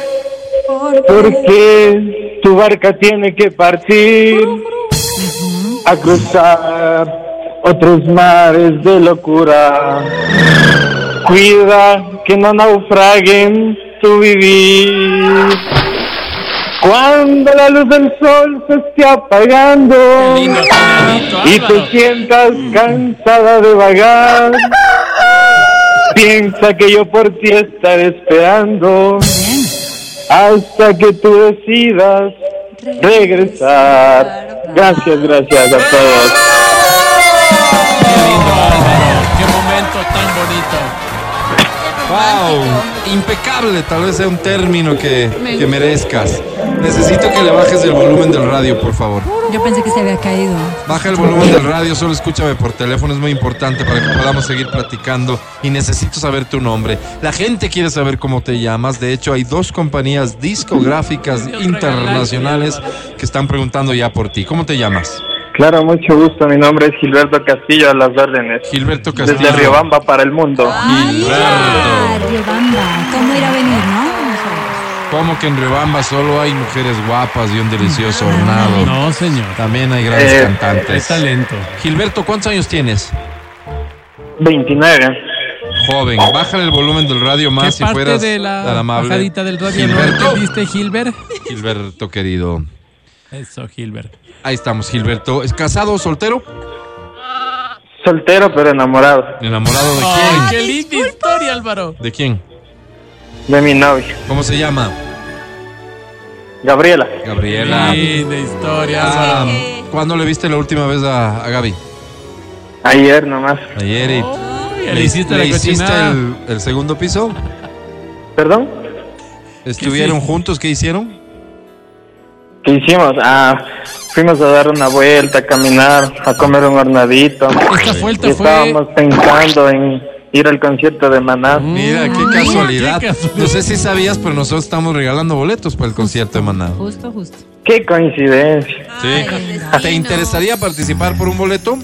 Por porque tu barca tiene que partir a cruzar otros mares de locura. Cuida que no naufraguen tu vivir. Cuando la luz del sol se esté apagando Lindo, y te sientas cansada de vagar, piensa que yo por ti estaré esperando hasta que tú decidas regresar. Gracias, gracias a todos. Qué lindo, Álvaro. Qué momento tan bonito. Wow, impecable, tal vez sea un término que, que merezcas. Necesito que le bajes el volumen del radio, por favor. Yo pensé que se había caído. Baja el volumen del radio, solo escúchame por teléfono, es muy importante para que podamos seguir platicando y necesito saber tu nombre. La gente quiere saber cómo te llamas, de hecho hay dos compañías discográficas internacionales que están preguntando ya por ti. ¿Cómo te llamas? Claro, mucho gusto. Mi nombre es Gilberto Castillo, a las órdenes. Gilberto Castillo. Desde Riobamba para el mundo. Gilberto. Riobamba. ¿Cómo ir a? ¿Cómo que en Riobamba solo hay mujeres guapas y un delicioso hornado? No, señor. También hay grandes Eh, Es cantantes. talento. Gilberto, ¿cuántos años tienes? 29. Joven, bájale el volumen del radio ¿Qué más si parte fueras de la tan amable. bajadita del radio no Gilberto. entendiste, Gilbert? Gilberto, querido. Eso, Gilbert. Ahí estamos, Gilberto. ¿Es casado o soltero? Soltero pero enamorado ¿Enamorado de Ay, quién? qué linda historia, Álvaro. ¿De quién? de mi novia, ¿Cómo se llama? Gabriela. Gabriela. Linda historia, Ah. ¿Cuándo le viste la última vez a, a Gaby? Ayer nomás. Ayer. y- le hiciste ¿Le la hiciste el, el segundo piso? ¿Perdón? ¿Estuvieron juntos? ¿Qué hicieron? ¿Qué hicimos? Ah, Fuimos a dar una vuelta, a caminar, a comer un hornadito. Esta vuelta Y fue. estábamos pensando en ir al concierto de Maná. Mira, qué Mm, casualidad. qué casualidad. No sé si sabías, pero nosotros estamos regalando boletos para el concierto de Maná. Justo, justo. Qué coincidencia. Sí. ¿Te interesaría participar por un boleto?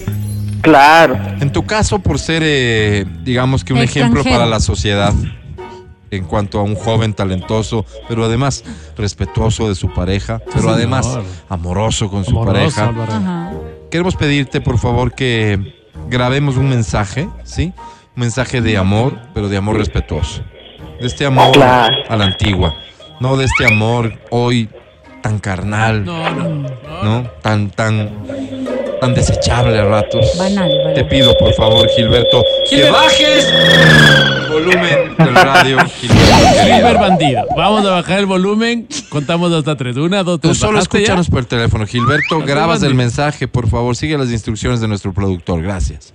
Claro. En tu caso, por ser, eh, digamos que un ejemplo Extranjero. para la sociedad en cuanto a un joven talentoso, pero además respetuoso de su pareja, pero señor. además amoroso con su Amoroso, pareja. Álvaro. Queremos pedirte, por favor, que grabemos un mensaje, ¿sí? Un mensaje de amor, pero de amor respetuoso. De este amor Claro. a la antigua. No de este amor hoy tan carnal, No, no, no. ¿no? Tan, tan, tan desechable a ratos. Banal, banal. Te pido, por favor, Gilberto, que bajes el volumen del radio, Gilberto. Silver bandido. Vamos a bajar el volumen. Contamos hasta tres. Una, dos, Tú tres. solo ¿Bajaste ya? escúchanos por el teléfono, Gilberto. Grabas el mensaje, por favor. Sigue las instrucciones de nuestro productor. Gracias.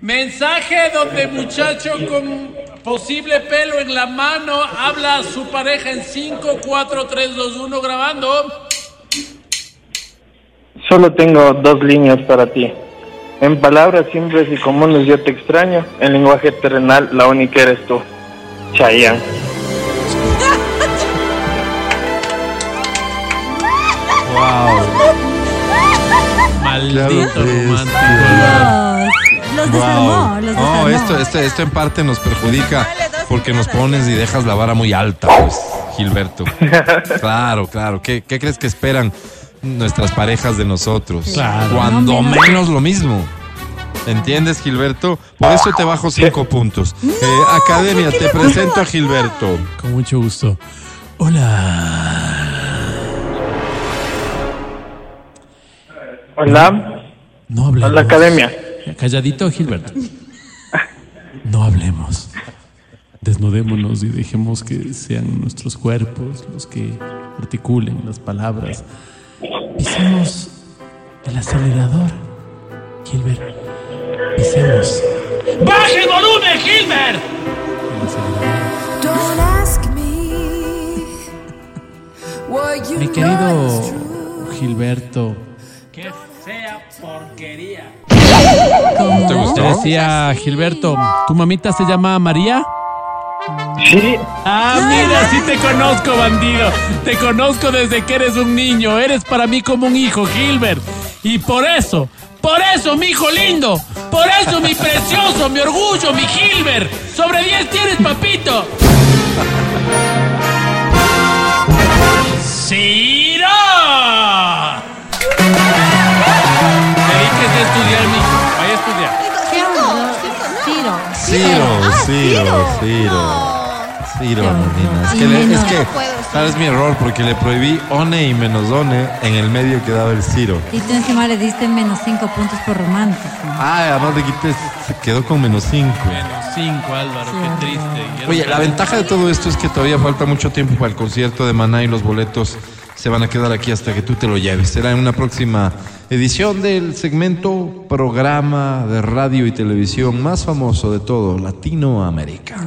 Mensaje donde muchacho con posible pelo en la mano habla a su pareja en 5, 4, 3, 2, 1 grabando. Solo tengo dos líneas para ti. En palabras simples y comunes yo te extraño. En lenguaje terrenal la única eres tú. Chayanne. Wow. Maldito romántico. Los, desarmó, los desarmó. No, esto, esto, esto en parte nos perjudica porque nos pones y dejas la vara muy alta, pues, Gilberto. Claro, claro. ¿Qué, qué crees que esperan nuestras parejas de nosotros? Claro. Cuando No menos. menos lo mismo. ¿Entiendes, Gilberto? Por eso te bajo cinco puntos. Eh, Academia, te presento a Gilberto. Con mucho gusto. Hola. Hola. No hablemos. Hola, academia. Calladito, Gilberto. No hablemos. Desnudémonos y dejemos que sean nuestros cuerpos los que articulen las palabras. Pisemos el acelerador, Gilbert. Pisemos. ¡Baje el volumen, Gilbert! El acelerador. Don't ask me what you Mi querido. Gilberto. ¡Qué fea porquería! Decía Gilberto, ¿tu mamita se llama María? Sí. Ah, mira, sí te conozco, bandido. Te conozco desde que eres un niño. Eres para mí como un hijo, Gilbert. Y por eso, por eso, mi hijo lindo. Por eso, mi precioso, mi orgullo, mi Gilbert. Sobre 10 tienes, papito. ¡Ciro! Ciro, Ciro, Ciro. Ciro, Nina. Es que, le- es que, sabes mi error, porque le prohibí one y menos one, en el medio quedaba el Ciro. Y tú encima le diste menos cinco puntos por romántico. Ah, además le quité, se quedó con menos cinco. Menos 5, Álvaro, qué triste. Oye, la ventaja de todo esto es que todavía falta mucho tiempo para el concierto de Maná y los boletos se van a quedar aquí hasta que tú te lo lleves. Será en una próxima edición del segmento programa de radio y televisión más famoso de todo Latinoamérica.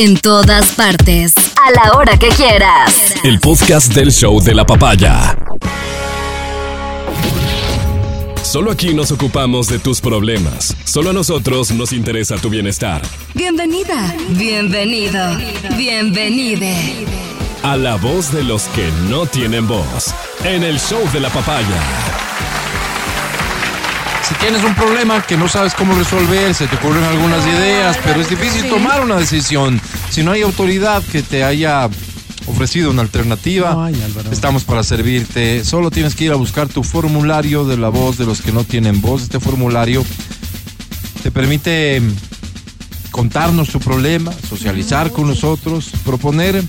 En todas partes. A la hora que quieras. El podcast del show de la papaya. Solo aquí nos ocupamos de tus problemas. Solo a nosotros nos interesa tu bienestar. Bienvenida. Bienvenido. Bienvenide. A la voz de los que no tienen voz. En el show de la papaya. Si tienes un problema que no sabes cómo resolver, se te ocurren algunas ideas, pero es difícil tomar una decisión. Si no hay autoridad que te haya ofrecido una alternativa, estamos para servirte. Solo tienes que ir a buscar tu formulario de la voz de los que no tienen voz. Este formulario te permite contarnos tu problema, socializar con nosotros, proponer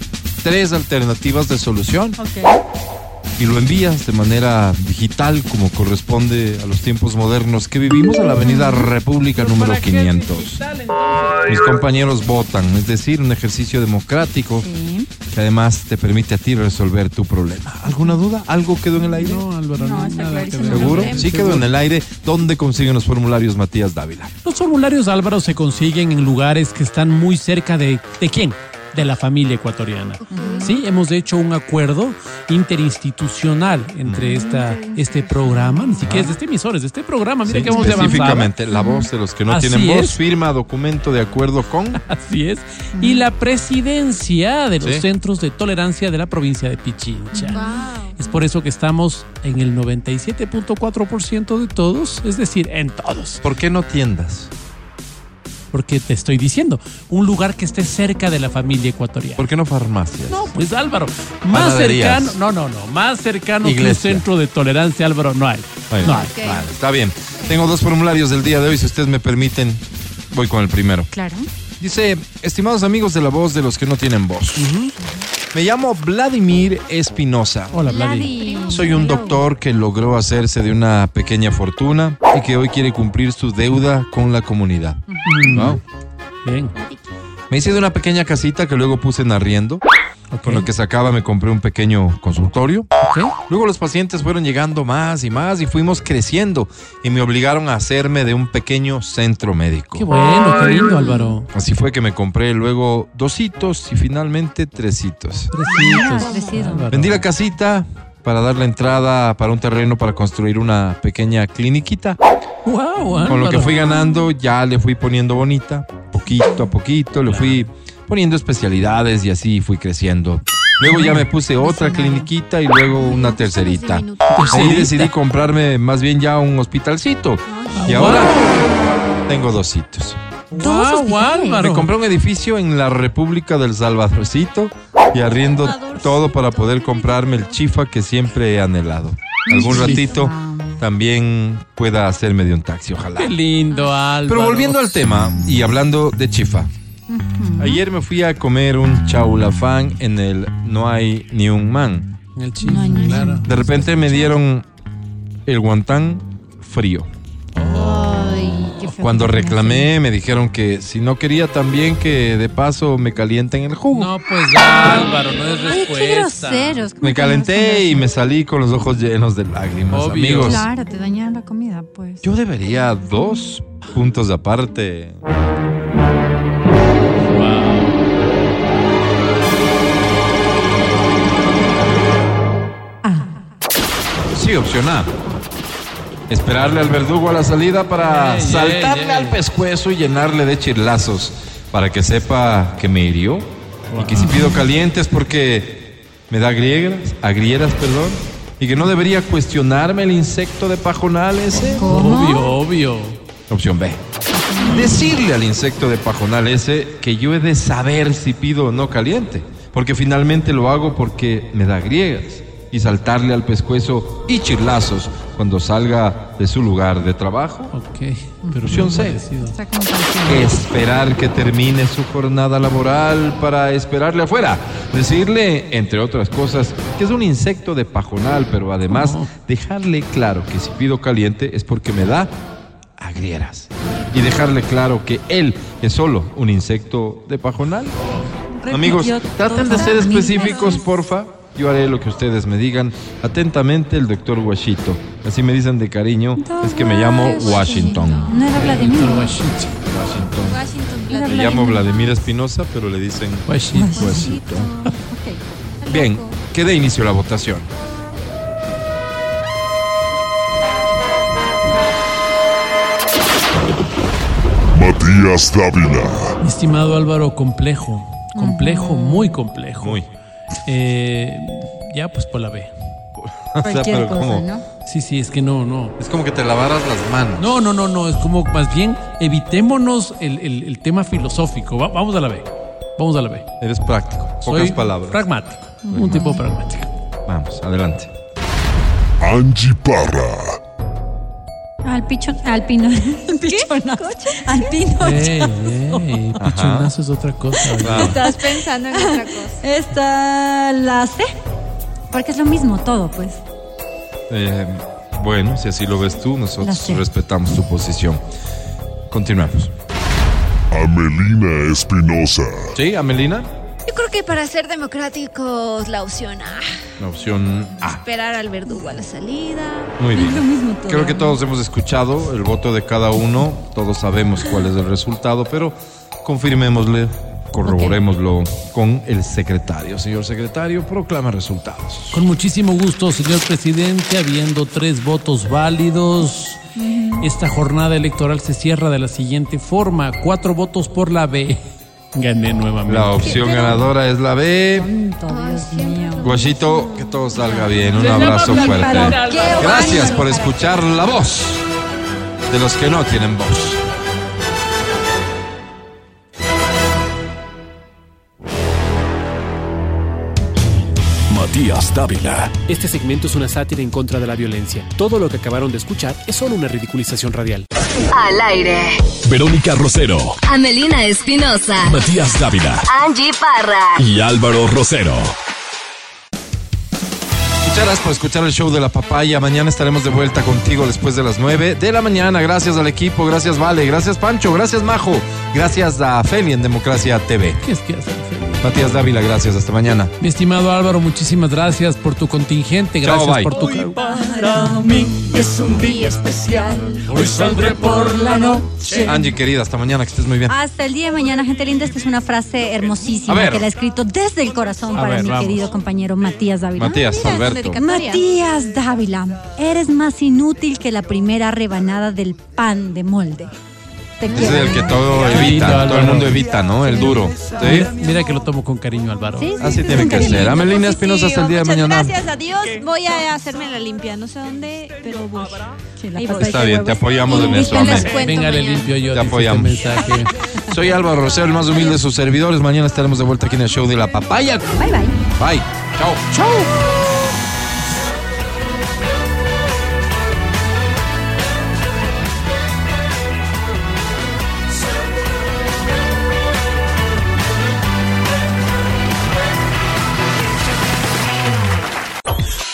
tres alternativas de solución. Ok. Y lo envías de manera digital como corresponde a los tiempos modernos que vivimos en la Avenida República número 500. Mis compañeros votan, es decir, un ejercicio democrático Sí. que además te permite a ti resolver tu problema. ¿Alguna duda? ¿Algo quedó en el aire? No, Álvaro, no, No, está nada que. Seguro. Sí quedó en el aire. ¿Dónde consiguen los formularios Matías Dávila? Los formularios Álvaro se consiguen en lugares que están muy cerca de ¿de quién? De la familia ecuatoriana. Sí, hemos hecho un acuerdo interinstitucional entre esta, este programa, ni siquiera es de este emisor, es de este programa. Mira Sí, que hemos avanzado. específicamente, la voz de los que no Así tienen voz es. firma documento de acuerdo con... Así es. Y la presidencia de los Sí. centros de tolerancia de la provincia de Pichincha. Es por eso que estamos en el 97.4% de todos, es decir, en todos. ¿Por qué no tiendas? Porque te estoy diciendo, un lugar que esté cerca de la familia ecuatoriana. ¿Por qué no farmacias? No, pues Álvaro, más Panaderías. cercano, no, no, no, más cercano que un Iglesia. centro de tolerancia, Álvaro, no hay. Bueno, No hay. vale, está bien. Tengo dos formularios del día de hoy, si ustedes me permiten, voy con el primero. Claro. Dice, estimados amigos de la voz de los que no tienen voz. Me llamo Vladimir Espinosa. Hola, Vladi. Soy un doctor que logró hacerse de una pequeña fortuna y que hoy quiere cumplir su deuda con la comunidad. Wow. Bien. Me hice de una pequeña casita que luego puse en arriendo. Con lo que sacaba me compré un pequeño consultorio. Luego los pacientes fueron llegando más y más y fuimos creciendo y me obligaron a hacerme de un pequeño centro médico. Qué bueno, qué lindo, Álvaro. Así fue que me compré luego dos hitos y finalmente tres hitos. Álvaro. Vendí la casita para dar la entrada para un terreno para construir una pequeña cliniquita. Wow, Con lo que fui ganando ya le fui poniendo bonita, poquito a poquito, le fui poniendo especialidades y así fui creciendo. Luego ya me puse otra cliniquita y luego una tercerita. Ahí decidí comprarme más bien ya un hospitalcito. Y ahora tengo dos hitos. Wow, Álvaro. Me compré un edificio en la República del Salvadorcito y arriendo todo para poder comprarme el chifa que siempre he anhelado. Algún ratito también pueda hacerme de un taxi, ojalá. Qué lindo, Álvaro. Pero volviendo al tema y hablando de chifa. Ayer me fui a comer un chaulafán en el No hay ni un man. En el chino, No, claro. De repente me dieron el guantán frío. Ay, qué feo Cuando reclamé me dijeron que si no quería también que de paso me calienten el jugo. No, pues Álvaro, no es respuesta. qué groseros. ¿cómo Me calenté y me salí con los ojos llenos de lágrimas, Obvio. amigos. Claro, te dañan la comida, pues. Yo debería dos puntos aparte. Sí, opción A. Esperarle al verdugo a la salida para Ey, saltarle al pescuezo y llenarle de chirlazos para que sepa que me hirió. Y que si pido caliente es porque me da griegas, agrieras, perdón. Y que no debería cuestionarme el insecto de pajonal ese. ¿Cómo? Obvio, obvio. Opción B. Decirle al insecto de pajonal ese que yo he de saber si pido o no caliente. Porque finalmente lo hago porque me da griegas. Y saltarle al pescuezo y chirlazos cuando salga de su lugar de trabajo. Ok. Pero Opción C. Esperar que termine su jornada laboral para esperarle afuera. Decirle, entre otras cosas, que es un insecto de pajonal, pero además dejarle claro que si pido caliente es porque me da agrieras. Y dejarle claro que él es solo un insecto de pajonal. Amigos, traten de ser específicos, porfa. Yo haré lo que ustedes me digan. Atentamente, el doctor Washito. Así me dicen de cariño, es que me llamo Washington. No era Vladimir. Washington. Washington. Me llamo Vladimir Espinosa, pero le dicen. Washito. Bien, que dé inicio la votación. Matías Dávila. Estimado Álvaro, complejo. Complejo, muy complejo. Muy. Eh, ya, pues por la B. O sea, Cualquier pero cosa, ¿cómo? ¿no? Sí, sí, es que no, no. Es como que te lavaras las manos. No, no, no, no. Es como más bien evitémonos el, el- el tema filosófico. Va- vamos a la B. Vamos a la B. Eres práctico. Pocas Soy palabras. Pragmático. Un tipo pragmático. Vamos, adelante. Angie Parra. Al pichón, al pino, al pichonazo, al pino. Ey, ey, Ajá. pichonazo es otra cosa. Estás pensando en otra cosa. Está la C. Porque es lo mismo todo, pues. Eh, bueno, si así lo ves tú, nosotros respetamos tu posición. Continuamos. Amelina Espinosa. ¿Sí, Amelina? Yo creo que para ser democráticos, la opción A. La opción A. Esperar al verdugo a la salida. Muy Es lo bien. mismo todo. Creo que todos hemos escuchado el voto de cada uno, todos sabemos cuál es el resultado, pero confirmémosle, corroborémoslo con el secretario. Señor secretario, proclama resultados. Con muchísimo gusto, señor presidente, habiendo tres votos válidos. Esta jornada electoral se cierra de la siguiente forma: cuatro votos por la B. Gané nuevamente. La opción ganadora es la B. Santo Dios mío. Guachito, que todo salga bien. Un abrazo fuerte. Gracias por escuchar la voz de los que no tienen voz. Matías Dávila. Este segmento es una sátira en contra de la violencia. Todo lo que acabaron de escuchar es solo una ridiculización radial. Al aire. Verónica Rosero. Amelina Espinosa. Matías Dávila. Angie Parra. Y Álvaro Rosero. Muchas gracias por escuchar el show de la papaya. Mañana estaremos de vuelta contigo después de las 9 de la mañana. Gracias al equipo, gracias Vale, gracias Pancho, gracias Majo, gracias a Feli en Democracia TV. ¿Qué es que hacer, Feli? Matías Dávila, gracias. Hasta mañana. Mi estimado Álvaro, muchísimas gracias por tu contingente, Chao, gracias bye. por tu... Hoy para mí es un día especial. Hoy saldré por la noche. Angie, querida, hasta mañana, que estés muy bien. Hasta el día de mañana, gente linda. Esta es una frase hermosísima que la ha escrito desde el corazón A para ver, mi vamos. querido compañero Matías Dávila. Matías, Mira, Alberto. Matías Dávila, eres más inútil que la primera rebanada del pan de molde. Te Ese quiero. es el que todo lindo, evita, todo el mundo evita, ¿no? El duro. ¿Sí? Mira, mira que lo tomo con cariño, Álvaro. Sí, sí, Así sí, tiene que cariño. ser. Amelina Espinosa hasta el día de Muchas mañana. Gracias a Dios. Voy a hacerme la limpia. No sé dónde, pero voy. Sí, la Ahí voy. Está bien, te apoyamos en eso, Venga, le limpio yo. Te apoyamos. este mensaje. Soy Álvaro Rosero, el más humilde de sus servidores. Mañana estaremos de vuelta aquí en el show de la papaya. Bye, bye. Bye. Chao. Chao.